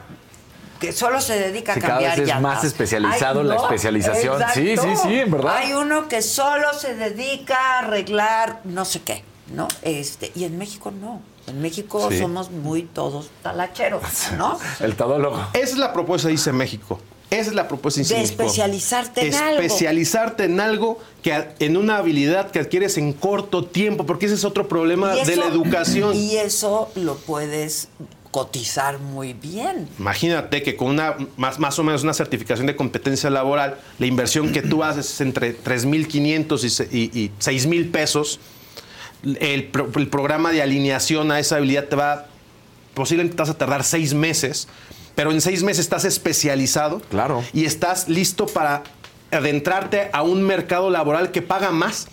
que solo se dedica Sí, a cada cambiar vez es llantas. más especializado la especialización. Sí, sí, sí, en verdad. Hay uno que solo se dedica a arreglar no sé qué, ¿no? Este, y en México no. En México Sí. somos muy todos talacheros, [LAUGHS] ¿no? El todólogo. Esa es la propuesta, dice México. Esa es la propuesta De especializarte en algo. Especializarte en algo que en una habilidad que adquieres en corto tiempo, porque ese es otro problema de la educación. Y eso lo puedes cotizar muy bien. Imagínate que con una más, más o menos una certificación de competencia laboral, la inversión que tú [CLEARS THROAT] haces es entre 3.500 y, y, y 6.000 pesos. El, pro- el programa de alineación a esa habilidad te va, posiblemente te vas a tardar seis meses, pero en seis meses estás especializado Claro. y estás listo para adentrarte a un mercado laboral que paga más.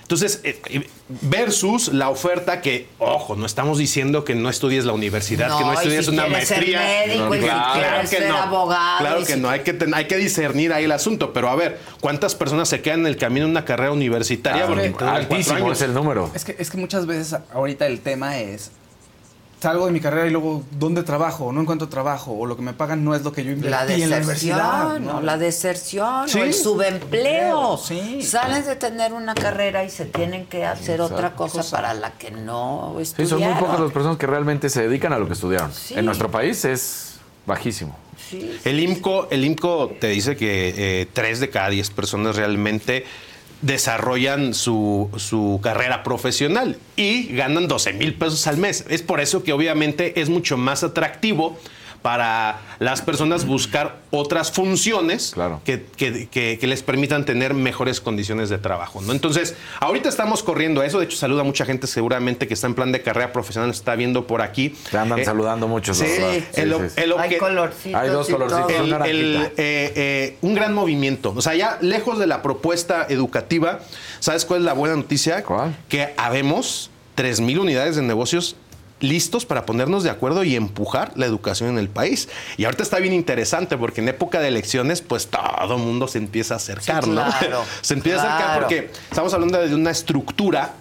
Entonces, eh, versus la oferta que, ojo, no estamos diciendo que no estudies la universidad, No, que no y estudies si una ser maestría. médico, y si quieres ser abogado, Claro que si- no, hay que, ten- hay que discernir ahí el asunto. Pero a ver, ¿cuántas personas se quedan en el camino de una carrera universitaria? Porque altísimo años? es el número. Es que, es que muchas veces ahorita el tema es salgo de mi carrera y luego dónde trabajo, no encuentro trabajo o lo que me pagan no es lo que yo invertí La en la universidad. deserción, ¿no? la deserción, Sí. o el subempleo. Sí. Salen de tener una carrera y se tienen que hacer otra cosa, para la que no Sí, estudiaron. son muy pocas las personas que realmente se dedican a lo que estudiaron. Sí. En nuestro país es bajísimo. Sí. El IMCO, el IMCO te dice que eh, tres de cada diez personas realmente desarrollan su, su carrera profesional y ganan 12 mil pesos al mes. Es por eso que obviamente es mucho más atractivo para las personas buscar otras funciones que, que- que- que les permitan tener mejores condiciones de trabajo. ¿no? Entonces, ahorita estamos corriendo a eso. De hecho, saluda a mucha gente seguramente que está en plan de carrera profesional, está viendo por aquí. Te andan Eh, saludando muchos. Sí, el- Sí, sí, sí. el Hay colorcitos Hay dos colorcitos, el- el, eh, eh, un gran movimiento. O sea, ya lejos de la propuesta educativa, ¿sabes cuál es la buena noticia? Que habemos 3.000 unidades de negocios listos para ponernos de acuerdo y empujar la educación en el país. Y ahorita está bien interesante porque en época de elecciones, pues todo el mundo se empieza a acercar, Sí, ¿no? claro, [LAUGHS] se empieza a acercar porque estamos hablando de una estructura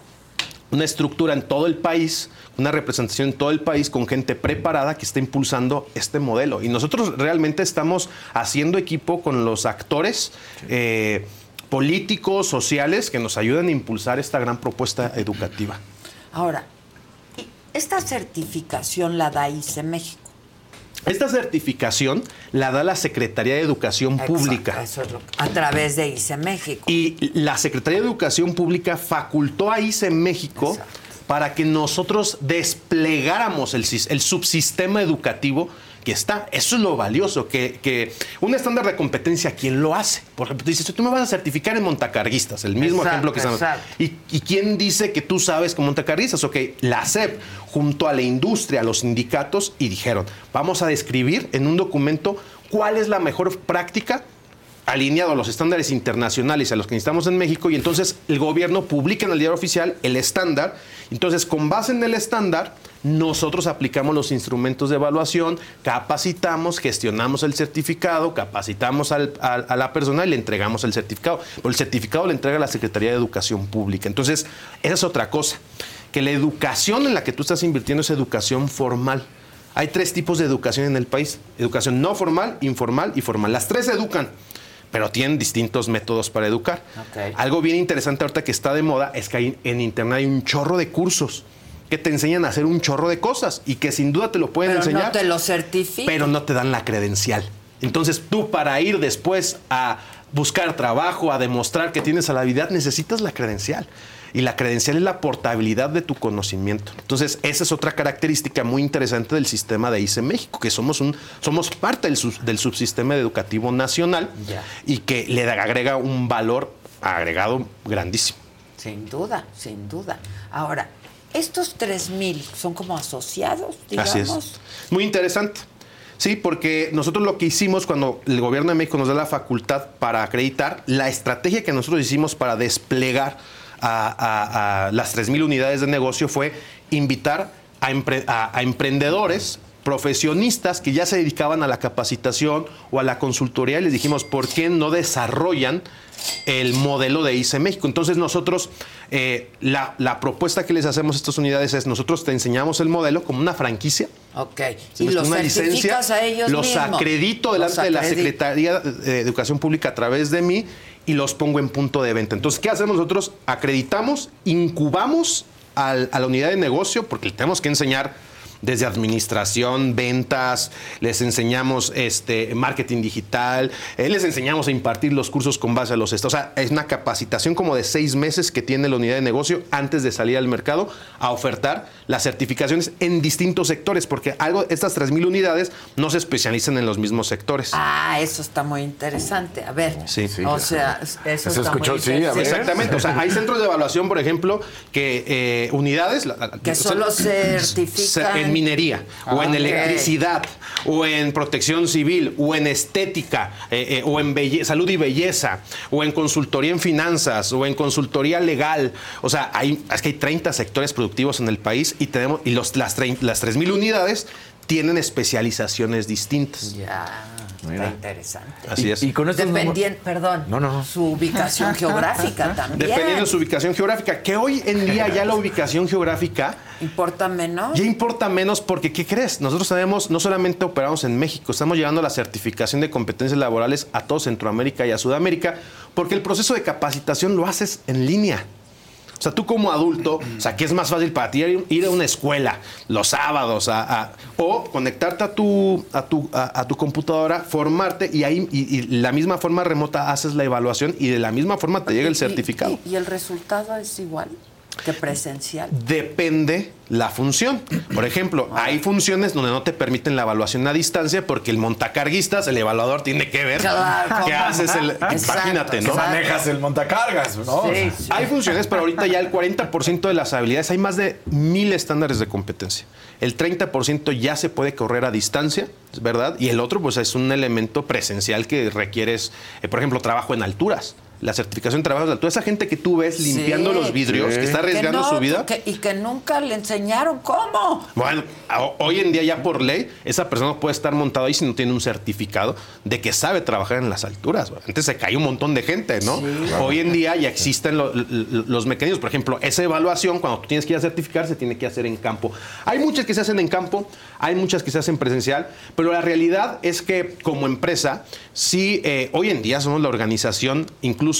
una estructura en todo el país, una representación en todo el país con gente preparada que está impulsando este modelo. Y nosotros realmente estamos haciendo equipo con los actores eh, políticos, sociales, que nos ayudan a impulsar esta gran propuesta educativa. Ahora, esta certificación la da ICE México. Esta certificación la da la Secretaría de Educación Exacto, Pública. eso es lo que- a través de ICE México. Y la Secretaría de Educación Pública facultó a ICE México para que nosotros desplegáramos el subsistema educativo que está. Eso es lo valioso, que, que un estándar de competencia, ¿quién lo hace? Por ejemplo, tú dices, tú me vas a certificar en montacarguistas, el mismo Exacto, ejemplo que estamos. ¿Y, ¿Y quién dice que tú sabes que montacarguistas? Ok, la SEP, junto a la industria, a los sindicatos, y dijeron, vamos a describir en un documento cuál es la mejor práctica alineado a los estándares internacionales a los que necesitamos en México y entonces el gobierno publica en el diario oficial el estándar. Entonces, con base en el estándar, nosotros aplicamos los instrumentos de evaluación, capacitamos, gestionamos el certificado, capacitamos a la persona y le entregamos el certificado. Pero el certificado le entrega la Secretaría de Educación Pública. Entonces, esa es otra cosa, que la educación en la que tú estás invirtiendo es educación formal. Hay tres tipos de educación en el país. Educación no formal, informal y formal. Las tres educan, pero tienen distintos métodos para educar. Algo bien interesante ahorita que está de moda es que hay- en Internet hay un chorro de cursos que te enseñan a hacer un chorro de cosas y que sin duda te lo pueden Pero enseñar. no te lo certifica. pero no te dan la credencial. Entonces tú para ir después a buscar trabajo, a demostrar que tienes habilidad, necesitas la credencial. Y la credencial es la portabilidad de tu conocimiento. Entonces, esa es otra característica muy interesante del sistema de ICE México, que somos, un, somos parte del, sus- del subsistema educativo nacional y que le agrega un valor agregado grandísimo. Sin duda, sin duda. Ahora, estos 3000 son como asociados, digamos. Así es. Muy interesante. Sí, porque nosotros lo que hicimos cuando el gobierno de México nos da la facultad para acreditar, la estrategia que nosotros hicimos para desplegar a, a- a las 3.000 unidades de negocio fue invitar a, empre- a- a emprendedores profesionistas que ya se dedicaban a la capacitación o a la consultoría y les dijimos, ¿por qué no desarrollan el modelo de ICE México? Entonces nosotros, eh, la, la propuesta que les hacemos a estas unidades es, nosotros te enseñamos el modelo como una franquicia, Ok. Y los una certificas a ellos los mismos. acredito delante Los de la Secretaría de Educación Pública a través de mí y los pongo en punto de venta. Entonces, ¿qué hacemos nosotros? Acreditamos, incubamos al- a la unidad de negocio porque le tenemos que enseñar desde administración, ventas, les enseñamos este, marketing digital, eh, les enseñamos a impartir los cursos con base a los estados. O sea, es una capacitación como de seis meses que tiene la unidad de negocio antes de salir al mercado a ofertar las certificaciones en distintos sectores, porque algo, estas 3.000 unidades no se especializan en los mismos sectores. Ah, eso está muy interesante. A ver. Sí, o sea, eso está muy interesante. Exactamente. O sea, hay centros de evaluación, por ejemplo, que eh, la- la- Que solo certifican- En minería, o Ah, en ok. electricidad, o en protección civil, o en estética, eh, eh, o en salud y belleza, o en consultoría en finanzas, o en consultoría legal. O sea, hay, es que hay 30 sectores productivos en el país y tenemos y los, las, las 3.000 unidades tienen especializaciones distintas. Ya, está interesante. Así es. Dependiendo, perdón, No, no, no. su ubicación [LAUGHS] geográfica también. Dependiendo de su ubicación geográfica, que hoy en día ya la ubicación geográfica ¿Importa menos? ya importa menos porque, ¿qué crees? Nosotros tenemos, no solamente operamos en México, estamos llevando la certificación de competencias laborales a todo Centroamérica y a Sudamérica, porque el proceso de capacitación lo haces en línea. O sea, tú como adulto, o sea, ¿qué es más fácil para ti ir, a una escuela los sábados a- a- o conectarte a tu, a, tu, a, tu computadora, formarte y ahí y, y la misma forma remota haces la evaluación y de la misma forma te llega el certificado? ¿Y el resultado es igual que presencial? Depende la función. Por ejemplo, hay funciones donde no te permiten la evaluación a distancia porque el montacarguistas, el evaluador tiene que ver Claro. qué haces. El, Exacto, imagínate, ¿no? que manejas el montacargas, ¿no? Sí, sí. Hay funciones, pero ahorita ya el 40% de las habilidades, hay más de mil estándares de competencia. El 30% ya se puede correr a distancia, es ¿verdad? Y el otro, pues es un elemento presencial que requieres, eh, por ejemplo, trabajo en alturas. La certificación de trabajo de altura. Esa gente que tú ves limpiando Sí. los vidrios, que está arriesgando Que no, su vida. que- y que nunca le enseñaron cómo. Bueno, a- hoy en día ya por ley, esa persona no puede estar montada ahí si no tiene un certificado de que sabe trabajar en las alturas. Antes se cayó un montón de gente, ¿no? Hoy en día ya existen lo- lo- los mecanismos. Por ejemplo, esa evaluación, cuando tú tienes que ir a certificar, se tiene que hacer en campo. Hay muchas que se hacen en campo, hay muchas que se hacen presencial, pero la realidad es que como empresa, sí, eh, hoy en día somos la organización, incluso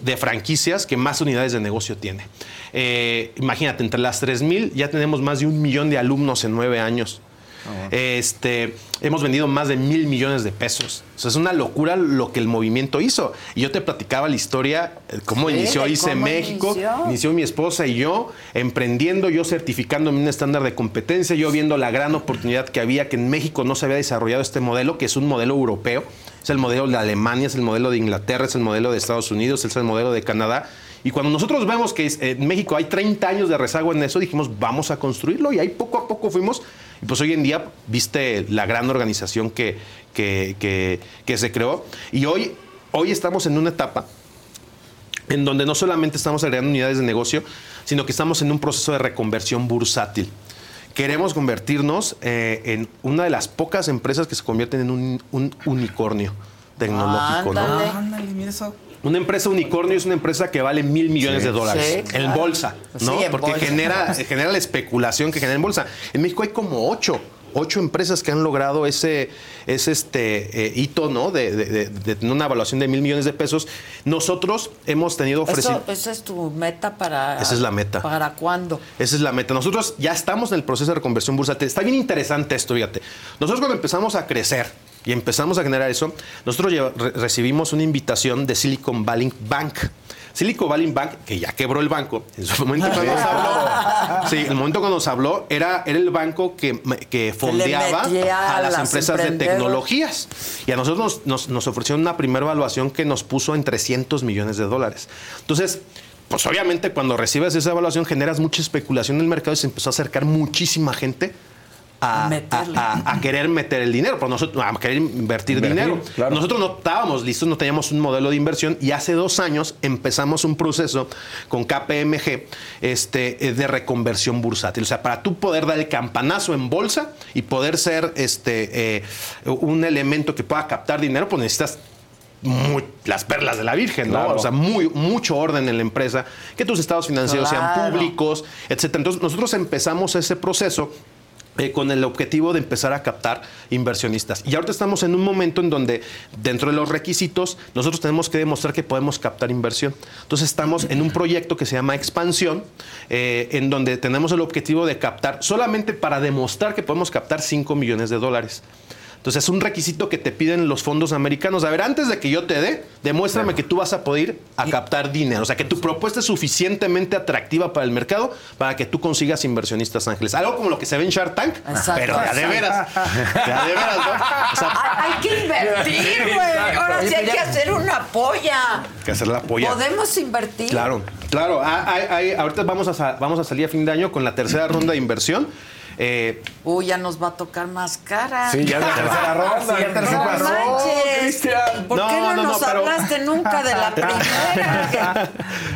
de franquicias, que más unidades de negocio tiene. Eh, imagínate, entre las 3.000 ya tenemos más de un millón de alumnos en nueve años. Este, hemos vendido más de mil millones de pesos. O sea, es una locura lo que el movimiento hizo. Y yo te platicaba la historia, eh, cómo Sí, inició ICE México, inició. inició mi esposa y yo, emprendiendo, yo certificándome un estándar de competencia, yo viendo la gran oportunidad que había, que en México no se había desarrollado este modelo, que es un modelo europeo. Es el modelo de Alemania, es el modelo de Inglaterra, es el modelo de Estados Unidos, es el modelo de Canadá. Y cuando nosotros vemos que en México hay 30 años de rezago en eso, dijimos, vamos a construirlo. Y ahí poco a poco fuimos. Y pues hoy en día, viste la gran organización que, que, que- que se creó. Y hoy, hoy estamos en una etapa en donde no solamente estamos agregando unidades de negocio, sino que estamos en un proceso de reconversión bursátil. Queremos convertirnos eh, en una de las pocas empresas que se convierten en un, un unicornio tecnológico. ¿no? Ándale. Ándale, mira eso. Una empresa unicornio es una empresa que vale mil millones Sí. de dólares Sí, en claro. bolsa, ¿no? Sí, en Porque bolsa. genera, genera la especulación que genera en bolsa. En México hay como ocho, ocho empresas que han logrado ese, ese este, eh, hito, ¿no? De, de- de- una evaluación de mil millones de pesos. Nosotros hemos tenido ofrecido. Eso, esa es tu meta para. Esa es la meta. ¿Para cuándo? Esa es la meta. Nosotros ya estamos en el proceso de reconversión bursátil. Está bien interesante esto, fíjate. Nosotros cuando empezamos a crecer y empezamos a generar eso, nosotros recibimos una invitación de Silicon Valley Bank. Silicon Valley Bank, que ya quebró el banco, en su momento cuando nos habló, [LAUGHS] sí, el momento cuando nos habló, era, era el banco que, que fondeaba a las, empresas de tecnologías. Y a nosotros nos, nos, nos ofrecieron una primera evaluación que nos puso en 300 millones de dólares. Entonces, pues obviamente cuando recibes esa evaluación generas mucha especulación en el mercado y se empezó a acercar muchísima gente a, a- a- a querer meter el dinero, por nosotros, a querer invertir, Invertir, dinero. claro. Nosotros no estábamos listos, no teníamos un modelo de inversión y hace dos años empezamos un proceso con KPMG este, eh, de reconversión bursátil. O sea, para tú poder dar el campanazo en bolsa y poder ser este, eh, un elemento que pueda captar dinero, pues necesitas muy- las perlas de la Virgen, ¿no? Claro. O sea, muy, mucho orden en la empresa, que tus estados financieros Claro. sean públicos, etcétera. Entonces, nosotros empezamos ese proceso eh, con el objetivo de empezar a captar inversionistas. Y ahorita estamos en un momento en donde, dentro de los requisitos, nosotros tenemos que demostrar que podemos captar inversión. Entonces, estamos en un proyecto que se llama Expansión, eh, en donde tenemos el objetivo de captar, solamente para demostrar que podemos captar 5 millones de dólares. Entonces es un requisito que te piden los fondos americanos. A ver, antes de que yo te dé, demuéstrame que tú vas a poder ir a captar dinero. O sea, que tu propuesta es suficientemente atractiva para el mercado para que tú consigas inversionistas ángeles. Algo como lo que se ve en Shark Tank, Exacto. pero de de veras. De de veras, ¿no? O sea, Hay, hay que invertir, güey. Ahora sí hay que hacer una polla. hay que hacer la polla. Podemos invertir. Claro, claro. Ah, hay- ahorita vamos a, vamos a salir a fin de año con la tercera ronda de inversión. Eh, Uy, ya nos va a tocar más cara. Sí, ya es la [LAUGHS] tercera ronda. Sí, ya ¿Qué tercera pasó, manches. Cristian? ¿Por qué No, no, no, no, nos pero- hablaste nunca de la [LAUGHS] primera?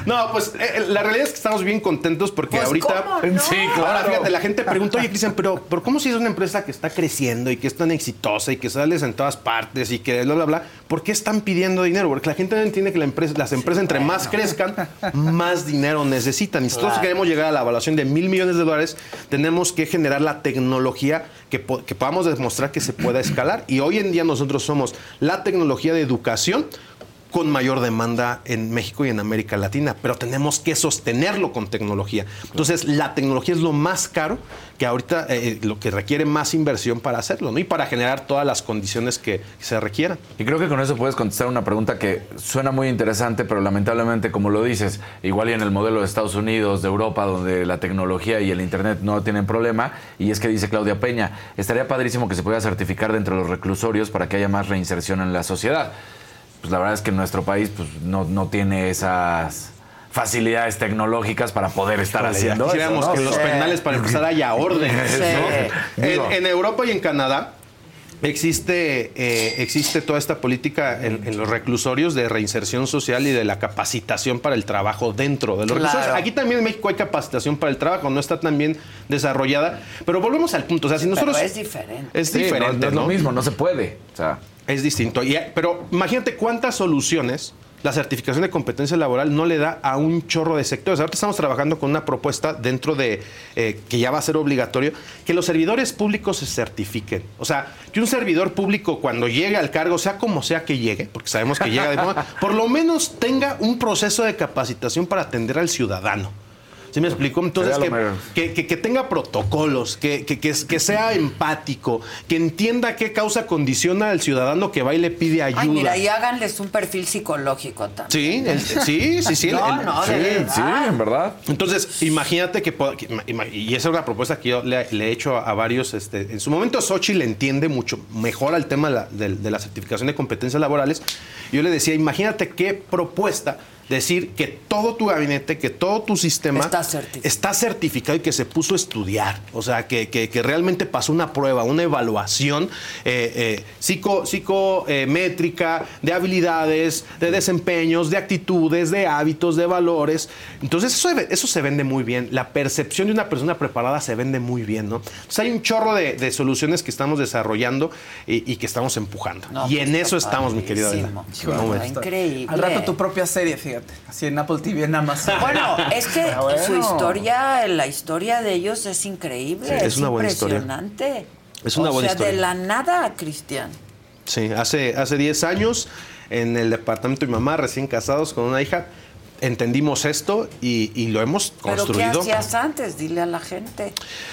No, pues eh, la realidad es que estamos bien contentos porque Pues, ahorita. ¿cómo no? Sí, claro. Ahora fíjate, la gente pregunta, oye, Cristian, pero, pero ¿cómo si es una empresa que está creciendo y que es tan exitosa y que sales en todas partes y que bla, bla, bla? ¿Por qué están pidiendo dinero? Porque la gente no entiende que la empresa, las empresas, entre más crezcan, [LAUGHS] más dinero necesitan. Y si nosotros Claro. queremos llegar a la evaluación de mil millones de dólares, tenemos que generar la tecnología que, po- que podamos demostrar que se pueda escalar. Y hoy en día nosotros somos la tecnología de educación con mayor demanda en México y en América Latina, pero tenemos que sostenerlo con tecnología. Entonces, la tecnología es lo más caro que ahorita eh, lo que requiere más inversión para hacerlo, ¿no? Y para generar todas las condiciones que se requieran. Y creo que con eso puedes contestar una pregunta que suena muy interesante, pero lamentablemente, como lo dices, igual y en el modelo de Estados Unidos, de Europa, donde la tecnología y el Internet no tienen problema, y es que dice Claudia Peña, estaría padrísimo que se pueda certificar dentro de los reclusorios para que haya más reinserción en la sociedad. Pues la verdad es que nuestro país pues, no, no tiene esas facilidades tecnológicas para poder estar Híjole, haciendo eso. quisiéramos ¿no? que en los penales para empezar haya orden. [LAUGHS] Sí. ¿no? En, en Europa y en Canadá existe, eh, existe toda esta política en, en los reclusorios de reinserción social y de la capacitación para el trabajo dentro de los Claro. reclusorios. Aquí también en México hay capacitación para el trabajo, no está tan bien desarrollada, pero volvemos al punto. O sea, si nosotros... Pero es diferente. Es Sí, no- diferente. no es lo mismo, no se puede. O sea, es distinto. Y, pero imagínate cuántas soluciones la certificación de competencia laboral no le da a un chorro de sectores. Ahorita estamos trabajando con una propuesta dentro de eh, que ya va a ser obligatorio que los servidores públicos se certifiquen. O sea, que un servidor público cuando llegue al cargo, sea como sea que llegue, porque sabemos que llega de forma, [LAUGHS] por lo menos tenga un proceso de capacitación para atender al ciudadano. ¿Sí me explico? Entonces, que, que, que- que tenga protocolos, que, que- que- que sea empático, que entienda qué causa condiciona al ciudadano que va y le pide ayuda. Ay, mira, y háganles un perfil psicológico también. Sí, el- sí, sí, sí. [LAUGHS] el- No, el- no, sí, de verdad. sí, en verdad. Entonces, imagínate que, y esa es una propuesta que yo le, le he hecho a, a varios, este, en su momento Sochi le entiende mucho mejor al tema de la, de- de la certificación de competencias laborales. Yo le decía, imagínate qué propuesta decir que todo tu gabinete, que todo tu sistema Está certificado. está certificado y que se puso a estudiar. O sea, que, que- que realmente pasó una prueba, una evaluación eh, eh, psico, psicométrica de habilidades, de desempeños, de actitudes, de hábitos, de valores. Entonces, eso, eso se vende muy bien. La percepción de una persona preparada se vende muy bien, ¿no? Entonces, hay un chorro de, de soluciones que estamos desarrollando y, y que estamos empujando. No, y pues en está eso estamos, mi querida increíble. Al rato tu propia serie, fíjate. Así en Apple TV, en Amazon. Bueno, es que Ah, bueno. su historia, la historia de ellos es increíble. Sí, es una buena historia. impresionante. Es una o buena sea, historia. de la nada, Cristian. Sí, hace, hace 10 años en el departamento de mi mamá, recién casados con una hija, entendimos esto y, y lo hemos ¿Pero qué construido. hacías antes? Dile a la gente.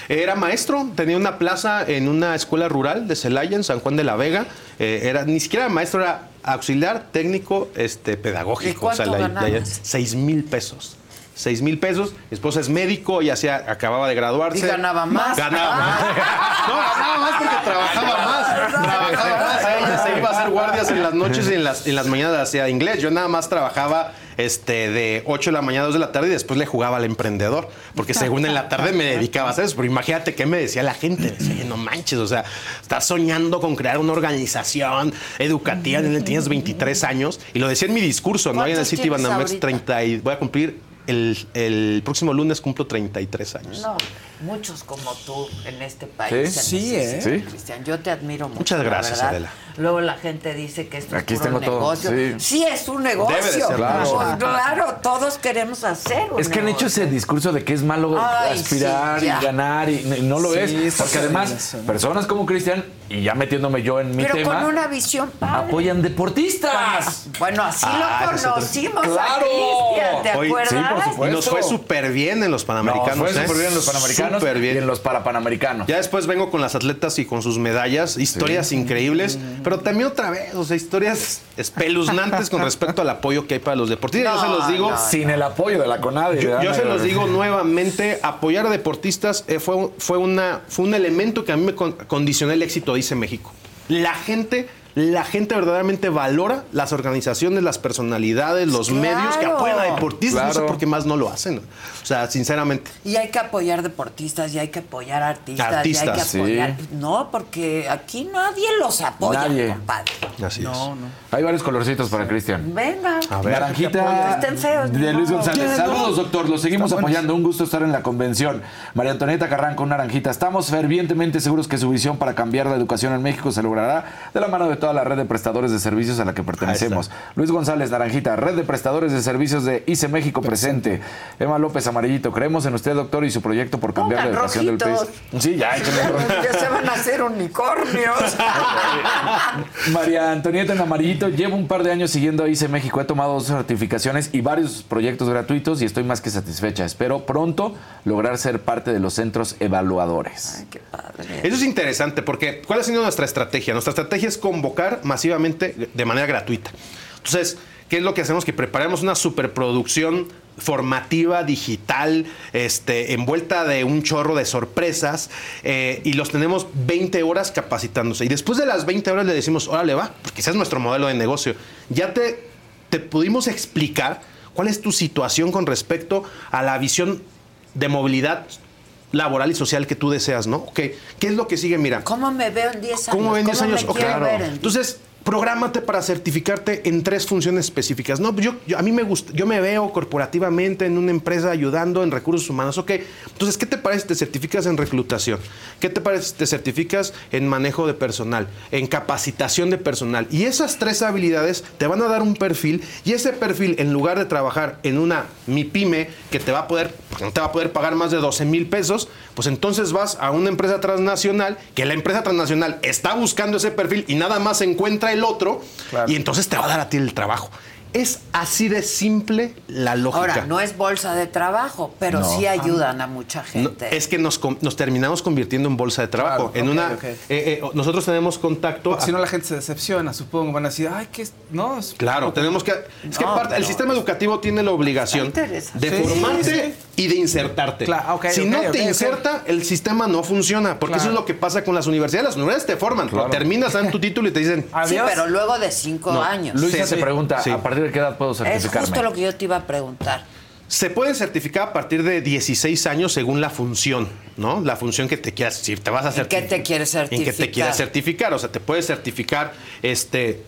Era maestro, tenía una plaza en una escuela rural de Celaya, en San Juan de la Vega. Eh, era, ni siquiera maestro, era auxiliar técnico este, pedagógico. ¿Y cuánto la- la- ganabas? seis mil pesos. 6 mil pesos. Mi esposa es médico, ya se acababa de graduarse. ¿Y ganaba más? Ganaba más. [LAUGHS] No, ganaba más porque trabajaba más. Trabajaba más. Ella se iba a hacer guardias en las noches y en las, en las mañanas hacía inglés. Yo nada más trabajaba este, de 8 de la mañana a 2 de la tarde y después le jugaba al emprendedor. Porque según en la tarde me dedicaba a hacer eso. Pero imagínate qué me decía la gente. Decía, "Oye, no manches, o sea, estás soñando con crear una organización educativa. Tienes 23 años. Y lo decía en mi discurso, ¿no? Ahí en el ¿Cuántos City tienes Banamex, ahorita? 30 y voy a cumplir el, próximo lunes cumplo 33 años. Muchos como tú en este país. Sí, se sí, necesitan, ¿eh? Sí. Cristian, yo te admiro mucho. Muchas la gracias, verdad. Adela. Luego la gente dice que esto Aquí es puro tengo todo, negocio. sí. es un negocio. Debe de ser Claro, negocio. claro, todos queremos hacer un Es que han hecho negocio. ese discurso de que es malo Ay, aspirar sí, y ganar y no lo Sí, es. Porque sí, además, personas como Cristian, y ya metiéndome yo en mi Pero tema, con una visión padre. apoyan deportistas. Bueno, así Ah, lo conocimos a ¡Claro! Cristian, ¿te Hoy- acuerdas? sí, por supuesto. Y nos fue súper bien en los Panamericanos. No, fue ¿eh? súper bien en los Panamericanos Súper bien. y en los Parapanamericanos. Ya después vengo con las atletas y con sus medallas, historias increíbles, pero también otra vez, o sea, historias espeluznantes con respecto al apoyo que hay para los deportistas. yo se los digo, Sin el apoyo de la CONADE. yo, ¿verdad? yo se los digo nuevamente, apoyar a deportistas eh, fue, fue, una, fue un elemento que a mí me con- condicionó el éxito, dice México. La gente, la gente verdaderamente valora las organizaciones, las personalidades, los Claro. medios que apoyan a deportistas. No sé por qué más no lo hacen. O sea, sinceramente. Y hay que apoyar deportistas y hay que apoyar artistas. y hay que sí. apoyar. No, porque aquí nadie los apoya, Nadie. compadre. Así es. Hay varios colorcitos para Cristian. Venga. A ver. Naranjita Estén feos, de Luis. González. Ya, Saludos, no. doctor. Los seguimos apoyando. Un gusto estar en la convención. María Antonieta Carranco, naranjita. Estamos fervientemente seguros que su visión para cambiar la educación en México se logrará de la mano de toda la red de prestadores de servicios a la que pertenecemos. Luis González, naranjita. Red de prestadores de servicios de ICE México presente. Emma López Amarillito. Creemos en usted, doctor, y su proyecto por cambiar Pongan la educación del país. Sí, ya. [LAUGHS] Ya se van a hacer unicornios. [LAUGHS] María Antonieta en amarillito, llevo un par de años siguiendo a ICE México. He tomado dos certificaciones y varios proyectos gratuitos y estoy más que satisfecha. Espero pronto lograr ser parte de los centros evaluadores. Eso es interesante porque ¿cuál ha sido nuestra estrategia? Nuestra estrategia es convocar masivamente de manera gratuita. Entonces, ¿qué es lo que hacemos? Que preparamos una superproducción formativa, digital, este, envuelta de un chorro de sorpresas eh, y los tenemos 20 horas capacitándose. Y después de las 20 horas le decimos, órale va, porque ese es nuestro modelo de negocio. Ya te, te pudimos explicar cuál es tu situación con respecto a la visión de movilidad laboral y social que tú deseas, ¿no? Ok, ¿qué es lo que sigue? Mira, ¿Cómo me veo en 10 años? ¿Cómo ven 10 ¿Cómo años? me Ok. quiero ver en Entonces, prográmate para certificarte en tres funciones específicas. No, yo, a mí me gusta, yo me veo corporativamente en una empresa ayudando en recursos humanos. Ok, entonces, ¿qué te parece si te certificas en reclutación? ¿Qué te parece si te certificas en manejo de personal, en capacitación de personal? Y esas tres habilidades te van a dar un perfil y ese perfil, en lugar de trabajar en una MIPYME que te va a poder, porque no te va a poder pagar más de 12 mil pesos, pues entonces vas a una empresa transnacional que la empresa transnacional está buscando ese perfil y nada más encuentra el otro y entonces te va a dar a ti el trabajo. Es así de simple la lógica. Ahora, no es bolsa de trabajo, pero No. sí ayudan a mucha No, gente. es que nos, terminamos convirtiendo en bolsa de trabajo. Claro, en una, eh, eh, nosotros tenemos contacto. Si no la gente se decepciona, supongo. Van a decir, ay, que no. es- Claro, tenemos que. Es que No, aparte, el sistema educativo tiene la obligación de Sí, formarte y de insertarte. Claro, si no te inserta, el sistema no funciona. Porque eso es lo que pasa con las universidades. Las universidades te forman, terminas, dan tu título y te dicen. [LAUGHS] Sí, pero luego de cinco No, años. Luisa Sí, te pregunta, Sí. ¿a partir de qué edad puedo es certificarme? justo lo que yo te iba a preguntar. Se pueden certificar a partir de 16 años según la función, ¿no? La función que te quieras, si te vas a ¿En qué certificar. te quieres En que te certificar? quieras certificar. O sea, te puedes certificar este,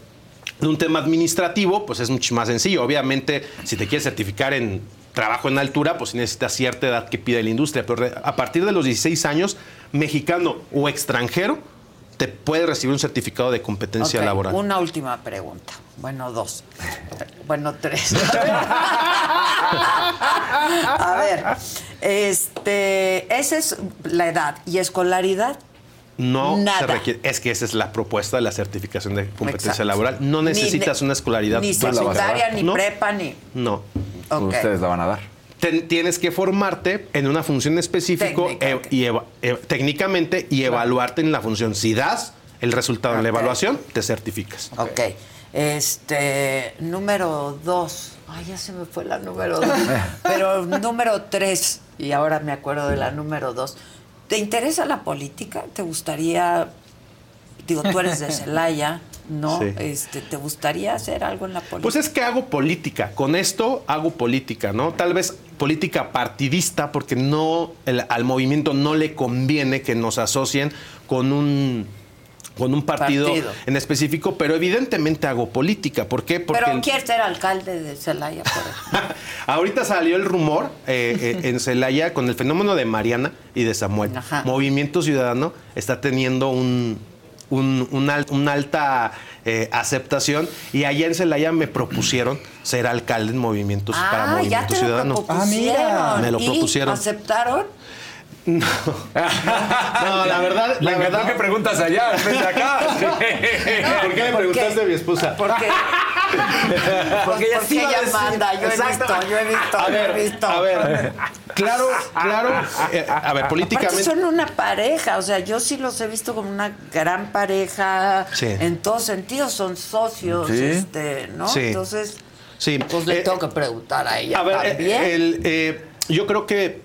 de un tema administrativo, pues es mucho más sencillo. Obviamente, si te quieres certificar en trabajo en altura, pues sí necesitas cierta edad que pide la industria. Pero a partir de los 16 años, mexicano o extranjero, te puede recibir un certificado de competencia laboral. Una última pregunta. Bueno, dos. Bueno, tres. [LAUGHS] A ver, este, esa es la edad y escolaridad. No Nada. se requiere. Es que esa es la propuesta de la certificación de competencia Exacto. laboral. No necesitas ne- una escolaridad. Ni secundaria, ni No, prepa, ni. No. Ok. Ustedes la van a dar. Ten- tienes que formarte en una función específica e- y eva- e- técnicamente y evaluarte en la función. Si das el resultado en la evaluación, te certificas. Ok. Este, número dos. Ay, ya se me fue la número dos. [LAUGHS] Pero número tres, y ahora me acuerdo de la número dos. ¿Te interesa la política? ¿Te gustaría, digo, tú eres de [LAUGHS] Celaya, ¿no? Sí. Este, ¿Te gustaría hacer algo en la política? Pues es que hago política. Con esto hago política, ¿no? Tal vez política partidista, porque no el- al movimiento no le conviene que nos asocien con un con un partido, Partido. en específico, pero evidentemente hago política. ¿Por qué? Porque Pero quieres ser alcalde de Celaya, por [LAUGHS] ahorita salió el rumor eh, eh, en Celaya con el fenómeno de Mariana y de Samuel. Movimiento Ciudadano está teniendo un, un- un al- una alta eh, aceptación y allá en Celaya me propusieron ser alcalde en Movimientos para Ah, ya Movimiento te Ciudadano. lo propusieron. Me lo ¿Y propusieron. ¿Aceptaron? No, la verdad, la verdad que preguntas allá, en acá. ¿Por qué me preguntaste a mi esposa? Porque, porque ella, sí ella manda, yo he visto, yo he visto, A yo ver, he visto. a ver, claro, claro, eh, a ver, Aparte políticamente... son una pareja, o sea, yo sí los he visto como una gran pareja, Sí. en todos sentidos, son socios, Sí. este, ¿no? Sí. Entonces, Sí. pues le Eh, tengo que preguntar a ella A ver, también. eh, el, eh, yo creo que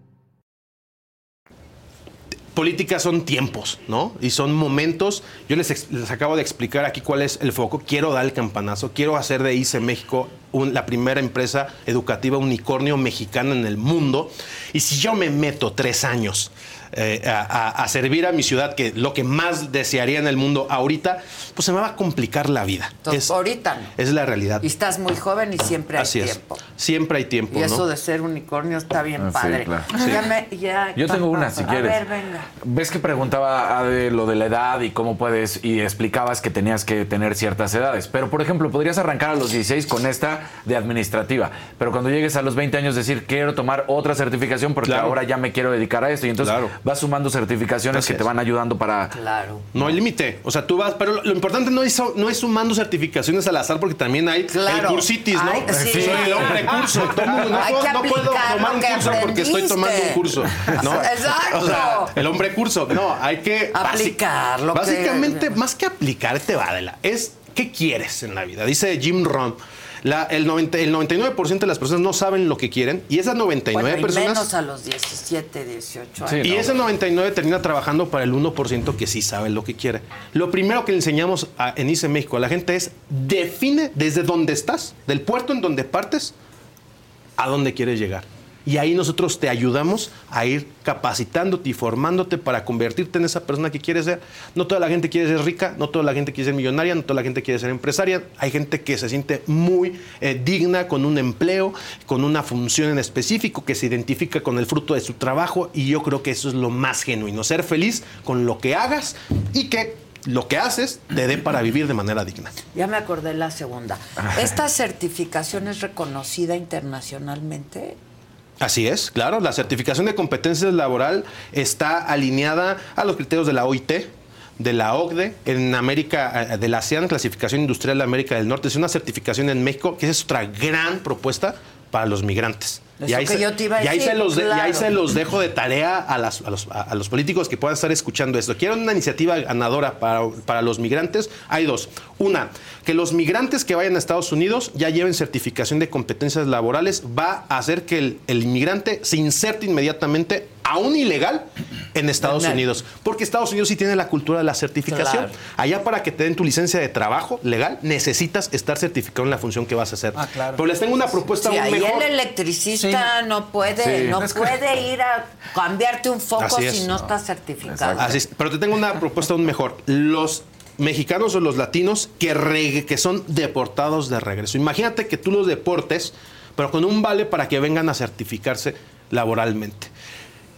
Política son tiempos, ¿no? Y son momentos. Yo les, les acabo de explicar aquí cuál es el foco. Quiero dar el campanazo. Quiero hacer de ICE México un- la primera empresa educativa unicornio mexicana en el mundo. Y si yo me meto tres años eh, a, a- a servir a mi ciudad, que lo que más desearía en el mundo ahorita, pues se me va a complicar la vida. Entonces, es, ahorita no. es la realidad. Y estás muy joven y siempre hay Así es. tiempo. Siempre hay tiempo, Y ¿no? eso de ser unicornio está bien Ah, sí, padre. claro. Ya Sí. me- ya- Yo tengo una, si a quieres. ver, venga. Ves que preguntaba Ade lo de la edad y cómo puedes, y explicabas que tenías que tener ciertas edades. Pero, por ejemplo, podrías arrancar a los 16 con esta de administrativa. Pero cuando llegues a los 20 años, decir, quiero tomar otra certificación porque Claro. ahora ya me quiero dedicar a esto. Y entonces vas sumando certificaciones que te van ayudando para. Claro. No hay límite. O sea, tú vas, pero lo, lo importante no es, no es sumando certificaciones al azar, porque también hay Claro. el cursitis, ¿no? Ay, sí. Soy el hombre curso. Todo mundo, no, Hay puedo, que no puedo aplicar tomar un curso porque estoy tomando un curso. ¿no? [LAUGHS] Exacto. O sea, el hombre curso. No, hay que basi- Aplicar lo que- Básicamente, más que aplicar, te va de la. Es qué quieres en la vida. Dice Jim Rohn. La, el, 90 el 99% de las personas no saben lo que quieren y esas 99 Bueno, y personas menos a los 17, 18 años. y ese 99 termina trabajando para el 1% que sí sabe lo que quiere. Lo primero que le enseñamos a- en ICE México a la gente es define desde dónde estás, del puerto en donde partes, a dónde quieres llegar. Y ahí nosotros te ayudamos a ir capacitándote y formándote para convertirte en esa persona que quieres ser. No toda la gente quiere ser rica, no toda la gente quiere ser millonaria, no toda la gente quiere ser empresaria. Hay gente que se siente muy eh, digna con un empleo, con una función en específico, que se identifica con el fruto de su trabajo y yo creo que eso es lo más genuino, ser feliz con lo que hagas y que lo que haces te dé para vivir de manera digna. Ya me acordé la segunda. ¿Esta certificación es reconocida internacionalmente? Así es, claro. La certificación de competencias laboral está alineada a los criterios de la OIT, de la OCDE, en América, eh, de la ASEAN, Clasificación Industrial de América del Norte. Es una certificación en México, que es otra gran propuesta para los migrantes. Eso que se, yo te iba a y ahí decir, se los de- y ahí claro. se los dejo de tarea a, las- a los, a- los políticos que puedan estar escuchando esto. Quiero una iniciativa ganadora para, para los migrantes. Hay dos. Una, que los migrantes que vayan a Estados Unidos ya lleven certificación de competencias laborales. Va a hacer que el, el inmigrante se inserte inmediatamente, aún ilegal, en Estados. Unidos. Porque Estados Unidos sí tiene la cultura de la certificación. Claro. Allá para que te den tu licencia de trabajo legal, necesitas estar certificado en la función que vas a hacer. Pero les tengo una propuesta Sí, aún ahí mejor. el electricista no puede, Sí. no puede ir a cambiarte un foco Así es. si no está certificado. Así es. Pero te tengo una propuesta aún mejor. Los mexicanos o los latinos que, re- que son deportados de regreso. Imagínate que tú los deportes, pero con un vale para que vengan a certificarse laboralmente.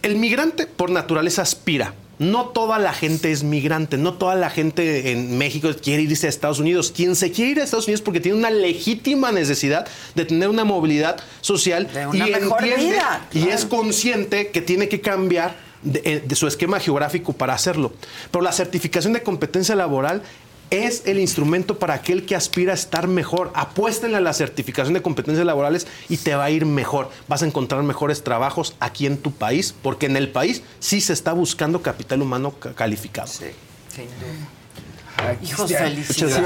El migrante por naturaleza aspira No toda la gente es migrante, no toda la gente en México quiere irse a Estados Unidos. Quien se quiere ir a Estados Unidos porque tiene una legítima necesidad de tener una movilidad social una y mejor entiende vida, y es consciente que tiene que cambiar de, eh, de su esquema geográfico para hacerlo. Pero la certificación de competencia laboral es el instrumento para aquel que aspira a estar mejor. Apuéstenle a la certificación de competencias laborales y te va a ir mejor. Vas a encontrar mejores trabajos aquí en tu país, porque en el país sí se está buscando capital humano ca- calificado. Sí, sin duda. Hijos, felicidades.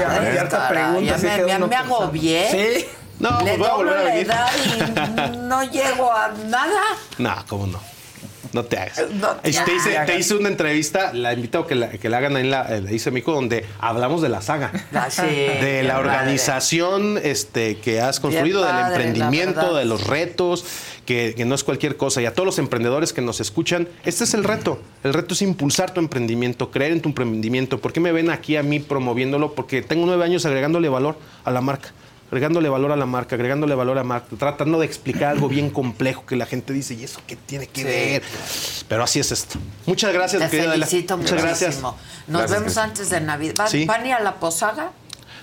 me, me- agobié. Sí. No, Le pues voy a doblo volver a la edad y [LAUGHS] no llego a nada. No, cómo no. No te hagas. No te hice, hagas. te hice una entrevista, la invito a que la, que la hagan ahí en la, la Hice México, donde hablamos de la saga. Ah, sí, de la organización este, que has construido, Bien del padre, emprendimiento, de los retos, que, que no es cualquier cosa. Y a todos los emprendedores que nos escuchan, este es el reto. El reto es impulsar tu emprendimiento, creer en tu emprendimiento. ¿Por qué me ven aquí a mí promoviéndolo? Porque tengo nueve años agregándole valor a la marca. Agregándole valor a la marca, agregándole valor a la marca, tratando de explicar algo bien complejo que la gente dice, ¿y eso qué tiene que Sí. ver? Pero así es esto. Muchas gracias, Te felicito Muchas gracias. muchísimo. Nos Gracias, vemos antes de Navidad. ¿Van, Sí. van a ir a la posada?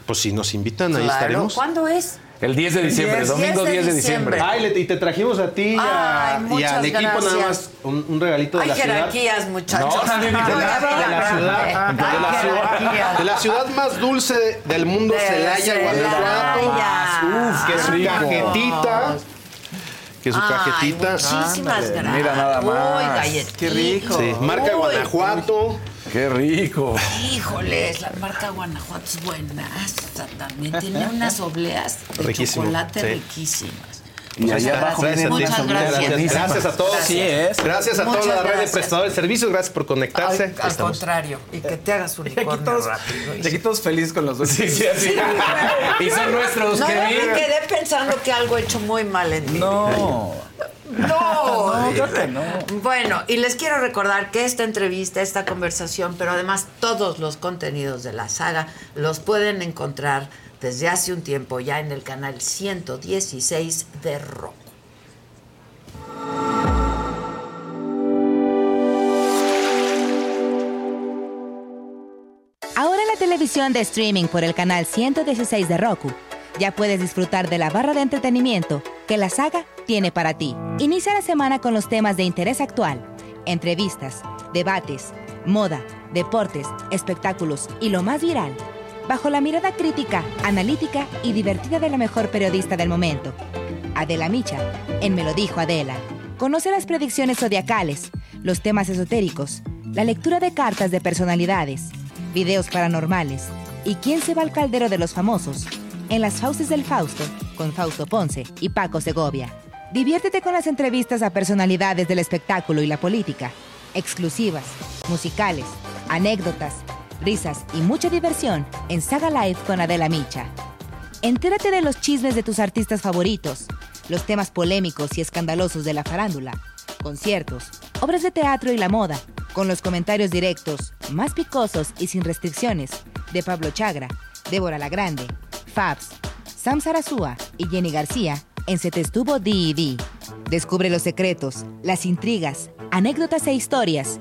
Pues si nos invitan, ahí Claro. estaremos. ¿Cuándo es? El 10 de diciembre, Diez- domingo 10 de diciembre. Ay, le- y te trajimos a ti y, a- Ay, y al equipo nada más un, un regalito de Hay la ciudad. jerarquías, muchachos. No, nadie Ay, nada. mira, De la ciudad, Hay de la ciudad, jerarquías. de la ciudad más dulce del mundo, De Celaya. Guanajuato. Uf, que su Rico. cajetita. Que su Ay, cajetita. muchísimas gracias. Mira nada Uy, más. galletitas. Qué rico. Sí, marca Uy. Guanajuato. Qué rico. Híjoles, la marca Guanajuato es buena. También tiene unas obleas de Riquísimo, chocolate sí. riquísimas. Y allá Muchas abajo gracias. vienen Muchas gracias. buenísimas. Gracias a todos. Gracias. Sí es. Gracias a toda Muchas la red de gracias. prestadores de servicios. Gracias por conectarse. Al, al Estamos. contrario, y que te hagas Y [LAUGHS] aquí unicornio todos, rápido. y aquí todos felices con los dos. Sí, sí, así. [LAUGHS] Y son nuestros, No, que me quedé pensando que algo he hecho muy mal en mi No. No, No, creo que no. Bueno, y les quiero recordar que esta entrevista, esta conversación, pero además todos los contenidos de la saga los pueden encontrar desde hace un tiempo ya en el canal 116 de Roku. Ahora en la televisión de streaming por el canal 116 de Roku, ya puedes disfrutar de la barra de entretenimiento que la saga tiene para ti. Inicia la semana con los temas de interés actual, entrevistas, debates, moda, deportes, espectáculos y lo más viral, bajo la mirada crítica, analítica y divertida de la mejor periodista del momento, Adela Micha, en Me lo dijo Adela. Conoce las predicciones zodiacales, los temas esotéricos, la lectura de cartas de personalidades, videos paranormales y quién se va al caldero de los famosos en las Fauces del Fausto con Fausto Ponce y Paco Segovia. Diviértete con las entrevistas a personalidades del espectáculo y la política, exclusivas, musicales, anécdotas, risas y mucha diversión en Saga Live con Adela Micha. Entérate de los chismes de tus artistas favoritos, los temas polémicos y escandalosos de la farándula, conciertos, obras de teatro y la moda, con los comentarios directos, más picosos y sin restricciones, de Pablo Chagra, Débora La Grande, Fabs, Sam Sarasúa y Jenny García en Se te D&D. Descubre los secretos, las intrigas, anécdotas e historias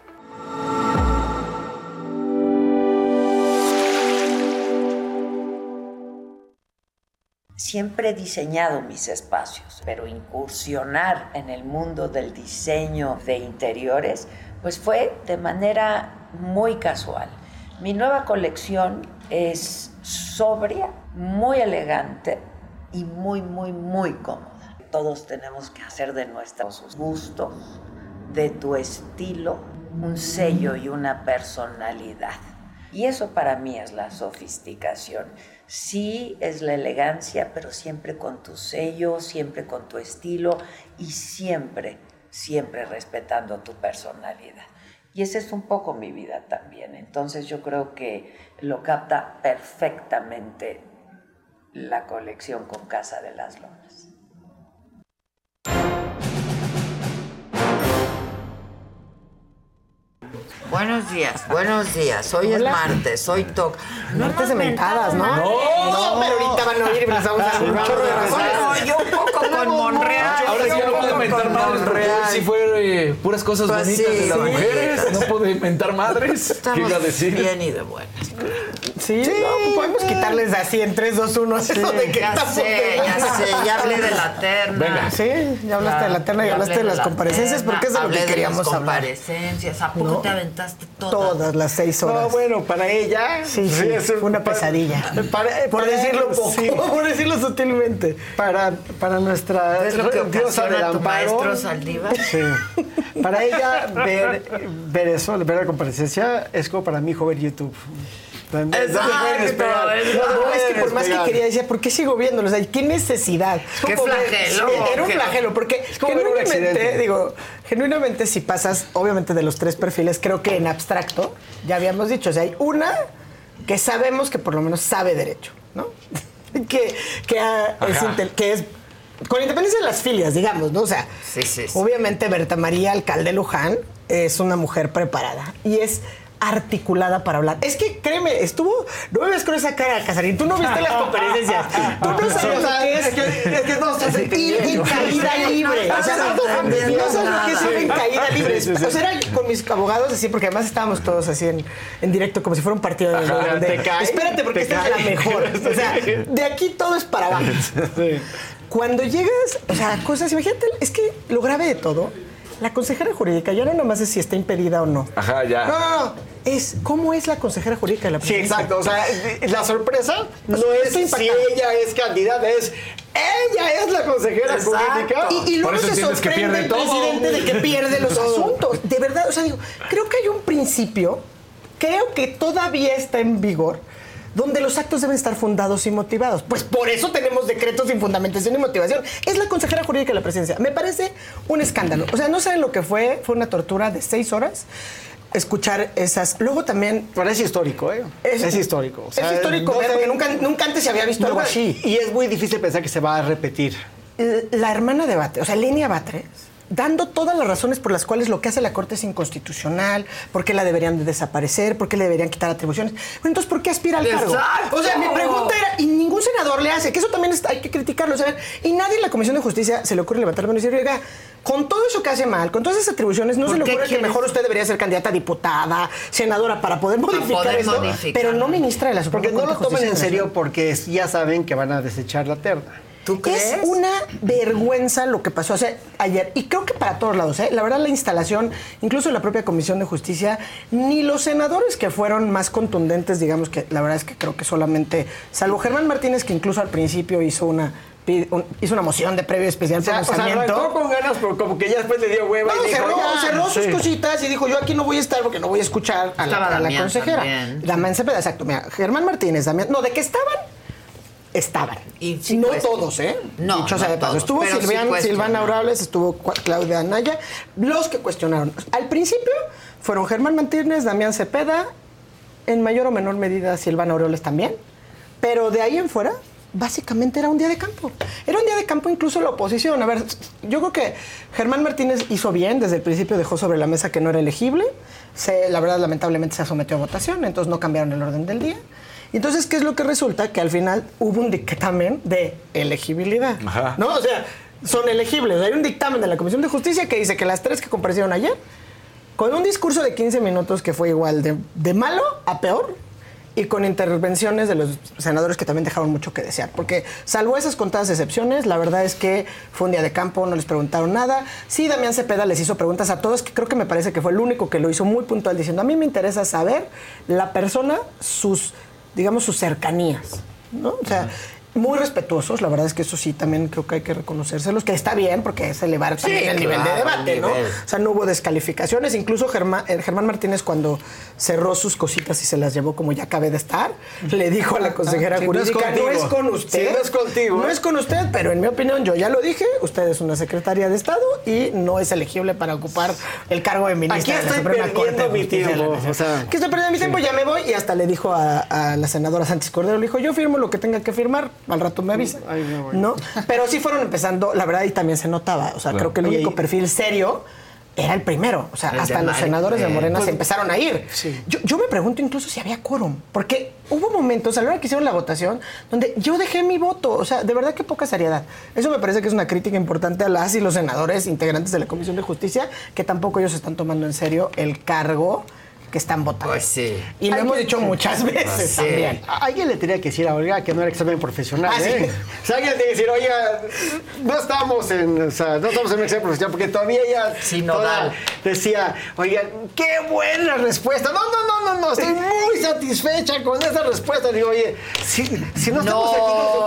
Siempre he diseñado mis espacios, pero incursionar en el mundo del diseño de interiores, pues fue de manera muy casual. Mi nueva colección es sobria, muy elegante y muy, muy, muy cómoda. Todos tenemos que hacer de nuestros gustos, de tu estilo, un sello y una personalidad. Y eso para mí es la sofisticación. Sí es la elegancia, pero siempre con tu sello, siempre con tu estilo y siempre, siempre respetando tu personalidad. Y esa es un poco mi vida también. Entonces yo creo que lo capta perfectamente la colección con Casa de las Lomas. Buenos días, buenos días. Hoy Hola. es martes, hoy toca. Martes de mentadas, ¿no? No, pero ahorita van a oír y les vamos a dar un chorro de razones. No, yo un poco con Monreal. Ahora sí yo ya no inventar con madres, porque sí fue eh, puras cosas Pues bonitas sí, de las sí. mujeres. No puede inventar madres. ¿Qué [LAUGHS] Estamos iba a decir? bien y de buenas. Sí, no, podemos quitarles así en 3, 2, 1. eso de que ya sé, ya sé, ya hablé de la terna. Sí, ya hablaste de la terna y Ya hablaste hablé de las la comparecencias porque es de lo hablé que de queríamos las hablar. comparecencias. ¿A poco ¿No? te aventaste todas? Todas las seis horas. No, bueno, para ella. Sí, sí, es fue una pesadilla. Para- por para- decirlo poco, sí. [LAUGHS] por decirlo sutilmente. Para, para nuestra ¿Es lo que diosa del ocasiona tu amparo. maestro Saldívar? Sí. Para ella, ver, ver eso, ver la comparecencia, es como para mi hijo ver YouTube. Exacto. No, es que por más que quería decía, ¿por qué sigo viéndolo? O sea, ¿qué necesidad? Qué ver- flagelo, Era un qué- flagelo, porque Es como ver un accidente. digo, genuinamente si pasas, obviamente de los tres perfiles, creo que en abstracto, ya habíamos dicho, o sea, hay una que sabemos que por lo menos sabe derecho, ¿no? [LAUGHS] que, que, es, que con independencia de las filias, digamos, ¿no? O sea, Sí, sí, sí. obviamente Berta María Alcalde Luján es una mujer preparada y es articulada para hablar. Es que créeme, estuvo, no me ves con esa cara, Casarín, tú no viste las competencias. Tú no sabes que es, que- es que no estás entendiendo. en caída libre. O sea, no, no, sabes lo que es ir en caída libre. O sea, era con mis abogados así, porque además estábamos todos así en, en directo, como si fuera un partido de Ajá, de- cae, Espérate, porque esta es la mejor. [LAUGHS] O sea, de aquí todo es para abajo. Cuando llegas, o sea, cosas, imagínate, es que lo grave de todo, la consejera jurídica ya no nomás es si está impedida o no. Ajá, ya. No, no, no. Es cómo es la consejera jurídica de la Sí, presidencia. exacto. O sea, la sorpresa no es si ella es candidata, es ella es la consejera Exacto. jurídica. Y, y luego se sorprende el presidente de que pierde los [LAUGHS] asuntos. De verdad, o sea, digo, creo que hay un principio, creo que todavía está en vigor, donde los actos deben estar fundados y motivados. Pues por eso tenemos decretos sin fundamentación y motivación. Es la consejera jurídica de la presidencia. Me parece un escándalo. O sea, no saben lo que fue. Fue una tortura de seis horas escuchar esas. Luego también. Pero es histórico, ¿eh? Es, histórico. O sea, es histórico no sé- nunca, nunca antes se había visto algo así. Y es muy difícil pensar que se va a repetir. La hermana de Batres, o sea, Lenia Batres, dando todas las razones por las cuales lo que hace la Corte es inconstitucional, por qué la deberían de desaparecer, por qué le deberían quitar atribuciones. Bueno, entonces, ¿por qué aspira al cargo? ¡Exacto! O sea, mi pregunta era, y ningún senador le hace, que eso también está- hay que criticarlo, ¿saben? Y nadie en la Comisión de Justicia se le ocurre levantar la mano y decir, oiga, con todo eso que hace mal, con todas esas atribuciones, no ¿Por se le ocurre que mejor usted debería ser candidata a diputada, senadora, para poder modificar poder esto, modificar. pero no ministra de la Suprema Porque no lo Justicia en serio porque ya saben que van a desechar la terna. ¿Tú crees? Es una vergüenza lo que pasó o sea, ayer. Y creo que para todos lados, ¿eh? La verdad, la instalación, incluso en la propia Comisión de Justicia, ni los senadores que fueron más contundentes, digamos que la verdad es que creo que solamente, salvo Germán Martínez, que incluso al principio hizo una un- hizo una moción de previo especial O sea, o sea, arrancó con ganas, pero como que ya después le dio hueva No, y dijo, cerró, ya, cerró sus sí. cositas y dijo, yo aquí no voy a estar porque no voy a escuchar a la, a la Damián consejera. también. Damián Cepeda, exacto. Mira, Germán Martínez, Damián, no, de que estaban, estaban. Y sí no todos, ¿eh? No, Dicho sea no de paso. todos, Estuvo sí Silvian- cuestionó. Silvana estuvo Claudia Anaya. Los que cuestionaron. Al principio fueron Germán Martínez, Damián Cepeda, en mayor o menor medida Silvana Aureoles también. Pero de ahí en fuera, básicamente era un día de campo. Era un día de campo incluso la oposición. A ver, yo creo que Germán Martínez hizo bien, desde el principio dejó sobre la mesa que no era elegible. Se, la verdad, lamentablemente se sometió a votación, entonces no cambiaron el orden del día. Y entonces, ¿qué es lo que resulta? Que al final hubo un dictamen de elegibilidad. Ajá. ¿No? O sea, son elegibles. Hay un dictamen de la Comisión de Justicia que dice que las tres que comparecieron ayer con un discurso de 15 minutos que fue igual de, de malo a peor y con intervenciones de los senadores que también dejaron mucho que desear. Porque salvo esas contadas excepciones, la verdad es que fue un día de campo, no les preguntaron nada. Sí, Damián Cepeda les hizo preguntas a todos, que creo que me parece que fue el único que lo hizo muy puntual, diciendo, a mí me interesa saber la persona, sus, digamos, sus cercanías. ¿no? O sea, muy respetuosos, la verdad es que eso sí también creo que hay que reconocérselos, que está bien porque es elevar Sí, también el nivel de debate, ¿no? O sea, no hubo descalificaciones. Incluso Germán, el Germán Martínez, cuando cerró sus cositas y se las llevó como ya acabé de estar, le dijo a la consejera Sí, no es jurídica: no es, con usted. Sí, no es contigo. No es con usted, pero en mi opinión, yo ya lo dije, usted es una secretaria de Estado y no es elegible para ocupar el cargo de ministra Aquí de la estoy Suprema perdiendo Corte mi tiempo, o sea, que estoy perdiendo mi tiempo, ya me voy. Y hasta le dijo a, a la senadora Sánchez Cordero, le dijo, yo firmo lo que tenga que firmar, al rato me avisa. Ay, no. ¿no? Pero sí fueron empezando, la verdad, y también se notaba. O sea, Claro. creo que el único perfil serio era el primero. O sea, El hasta los senadores de eh, Morena pues- se empezaron a ir. Yo, yo me pregunto incluso si había quórum, porque hubo momentos a la hora que hicieron la votación donde yo dejé mi voto. O sea, de verdad que poca seriedad. Eso me parece que es una crítica importante a las y los senadores integrantes de la Comisión de Justicia, que tampoco ellos están tomando en serio el cargo que están votando. Pues sí. Y lo hemos dicho muchas veces Sí. también. A- Alguien le tenía que decir a Olga que no era examen profesional, Ah, sí. ¿eh? O sea, alguien le tenía que decir, oiga, no estamos en, o sea, no estamos en un examen profesional, porque todavía ella toda decía, oiga, qué buena respuesta. No, no, no, no, no, estoy muy satisfecha con esa respuesta. Digo, oye, si, si no estamos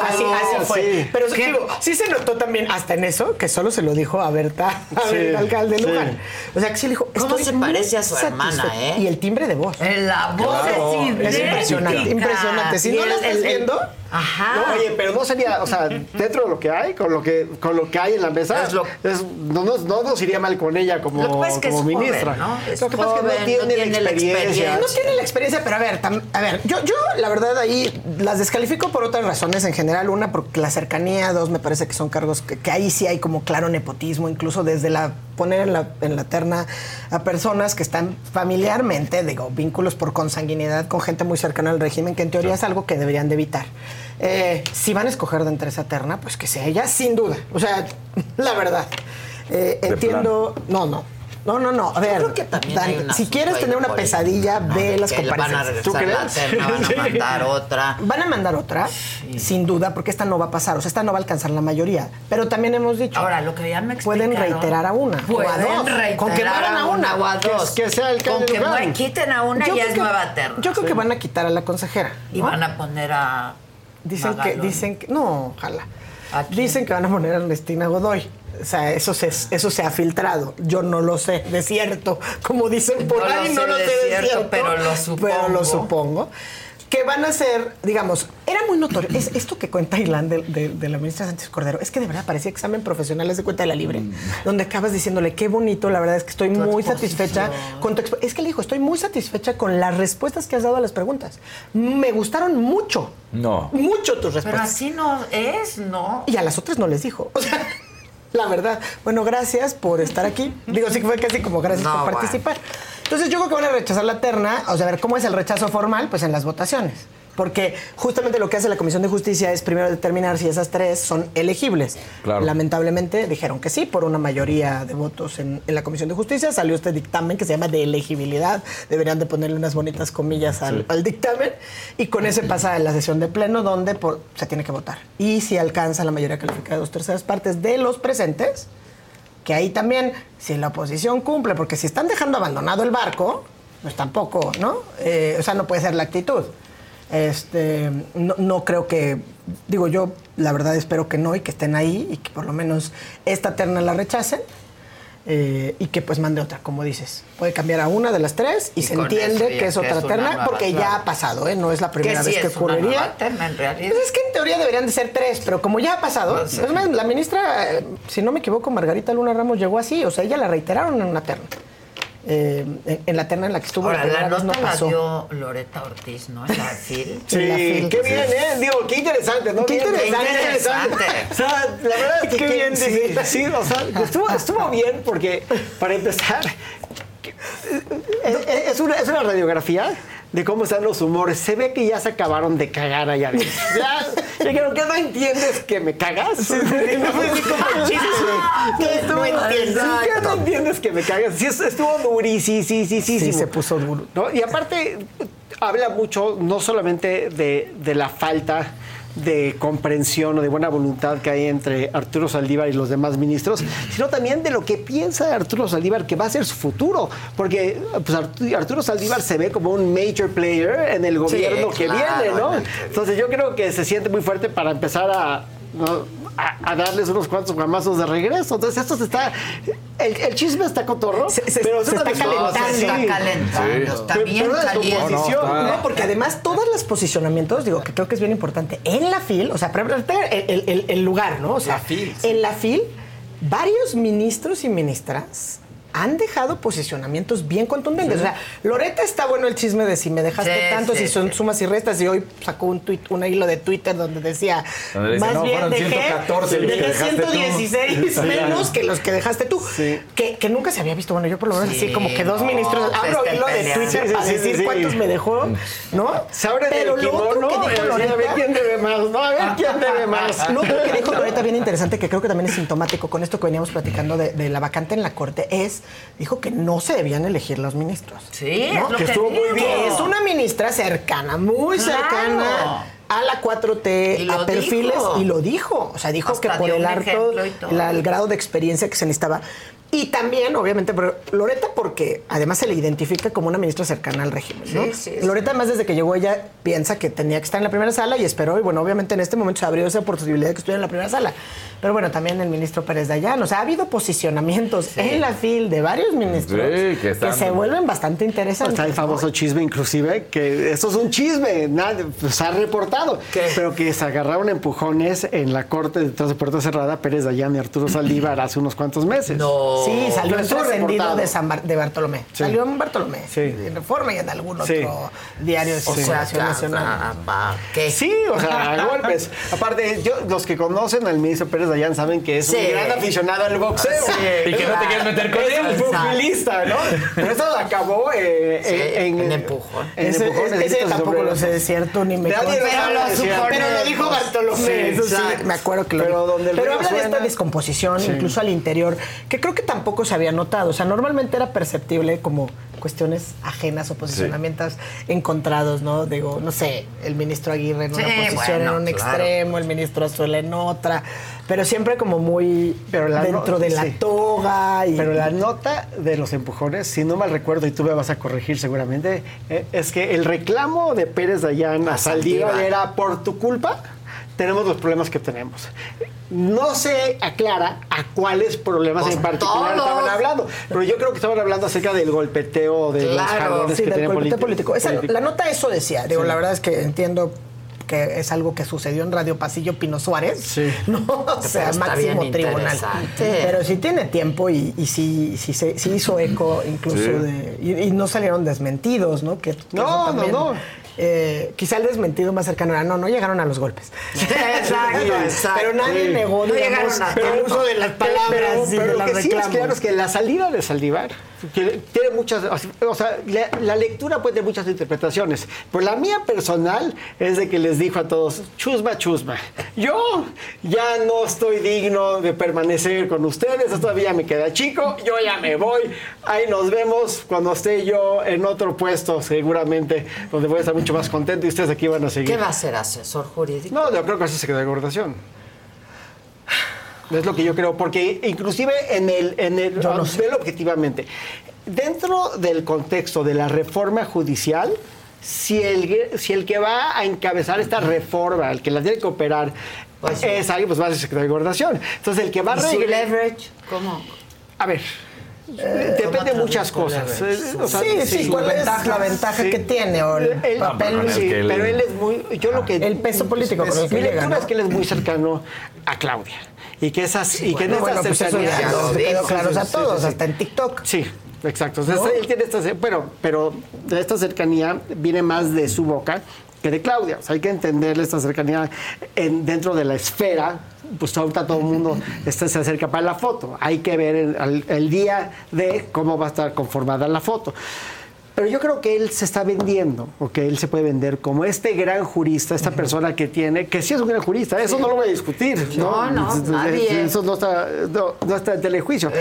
aquí así, así fue. Sí. Pero digo, sí se notó también hasta en eso, que solo se lo dijo a Berta, [LAUGHS] a Sí, Berta, alcalde sí. Luján. O sea, que sí le dijo, ¿Cómo se parece a su hermana, eh? El timbre de voz. La voz Claro. es Es impresionante, impresionante. Si no la estás el- el- viendo, Ajá. No, oye, pero no sería, o sea, dentro de lo que hay, con lo que, con lo que hay en la mesa, es no, nos- no nos iría mal con ella como, Lo que pasa es que como es joven, ministra. ¿no? Es lo que pasa es que no no tiene, la la experiencia. experiencia. No tiene la experiencia, pero a ver, tam- a ver, yo, yo la verdad ahí las descalifico por otras razones en general. Una, porque la cercanía, dos, me parece que son cargos que, que ahí sí hay como claro nepotismo, incluso desde la poner en la, en la terna a personas que están familiarmente, digo, vínculos por consanguinidad con gente muy cercana al régimen, que en teoría es algo que deberían de evitar. Eh, si van a escoger de entre esa terna, pues que sea ella, sin duda. O sea, [LAUGHS] la verdad. Eh, entiendo. No, no. No, no, no. A ver, creo que también hay si quieres tener una pesadilla, ¿no? ve las a comparecencias. regresar la terna, van a [LAUGHS] mandar otra. Van a mandar otra, sin duda, porque esta no va a pasar. O sea, esta no va a alcanzar la mayoría. Pero también hemos dicho. Ahora, lo que ya me Pueden reiterar a una. Pueden o a dos. reiterar Con que mueran a una. o a dos. Que, que sea el Con que quiten a una Yo ya es que- nueva terna. Yo creo que van a quitar a la consejera. Y van a poner a. Dicen que, dicen que, no, ojalá. Dicen que van a poner a Ernestina Godoy. O sea, eso se, eso se ha filtrado. Yo no lo sé de cierto. Como dicen por No lo ahí, no sé lo sé de cierto, cierto. pero lo supongo. Pero lo supongo. Que van a ser, digamos, era muy notorio. Es, esto que cuenta Ilan de, de- de la ministra Sánchez Cordero, es que de verdad parecía examen profesional, es de cuenta de la libre, donde acabas diciéndole, qué bonito, la verdad es que estoy muy satisfecha con tu exp-". Es que le dijo, estoy muy satisfecha con las respuestas que has dado a las preguntas. Me gustaron mucho, No. mucho tus Pero respuestas. así no es, ¿no? Y a las otras no les dijo. O sea, [LAUGHS] la verdad. Bueno, gracias por estar aquí. Digo, sí que fue casi como gracias No, por bueno. Entonces yo creo que van a rechazar la terna. O sea, a ver, ¿cómo es el rechazo formal? Pues en las votaciones. Porque justamente lo que hace la Comisión de Justicia es primero determinar si esas tres son elegibles. Claro. Lamentablemente dijeron que sí, por una mayoría de votos en, en la Comisión de Justicia. Salió este dictamen que se llama de elegibilidad. Deberían de ponerle unas bonitas comillas al, Sí. al dictamen. Y con ese pasa a la sesión de pleno donde por- se tiene que votar. Y si alcanza la mayoría calificada de dos terceras partes de los presentes, que ahí también, si la oposición cumple, porque si están dejando abandonado el barco, pues tampoco, ¿no? Eh, o sea, no puede ser la actitud. Este, no, no creo que, digo yo, la verdad espero que no y que estén ahí y que por lo menos esta terna la rechacen. Eh, y que pues mande otra, como dices. Puede cambiar a una de las tres y, Y se entiende que es otra terna, nueva, porque ya ha pasado, ¿eh? No es la primera sí vez que ocurriría. nueva terna, en realidad. Pues es que en teoría deberían de ser tres, pero como ya ha pasado, Pues la ministra, eh, si no me equivoco, Margarita Luna Ramos llegó así, o sea, ella la reiteraron en una terna. Eh, en, la terna en la que estuvo Ahora, la la nota no la pasó. dio Loreta Ortiz, ¿no? La FIL. [LAUGHS] Sí, la fil. qué bien, ¿eh? Digo, qué interesante, ¿no? Qué Bien, interesante. qué interesante. [LAUGHS] O sea, la verdad es que [LAUGHS] Qué bien, sí, sí. sí, o sea, estuvo, estuvo bien porque, para empezar, es, es una, es una radiografía de cómo están los humores. Se ve que ya se acabaron de cagar allá adentro. [LAUGHS] Ya, yo creo que no entiendes que me cagas. [LAUGHS] No fue así como el chiste. Que estuvo- No entiendes. Sí, que no entiendes que me cagas. Sí, es- estuvo durísimo. Sí, sí, sí, Sí, se puso duro. ¿no? Y aparte, habla mucho no solamente de, de la falta de comprensión o de buena voluntad que hay entre Arturo Saldívar y los demás ministros, sino también de lo que piensa Arturo Saldívar que va a ser su futuro, porque pues, Artu- Arturo Saldívar se ve como un major player en el gobierno que claro, viene, ¿no? Entonces yo creo que se siente muy fuerte para empezar a, ¿no? A, a darles unos cuantos guamazos de regreso. Entonces esto se está, el, el chisme está cotorro, Se- se- pero se está calentando. Se está calentando, Sí. está Pero- bien pero la caliente. No, no, No, porque además todos los posicionamientos, digo, que creo que es bien importante, en la FIL, o sea, para el, el- el- el lugar, ¿no? O sea, La FIL, sí. en la FIL, varios ministros y ministras han dejado posicionamientos bien contundentes. O sea, Loreta está bueno el chisme de si me dejaste Sí, tanto, sí, si son sí. sumas y restas, y hoy sacó un tuit, un hilo de Twitter donde decía, Donde dice, más "No, bien dejé, 114 los que dejé dejaste tú". 116 [LAUGHS] Sí. menos que los que dejaste tú. Que, que nunca se había visto. Bueno, yo por lo menos Sí, así como que dos no, ministros abro estén hilo de. Twitter para sí, decir sí. cuántos me dejó, ¿no? Se abre Pero del lo otro que y dijo a ver Loreta- quién debe más, ¿no? A ver quién debe más. [LAUGHS] Lo otro que dijo Loreta bien interesante, que creo que también es sintomático con esto que veníamos platicando de, de la vacante en la Corte, es, dijo que no se debían elegir los ministros. Sí, ¿no? es lo que que estuvo muy digo. bien. Es una ministra cercana, muy Claro. cercana a la 4T, Y lo a perfiles, dijo. y lo dijo. O sea, dijo Hasta que por el harto, la- el grado de experiencia que se necesitaba. Y también, obviamente, pero Loreta porque además se le identifica como una ministra cercana al régimen, ¿no? Sí, sí, sí. Loreta además desde que llegó ella piensa que tenía que estar en la primera sala y esperó y bueno, obviamente en este momento se abrió esa posibilidad de que estuviera en la primera sala. Pero bueno, también el ministro Pérez Dayán, o sea, ha habido posicionamientos en la fil de varios ministros Sí, que se vuelven bastante interesantes. Está el famoso chisme, inclusive, que esto es un chisme, nadie, pues, se ha reportado, pero que se agarraron empujones en la corte detrás de puerta cerrada Pérez Dayán y Arturo Saldívar hace unos cuantos meses. No. Sí, salió en estuvo trascendido de, San Bar- de Bartolomé. Sí. Salió en Bartolomé. Sí. En Reforma y en algún otro Sí. diario de O sea, circulación nacional. caramba, ¿qué? Sí, o sea, a golpes. Aparte, yo, los que conocen al ministro Pérez Dayán saben que es Sí. un gran aficionado al boxeo. Sí, Y que no te quieres meter con Es él. un pugilista, ¿no? Pero eso acabó eh, Sí, en, en empujón. En Ese, ese de tampoco lo sé de cierto ni me lo pero, pero lo dijo Bartolomé, Sí, eso sí, exacto. me acuerdo que lo Pero el habla de esta descomposición, incluso al interior, que creo que tampoco se había notado. O sea, normalmente era perceptible como cuestiones ajenas o posicionamientos encontrados, ¿no? Digo, no sé, el ministro Aguirre en Sí, una posición bueno, en un claro. extremo, el ministro Azuela en otra, pero siempre como muy Pero la dentro no- de la toga. Y, Pero la nota de los empujones, si no mal recuerdo, y tú me vas a corregir seguramente, eh, es que el reclamo de Pérez Dayán a Saldívar. era por tu culpa, tenemos los problemas que tenemos. No se aclara a cuáles problemas Pues en particular todos. estaban hablando, pero yo creo que estaban hablando acerca del golpeteo de los Claro, jalones Sí, que del golpeteo politi- político. Esa- político. la nota eso decía. Digo, Sí. la verdad es que entiendo que es algo que sucedió en Radio Pasillo Pino Suárez. Sí. [LAUGHS] ¿no? O sea, máximo tribunal. Pero sí tiene tiempo y, y sí, sí, se- sí hizo eco incluso Sí. de. Y, y no salieron desmentidos, ¿no? Que, que No, no, no. Eh, quizá el desmentido más cercano era, no, no llegaron a los golpes. Exacto, exacto. Pero nadie negó, No digamos, a el tanto. uso de las palabras Pero, y pero de lo que sí es claro es que la salida de Saldívar que tiene muchas, o sea, la, la lectura puede tener muchas interpretaciones. Pero la mía personal es de que les dijo a todos, chusma, chusma. Yo ya no estoy digno de permanecer con ustedes, todavía me queda chico, yo ya me voy. Ahí nos vemos cuando esté yo en otro puesto, seguramente, donde voy a estar mucho más contento y ustedes aquí van a seguir. ¿Qué va a ser asesor jurídico? No, yo creo que así se quedó de gobernación. Es lo que yo creo, porque inclusive en el, en el Yo no vamos, sé. velo objetivamente, dentro del contexto de la reforma judicial, si el, si el que va a encabezar esta reforma, el que la tiene que operar, Pues es alguien, pues va a ser secretario de gobernación. Entonces el que va a ¿Y su leverage? ¿Cómo? A ver, depende de ¿cómo muchas cosas. Eh, o sea, sí, sí, su ¿cuál es ventaja. la ventaja Sí. que tiene? O el, El- papel, es sí, que él- pero él es muy. Yo lo que. El peso político con el que Mi llega, lectura ¿no? es que él es muy cercano a Claudia. Y que esas. y que en No, bueno, esa pues eso ya lo Sí, quedó sí, claro sí, a todos, sí, sí. hasta en TikTok. Sí, exacto. Él tiene esta. Pero, pero de esta cercanía viene más de su boca que de Claudia. O sea, hay que entenderle esta cercanía en- dentro de la esfera. Pues ahorita todo el mundo está, se acerca para la foto. Hay que ver el, el día de cómo va a estar conformada la foto. Pero yo creo que él se está vendiendo, o que él se puede vender como este gran jurista, esta persona que tiene, que sí es un gran jurista, eso no lo voy a discutir. No, no, nadie. Eso no está, no, no está en telejuicio.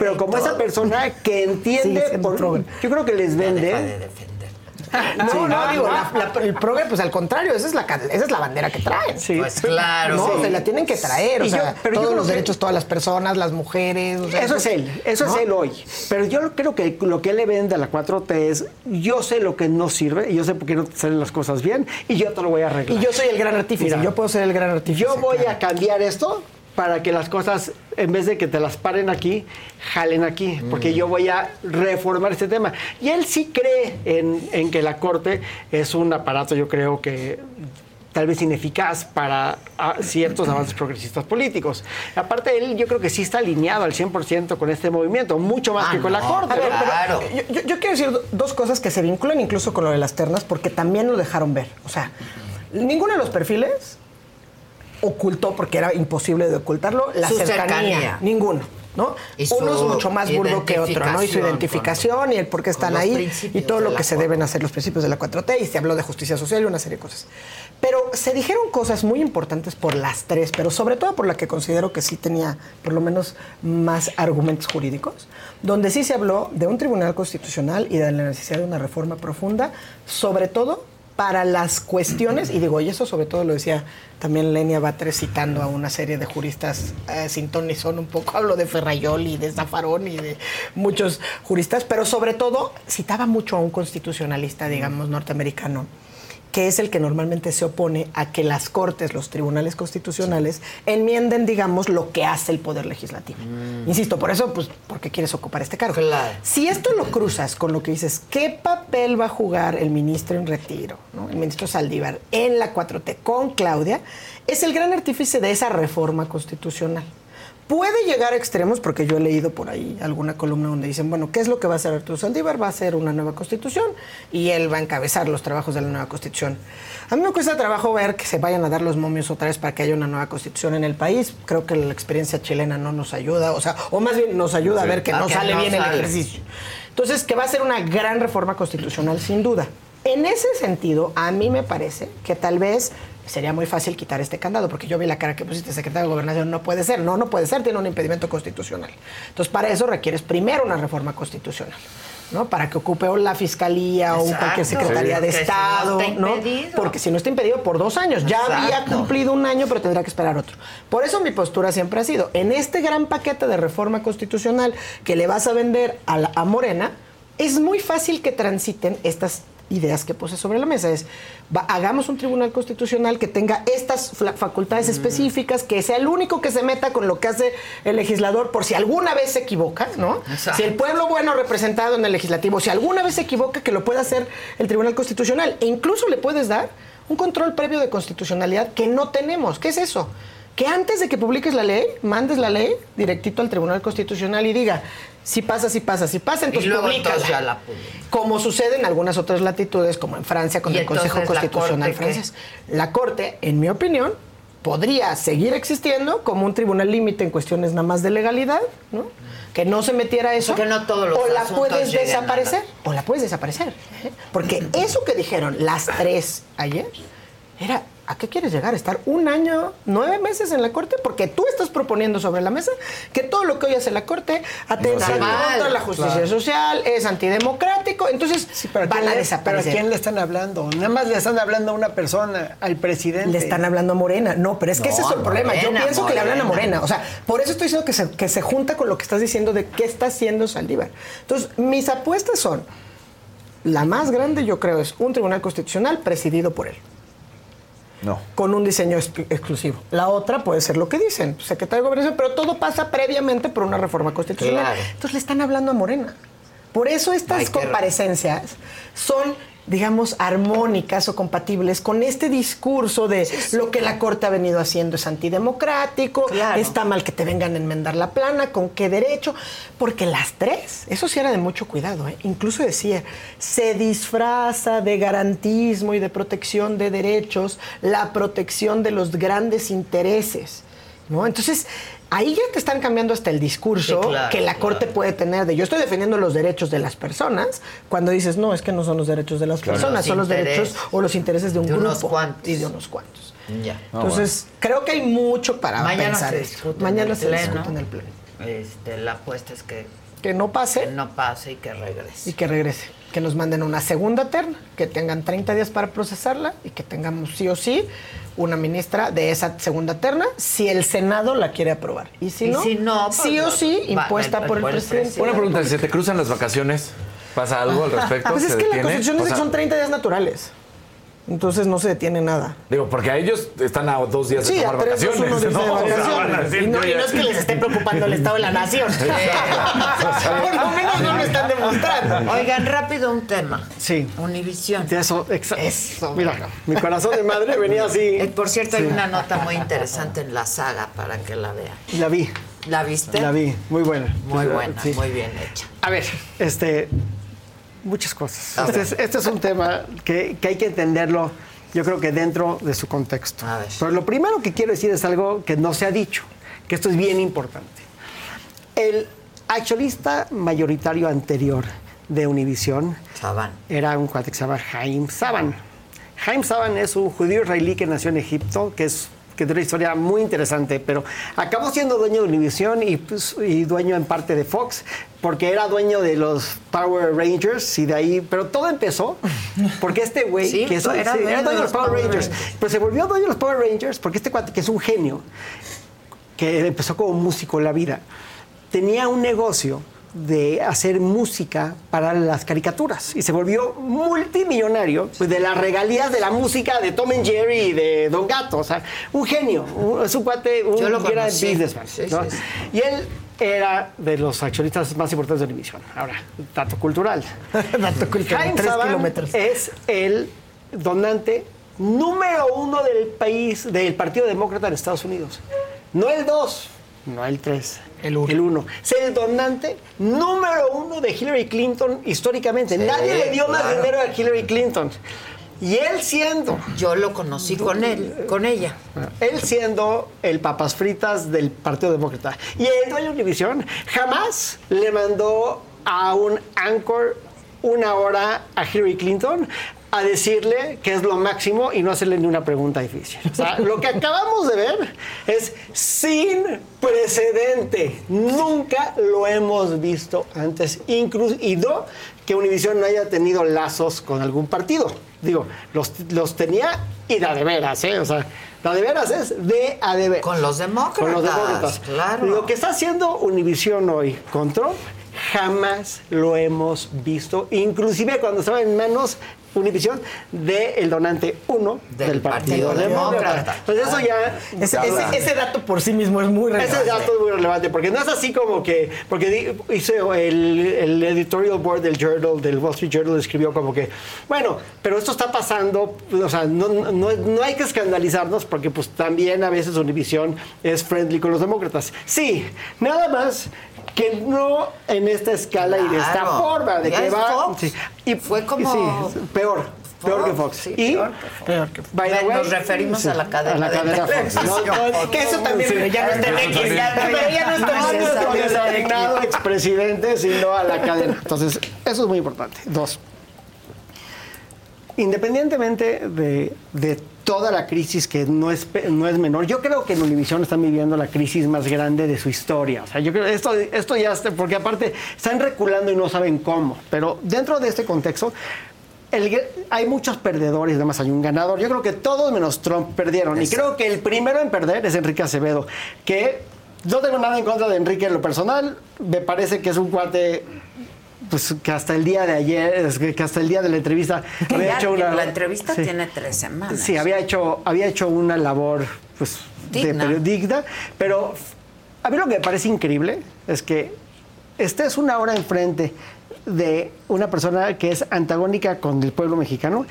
Pero como esa persona que entiende, por- yo creo que les Deja [LAUGHS] No, no, digo, la- la- el progre, pues al contrario, esa es la, esa es la bandera que traen. Sí. Pues claro. No, sí. se la tienen que traer, o Y yo- sea, pero yo todos los que- derechos, todas las personas, las mujeres. o sea, Eso es él, eso ¿no? es él hoy. Pero yo creo que lo que él le vende a la 4T es, yo sé lo que no sirve, y yo sé por qué no te salen las cosas bien, y yo te lo voy a arreglar. Y yo soy el gran artífice, Mira, yo puedo ser el gran artífice. Yo voy claro. a cambiar esto para que las cosas, en vez de que te las paren aquí, jalen aquí, porque yo voy a reformar este tema. Y él sí cree en, en que la Corte es un aparato, yo creo que tal vez ineficaz para ah, ciertos avances progresistas políticos. Aparte, él yo creo que sí está alineado al 100% con este movimiento, mucho más Ah, que con la Corte. Ver, pero yo, yo- quiero decir do- dos cosas que se vinculan incluso con lo de las ternas, porque también lo dejaron ver. O sea, ninguno de los perfiles ocultó, porque era imposible de ocultarlo, la Su cercanía. cercanía. Ninguno. ¿no? Uno es mucho más burdo que otro, ¿no? Y su identificación y el por qué están ahí y todo lo que se deben hacer, los principios de la 4T, y se habló de justicia social y una serie de cosas. Pero se dijeron cosas muy importantes por las tres, pero sobre todo por la que considero que sí tenía por lo menos más argumentos jurídicos, donde sí se habló de un tribunal constitucional y de la necesidad de una reforma profunda, sobre todo para las cuestiones, y digo, y eso sobre todo lo decía también Lenia Batres citando a una serie de juristas eh, sin ton ni son, un poco [LAUGHS] hablo de Ferrayol y de Zafarón y de muchos juristas, pero sobre todo citaba mucho a un constitucionalista, digamos, norteamericano, que es el que normalmente se opone a que las cortes, los tribunales constitucionales, enmienden, digamos, lo que hace el Poder Legislativo. Insisto, por eso, pues, ¿por qué quieres ocupar este cargo? Si esto lo cruzas con lo que dices, ¿qué papel va a jugar el ministro en retiro, ¿no? el ministro Saldívar, en la 4T con Claudia? Es el gran artífice de esa reforma constitucional. Puede llegar a extremos, porque yo he leído por ahí alguna columna donde dicen, bueno, ¿qué es lo que va a hacer Arturo Saldívar? Va a hacer una nueva constitución y él va a encabezar los trabajos de la nueva constitución. A mí me cuesta trabajo ver que se vayan a dar los momios otra vez para que haya una nueva constitución en el país. Creo que la experiencia chilena no nos ayuda, o sea, o más bien nos ayuda a ver que A no que sale no bien el sale. ejercicio. Entonces, que va a ser una gran reforma constitucional, sin duda. En ese sentido, a mí me parece que tal vez sería muy fácil quitar este candado, porque yo vi la cara que pusiste, secretario de Gobernación, no puede ser, no, no puede ser, tiene un impedimento constitucional. Entonces, para eso requieres primero una reforma constitucional. ¿no? Para que ocupe o la fiscalía o Exacto. cualquier secretaría de Porque si no Estado, ¿no? Porque si no está impedido por dos años, ya había cumplido un año, pero tendrá que esperar otro. Por eso mi postura siempre ha sido, en este gran paquete de reforma constitucional que le vas a vender a, la- a Morena, es muy fácil que transiten estas ideas que puse sobre la mesa. Es, va- hagamos un tribunal constitucional que tenga estas facultades específicas, que sea el único que se meta con lo que hace el legislador por si alguna vez se equivoca, ¿no? Exacto. Si el pueblo bueno representado en el legislativo, si alguna vez se equivoca, que lo pueda hacer el tribunal constitucional. E incluso le puedes dar un control previo de constitucionalidad que no tenemos. ¿Qué es eso? Que antes de que publiques la ley, mandes la ley directito al Tribunal Constitucional y diga, si pasa, si pasa, si pasa, entonces entonces ya la publica. Como sucede en algunas otras latitudes, como en Francia con ¿Y el Consejo la Constitucional qué? francés. La Corte, en mi opinión, podría seguir existiendo como un tribunal límite en cuestiones nada más de legalidad, ¿no? Que no se metiera eso. Porque no todos los o la puedes desaparecer. O la puedes desaparecer. ¿eh? Porque [LAUGHS] eso que dijeron las tres ayer era. ¿A qué quieres llegar? ¿Estar un año, nueve meses en la Corte? Porque tú estás proponiendo sobre la mesa que todo lo que hoy hace la Corte atenta No, sí. contra la justicia Claro. social, es antidemocrático, entonces ¿Pero a van quién a le- desaparecer. ¿Pero a quién le están hablando? Nada más le están hablando a una persona, al presidente. Le están hablando a Morena. No, pero es que No, ese es el problema. Yo Morena, pienso que le hablan a Morena. Morena. O sea, por eso estoy diciendo que se, que se junta con lo que estás diciendo de qué está haciendo Saldívar. Entonces, mis apuestas son, la más grande yo creo es un tribunal constitucional presidido por él. No. Con un diseño ex- exclusivo. La otra puede ser lo que dicen, secretario de Gobernación, pero todo pasa previamente por una reforma constitucional. Claro. Entonces le están hablando a Morena. Por eso estas Ay, comparecencias son, digamos, armónicas o compatibles con este discurso de lo que la Corte ha venido haciendo es antidemocrático, está mal que te vengan a enmendar la plana, con qué derecho, porque las tres, eso sí era de mucho cuidado, ¿eh? incluso decía, se disfraza de garantismo y de protección de derechos la protección de los grandes intereses. ¿No? Entonces, ahí ya te están cambiando hasta el discurso Sí, claro, que la Corte puede tener de yo estoy defendiendo los derechos de las personas, cuando dices, no, es que no son los derechos de las Claro. personas, Los son los derechos o los intereses de un De unos grupo cuantos. y de unos cuantos. Ya. Entonces, creo que hay mucho para Mañana pensar se esto. Mañana se pleno. discute en el pleno. Este, la apuesta es que, Que no pase que no pase y que regrese. y que regrese. Que nos manden una segunda terna, que tengan 30 días para procesarla y que tengamos sí o sí una ministra de esa segunda terna si el Senado la quiere aprobar. Y si Y no, si no, pues, sí o sí va, impuesta el- por el por el presidente. Una pregunta, ¿se te cruzan las vacaciones? ¿Pasa algo al respecto? Pues es ¿Se que la constitución O dice sea, que son 30 días naturales. Entonces no se detiene nada. Digo, porque a ellos están a dos días de Sí, tomar a tres, dos, vacaciones. uno dice de ¿no? Sea, vacaciones. decir, Y no- y no es que les esté preocupando el estado de la nación. [LAUGHS] Por lo menos no lo están demostrando. Oigan, rápido un tema. Sí. Univisión. Eso, exacto. Mira, mi corazón de madre venía así. Eh, por cierto, hay Sí. una nota muy interesante en la saga para que la vean. La vi. ¿La viste? La vi, muy buena. Muy buena, Sí. muy bien hecha. A ver, este, muchas cosas. A Este es, este es un tema que, que hay que entenderlo, yo creo que dentro de su contexto. Pero lo primero que quiero decir es algo que no se ha dicho, que esto es bien importante. El accionista mayoritario anterior de Univision Saban. era un cuate que se llama Haim Saban. Haim Saban es un judío israelí que nació en Egipto, que es que tiene una historia muy interesante, pero acabó siendo dueño de Univision y, pues, y dueño en parte de Fox, porque era dueño de los Power Rangers y de ahí, pero todo empezó porque este güey, Sí, que es era sí, dueño de los Power Rangers, pero se volvió dueño de los Power Rangers porque este cuate, que es un genio, que empezó como músico en la vida, tenía un negocio de hacer música para las caricaturas y se volvió multimillonario pues, de las regalías de la música de Tom and Jerry y de Don Gato, o sea, un genio, un- es un cuate, un Yo lo gran businessman. Sí, ¿no? sí, sí. Y él era de los accionistas más importantes de Univision. Ahora, dato cultural. [LAUGHS] dato cultural, tres kilómetros. es el donante número uno del país, del Partido Demócrata en Estados Unidos. No el dos, no el tres, el uno. Es el donante número uno de Hillary Clinton históricamente. Sí, Nadie le dio más dinero a Hillary Clinton. Y él siendo... Yo lo conocí con él, con ella. Él siendo el papas fritas del Partido Demócrata. Y el dueño de Univision jamás le mandó a un anchor una hora a Hillary Clinton a decirle que es lo máximo y no hacerle ni una pregunta difícil. O sea, lo que acabamos de ver es sin precedente. Nunca lo hemos visto antes. Incluso, y no que Univision no haya tenido lazos con algún partido. Digo, los, los tenía y de a de veras, ¿eh? O sea, la de veras es de a de veras. Con los demócratas, Con los demócratas. claro. Lo que está haciendo Univision hoy con Trump jamás lo hemos visto, inclusive cuando estaba en manos Univision del donante uno del, Partido, Partido Demócrata. Pues eso ya... Ese, ese- ese dato por sí mismo es muy relevante. Ese dato es muy relevante, porque no es así como que, porque hizo el, el editorial board del Journal, del Wall Street Journal, escribió como que, bueno, pero esto está pasando, o sea, no, no, no hay que escandalizarnos porque pues también a veces Univision es friendly con los demócratas. Sí, nada más que no en esta escala y de esta Claro. forma, de Ya que es va... Fox. sí, y Fue como- sí, peor. Peor que Fox. sí, y peor peor que by the Nos way, referimos sí, a la cadena a la de cadena Fox. televisión. No, no, Que eso también, pero ya no está en X, ya, pero ya no está no, en no expresidente, sino a la cadena. Entonces, eso es muy importante. Dos. Independientemente de, de toda la crisis que no es, no es menor, yo creo que en Univision están viviendo la crisis más grande de su historia. O sea, yo creo esto, esto ya está, porque aparte están reculando y no saben cómo. Pero dentro de este contexto, el hay muchos perdedores, además hay un ganador. Yo creo que todos menos Trump perdieron. Y creo que el primero en perder es Enrique Acevedo, que no tengo nada en contra de Enrique en lo personal. Me parece que es un cuate pues que hasta el día de ayer, que hasta el día de la entrevista había Ya, hecho una la entrevista sí. tiene tres semanas. Sí, había hecho, había hecho una labor pues, Digna. de periodista, pero a mí lo que me parece increíble es que estés una hora enfrente de una persona que es antagónica con el pueblo mexicano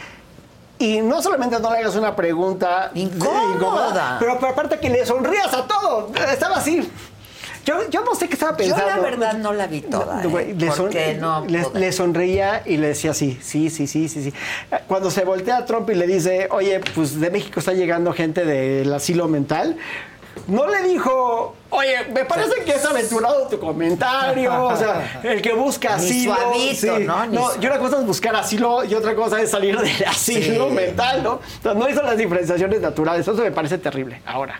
y no solamente no le hagas una pregunta Incómoda. pero, pero aparte que le sonrías a todo. Estaba así. Yo, yo no sé qué estaba Yo pensando. la verdad no la vi toda, No, ¿eh? le, son- porque no le- le sonreía y le decía sí, sí, sí, sí, sí, sí. Cuando se voltea a Trump y le dice, oye, pues de México está llegando gente del asilo mental, no le dijo, oye, me parece que es aventurado tu comentario, o sea, el que busca Ni asilo. suavito, ¿no? Ni y una cosa es buscar asilo y otra cosa es salir del asilo Sí. mental, ¿no? Entonces, no hizo las diferenciaciones naturales, eso me parece terrible. Ahora,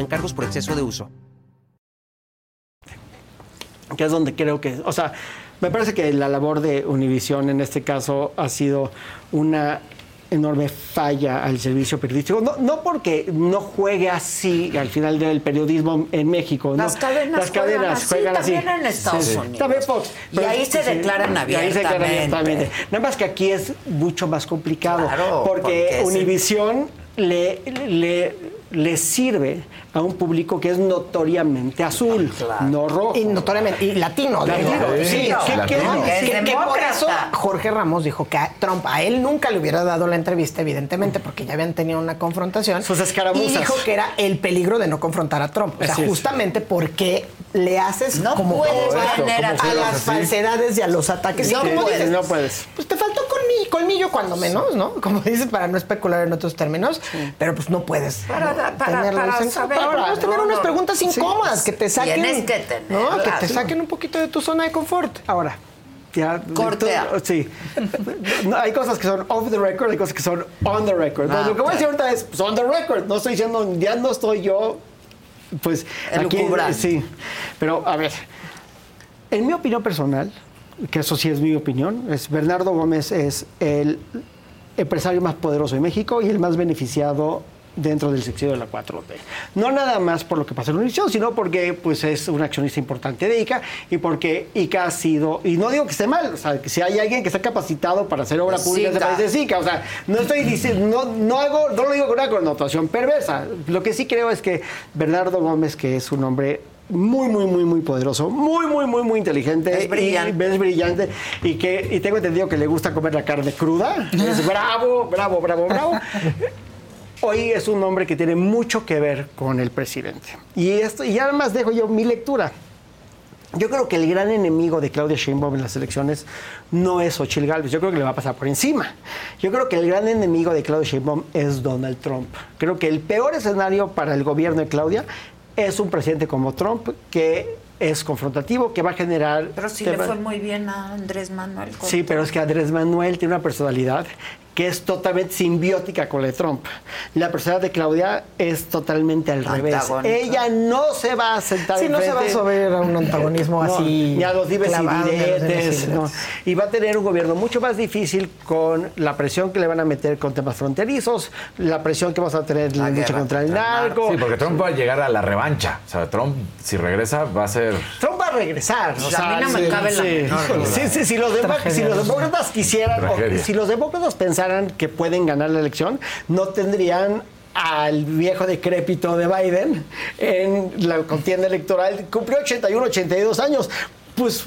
aplican cargos por exceso de uso. que es donde creo que, o sea, me parece que la labor de Univisión en este caso ha sido una enorme falla al servicio periodístico, no, no porque no juegue así al final del periodismo en México, Las ¿no? cadenas las cadenas juegan así, juegan así. también en Estados Unidos. También Fox. Y ahí se declaran y ahí se declaran abiertamente. Nada más que aquí es mucho más complicado, Claro, porque porque Univisión le, le, le sirve a un público que es notoriamente azul, no rojo. Y notoriamente, y latino. Latino, digo. sí, ¿qué por eso Jorge Ramos dijo que a Trump a él nunca le hubiera dado la entrevista, evidentemente, porque ya habían tenido una confrontación. Sus escaramuzas. Y dijo que era el peligro de no confrontar a Trump. O sea, Así es. justamente porque le haces No como puedes esto, a a las así. falsedades y a los ataques. No como puedes. dices, No puedes. pues te faltó colmi- colmillo cuando menos, ¿no? Como dices, para no especular en otros términos, pero pues no puedes Para- ¿no? para- tenerlo para en- saber, no, tener no, unas no. preguntas Sí. incómodas que te saquen. Tienes que ¿no? Que tenerlas. te saquen un poquito de tu zona de confort. Ahora, ya. Cortea. tú- Sí. No, hay cosas que son off the record, hay cosas que son on the record. Ah, lo que voy a decir ahorita es pues, on the record. No estoy diciendo, ya no estoy yo, pues. aquí Elucubrando. Sí. Pero, a ver. En mi opinión personal, que eso sí es mi opinión, es Bernardo Gómez es el empresario más poderoso de México y el más beneficiado dentro del sector de la 4T. No nada más por lo que pasó en Univision, sino porque pues, es un accionista importante de ICA y porque ICA ha sido, y no digo que esté mal, o sea, que si hay alguien que está capacitado para hacer obra pública país es ICA, o sea, no estoy diciendo, no, no hago, no lo digo con una connotación perversa, lo que sí creo es que Bernardo Gómez, que es un hombre muy, muy, muy, muy poderoso, muy, muy, muy, muy inteligente. Es brillante. Y, es brillante. Y, que, y tengo entendido que le gusta comer la carne cruda. Es [LAUGHS] bravo, bravo, bravo, bravo. Hoy es un hombre que tiene mucho que ver con el presidente. Y, esto, y además dejo yo mi lectura. Yo creo que el gran enemigo de Claudia Sheinbaum en las elecciones no es Ochil Gálvez. Yo creo que le va a pasar por encima. Yo creo que el gran enemigo de Claudia Sheinbaum es Donald Trump. Creo que el peor escenario para el gobierno de Claudia es un presidente como Trump que es confrontativo, que va a generar... Pero sí le fue muy bien a Andrés Manuel. Sí, pero es que Andrés Manuel tiene una personalidad que es totalmente simbiótica con la de Trump. La personalidad de Claudia es totalmente al revés. Ella no se va a sentar Sí, no se va a sober a un [LAUGHS] antagonismo No, así Ni a los dimes y diretes, no. Y va a tener un gobierno mucho más difícil con la presión que le van a meter con temas fronterizos, la presión que vamos a tener en la lucha contra el narco. Sí, porque Trump va a llegar a la revancha. O sea, Trump, si regresa, va a ser. Trump va a regresar. O a sea, mí no me sí, cabe la sí. menor duda. Sí, sí, si los, si demócratas quisieran, o si los demócratas pensaran que pueden ganar la elección, no tendrían al viejo decrépito de Biden en la contienda electoral. Cumplió 81, 82 años. Pues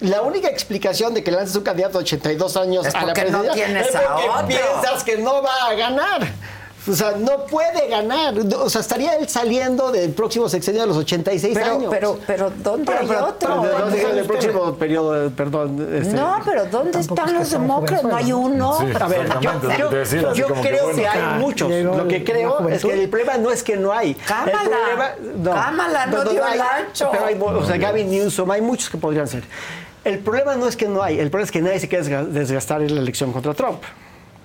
la única explicación de que lances un candidato de 82 años Es a la no presidencia es porque piensas que no va a ganar. O sea, no puede ganar. O sea, estaría él saliendo del próximo sexenio de los 86 Pero- años. pero- pero ¿dónde hay otro? Pero, ¿Dónde del próximo periodo, perdón. este, No, pero ¿dónde están los demócratas? No hay uno. a ver, yo, yo- Decir así yo como que creo bueno. que hay Ah, muchos. llegó Lo que creo es que el problema no es que no hay. Cámara. El problema, no, Cámara, no dio el ancho. Pero hay, o sea, Gavin Newsom, hay muchos que podrían ser. El problema no es que no hay, el problema es que nadie se quiere desga- desgastar en la elección contra Trump.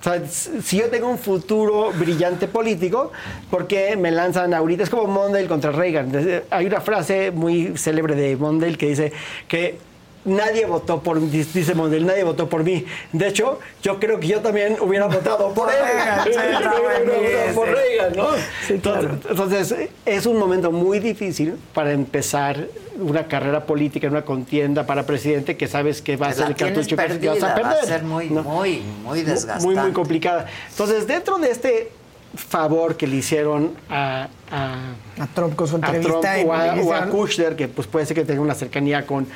O sea, si yo tengo un futuro brillante político, ¿por qué me lanzan ahorita? Es como Mondale contra Reagan. Hay una frase muy célebre de Mondale que dice que nadie votó por mí, dice Mondale, nadie votó por mí. De hecho, yo creo que yo también hubiera [LAUGHS] votado por él. Reagan, [LAUGHS] sí, Hubiera está votado buenísimo. por Reagan, ¿no? entonces, entonces, es un momento muy difícil para empezar una carrera política, una contienda para presidente que sabes que va a ser el cartucho que- vas a va a perder. ser muy, ¿no? muy, muy desgastante. Muy, muy complicada. Entonces, dentro de este favor que le hicieron a, a, A Trump con su a entrevista. Trump en o a, o a. Kushner, que pues puede ser que tenga una cercanía con,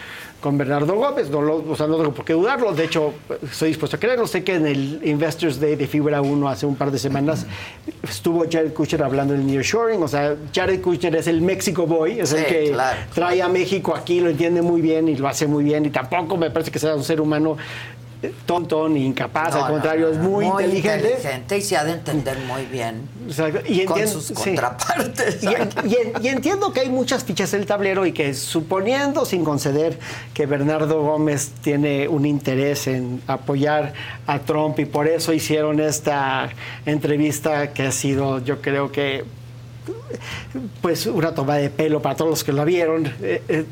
con Bernardo Gómez. No lo- o sea, no tengo por qué dudarlo. De hecho, estoy dispuesto a creerlo. Sé que en el Investors Day de Fibra 1 hace un par de semanas estuvo Jared Kushner hablando del nearshoring. O sea, Jared Kushner es el Mexico Boy, es el que claro. trae a México aquí, lo entiende muy bien y lo hace muy bien. Y tampoco me parece que sea un ser humano tonto ni incapaz. No, al no, contrario, es muy, inteligente. inteligente y se ha de entender muy bien y con sus sí. contrapartes. Y, en- y en- y entiendo que hay muchas fichas en el tablero y que suponiendo sin conceder que Bernardo Gómez tiene un interés en apoyar a Trump y por eso hicieron esta entrevista que ha sido yo creo que pues una toma de pelo para todos los que la vieron. Eh, eh,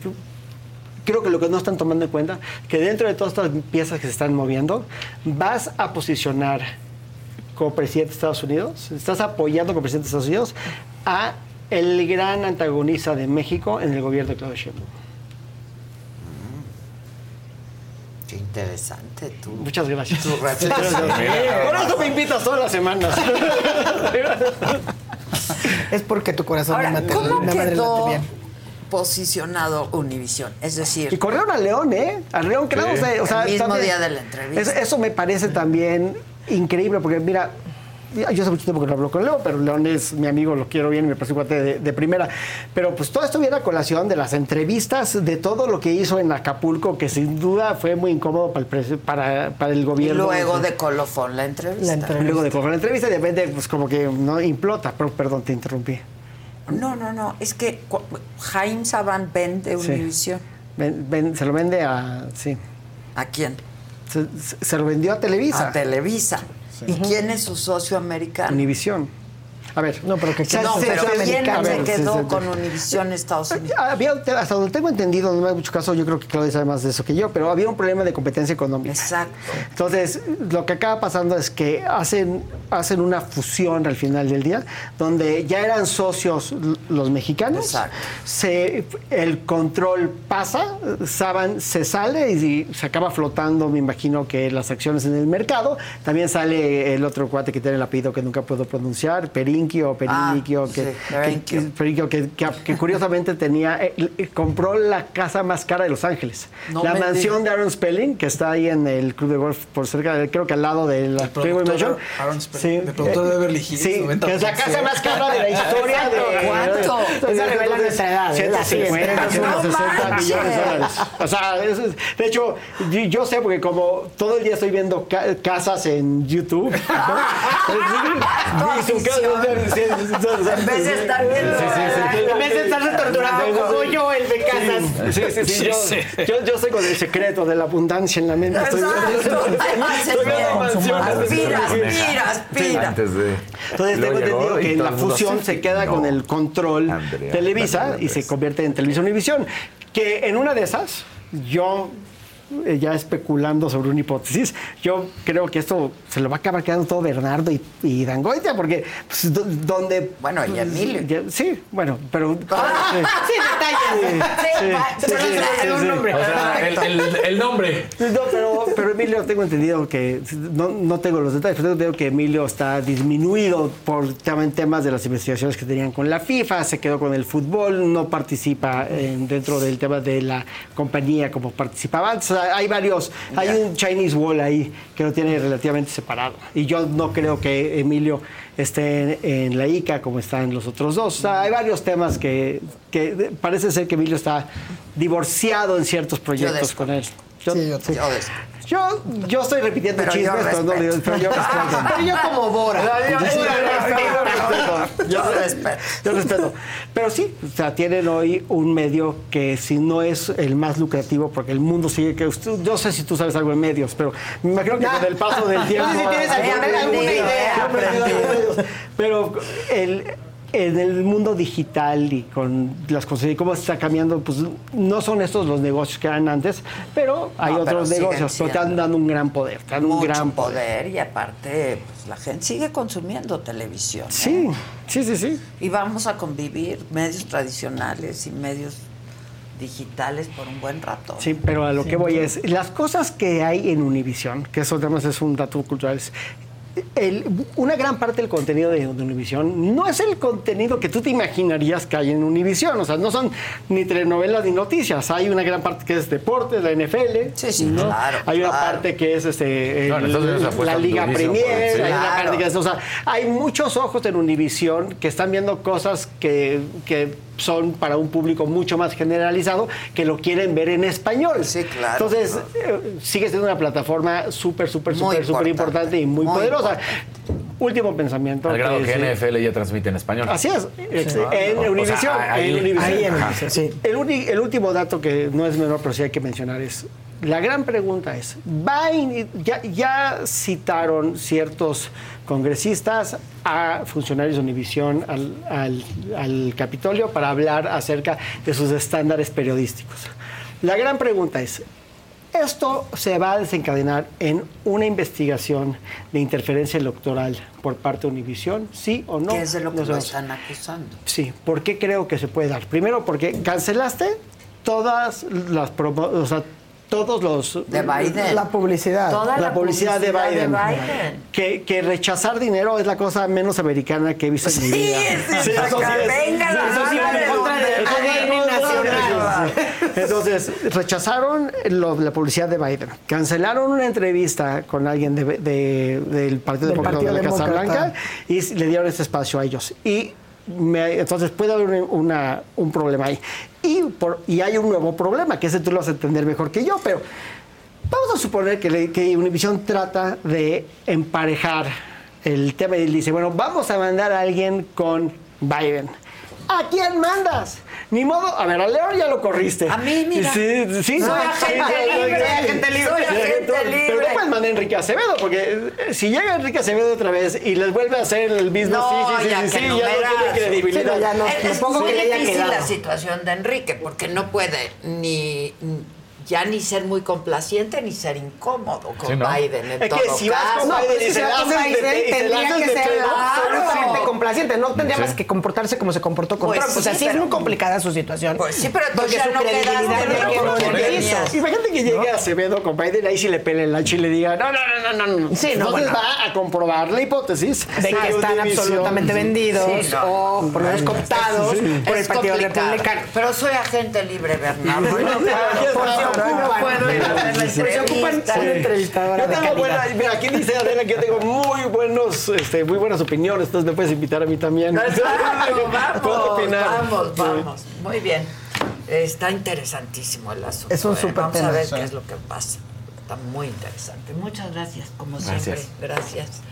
creo que lo que no están tomando en cuenta, que dentro de todas estas piezas que se están moviendo, vas a posicionar como presidente de Estados Unidos, estás apoyando como presidente de Estados Unidos a el gran antagonista de México en el gobierno de Claudio Sheinbaum. Qué interesante tú. Muchas gracias. Tu [LAUGHS] Por eso me invitas todas las semanas. [LAUGHS] [LAUGHS] Es porque tu corazón Ahora, me ¿cómo quedó late bien. Posicionado Univisión? Es decir, Y corrieron a León, ¿eh? A León, creo. Sí. O sea, o sea, El mismo también- día de la entrevista. Eso, eso me parece también increíble, porque mira, yo hace mucho tiempo que no hablo con León, pero León es mi amigo, lo quiero bien, me parece un cuate de, de primera. Pero pues todo esto viene a colación de las entrevistas, de todo lo que hizo en Acapulco, que sin duda fue muy incómodo para el, para, para el y gobierno. luego de colofón la entrevista. Luego de coger la entrevista, y de repente, pues como que no implota. Pero, perdón, te interrumpí. No, no, no. Es que Jaime Saban ven de Sí. Univisión. Ven- ven- se lo vende a. Sí. ¿A quién? Se, se- se lo vendió a Televisa. A Televisa. ¿Y quién es su socio americano? Univisión. A ver. No, pero que No, pero ¿quién A se ver, quedó con Univisión Estados Unidos? Había, hasta donde tengo entendido, no me mucho caso, yo creo que Claudia sabe más de eso que yo, pero había un problema de competencia económica. Exacto. Entonces, lo que acaba pasando es que hacen, hacen una fusión al final del día, donde ya eran socios los mexicanos, se, el control pasa, Saban se sale y se acaba flotando, me imagino que las acciones en el mercado. También sale el otro cuate que tiene el apellido que nunca puedo pronunciar, Perinquio, Periquio, Ah, que, sí, que- Perinquio. Que, que- que curiosamente tenía, eh, eh, compró la casa más cara de Los Ángeles. No la mansión digas. de Aaron Spelling, que está ahí en el club de golf por cerca, de- creo que al lado de la Freeway productor Mansion. Aaron Spelling, Sí, de productor eh, de Beverly Hills, Sí, 90%. que es la casa más cara de la historia de... ¿Cuánto? Esa revela nuestra edad, ¿eh? Así es. 150, No 160 manches. millones de dólares. O sea, eso es- de hecho, yo, yo sé porque como todo el día estoy viendo ca- casas en YouTube. [LAUGHS] [LAUGHS] ¿no? Y su casa- En vez de estar viendo-. En vez de estarse torturando como yo, el de casas. Sí, sí, sí, yo, yo, yo soy con el secreto de la abundancia en la mente. Aspira, [LAUGHS] aspira. Entonces tengo entendido que la fusión se queda con el control Televisa y se convierte en Televisa Univisión. Que en una de esas, yo eh, ya especulando sobre una hipótesis, yo creo que esto se lo va a acabar quedando todo Bernardo y, y Dangoitia, porque pues, do- donde... Bueno, y Emilio. Ya- sí, bueno, pero... [LAUGHS] Sí, detalles. Sí, va, sí, pero sí, le sí, da un sí. nombre. O sea, el, el- el nombre. No, pero, pero Emilio, tengo entendido que, no, no tengo los detalles, pero tengo entendido que Emilio está disminuido por también temas de las investigaciones que tenían con la FIFA, se quedó con el fútbol, no participa en- dentro del tema de la compañía como participaba antes. O sea, hay varios, hay un Chinese Wall ahí que lo tiene relativamente separado. Y yo no creo que Emilio esté en, en la ICA como están los otros dos. O sea, hay varios temas que, que parece ser que Emilio está divorciado en ciertos proyectos con él. Yo, sí. Yo des- Yo, yo estoy repitiendo Pero yo chismes, pero, no, respeto. pero yo [LAUGHS] respeto. Pero yo como Bora. Yo, Yo sí, respeto. yo respeto. Yo. Yo. Pero sí, o sea, tienen hoy un medio que si no es el más lucrativo, porque el mundo sigue que usted, yo sé si tú sabes algo de medios, pero me imagino que con el paso del tiempo. [LAUGHS] No sé si tienes [LAUGHS] alguna- idea. Pero el, en el mundo digital y con las cosas y cómo está cambiando, pues no son estos los negocios que eran antes, pero hay No, pero otros siguen negocios, pero te han dado un gran poder, te dan un Mucho gran poder y aparte pues, la gente sigue consumiendo televisión. ¿eh? Sí, sí, sí, sí. Y vamos a convivir medios tradicionales y medios digitales por un buen rato. Sí, pero a lo que voy es, las cosas que hay en Univisión, que eso además es un dato cultural, es el- una gran parte del contenido de, de Univisión no es el contenido que tú te imaginarías que hay en Univisión. O sea, no son ni telenovelas ni noticias. Hay una gran parte que es deportes, la NFL. Sí, sí, ¿no? claro, Hay una claro. parte que es este, el- la Liga Premier. sí. hay una parte que es- o sea, hay muchos ojos en Univisión que están viendo cosas que, que son para un público mucho más generalizado que lo quieren ver en español. Sí, claro. Entonces, eh, sigue siendo una plataforma súper, súper, súper, súper importante. y muy, Muy poderosa. Último pensamiento. Al grado que NFL ya transmite en español. Así es, ex- Ah, en no. O Univision. sea, ahí- en Univision. ahí en. Univision, sí. El, uni- el último dato que no es menor, pero sí hay que mencionar es, la gran pregunta es, ¿va a in- ya, ya citaron ciertos congresistas a funcionarios de Univision al, al- al Capitolio para hablar acerca de sus estándares periodísticos. La gran pregunta es, esto se va a desencadenar en una investigación de interferencia electoral por parte de Univisión, sí o no. ¿Qué es de lo que lo están acusando? Sí, ¿por qué creo que se puede dar? Primero, porque cancelaste todas las o sea, todos los De Biden. La publicidad. Toda la, publicidad, de Biden. Biden. Que, que rechazar dinero es la cosa menos americana que he visto en mi vida. sí, eso venga la sí nacional. Entonces, rechazaron lo- la publicidad de Biden. Cancelaron una entrevista con alguien de- de- del Partido Del Demócrata de la Casa. Blanca y le dieron este espacio a ellos. Y entonces puede haber un- problema ahí. Y, hay un nuevo problema, que ese tú lo vas a entender mejor que yo, pero vamos a suponer que, que Univision trata de emparejar el tema y dice, bueno, vamos a mandar a alguien con Biden. ¿A quién mandas? Ni modo, a ver, a León ya lo corriste. A mí, mira. Sí, sí. Soy agente libre, agente libre. Soy agente Pero libre. no puedes mandar a Enrique Acevedo, porque eh, si llega Enrique Acevedo otra vez y les vuelve a hacer el mismo No, sí, sí, sí, ya sí, que sí, no ya no tiene credibilidad. Sí, no, ya no. Es, es Supongo muy que difícil la situación de Enrique, porque no puede ni ya ni ser muy complaciente ni ser incómodo con Sí, ¿no? Biden en Es que si vas caso. con No, Biden si se con tendría que ser absolutamente complaciente. No tendría Sí. más que comportarse como se comportó con Pues Trump. o sea, sí, sí es muy complicada su situación. Pues sí, pero entonces ya no quedaste. Imagínate que llegue Acevedo con Biden, ahí sí le pele el hacha y le diga, no, no, no, no, no, no. Sí, no, Entonces bueno. va a comprobar la hipótesis de que están absolutamente vendidos Sí, o por lo menos cooptados por el Partido. Republicano. Pero soy agente libre, Bernardo. Mira, aquí dice Adela que yo tengo muy buenos, este, muy buenas opiniones, entonces me puedes invitar a mí también. Vamos, [LAUGHS] opinar. vamos, vamos. Muy bien. Está interesantísimo el asunto. Es un ¿eh? súper Vamos a ver qué es lo que pasa. Está muy interesante. Muchas gracias, como siempre. Gracias.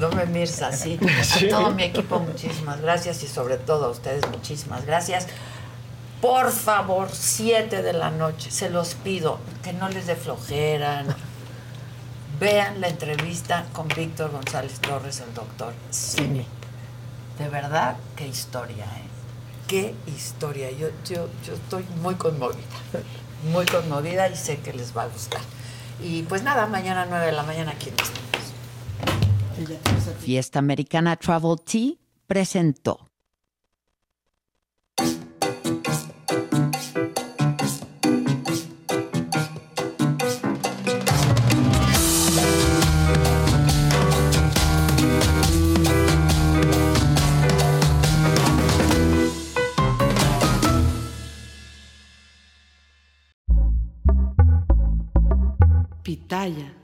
No me así. [LAUGHS] Sí. A todo mi equipo, muchísimas gracias y sobre todo a ustedes, muchísimas gracias. Por favor, 7 de la noche, se los pido, que no les dé flojera. no. Vean la entrevista con Víctor González Torres, el doctor Simi. De verdad, qué historia, ¿eh? Qué historia. Yo, yo, yo estoy muy conmovida. Muy conmovida y sé que les va a gustar. Y pues nada, mañana 9 de la mañana aquí nos vemos. Fiesta Americana Travel Tea presentó. Pitaya.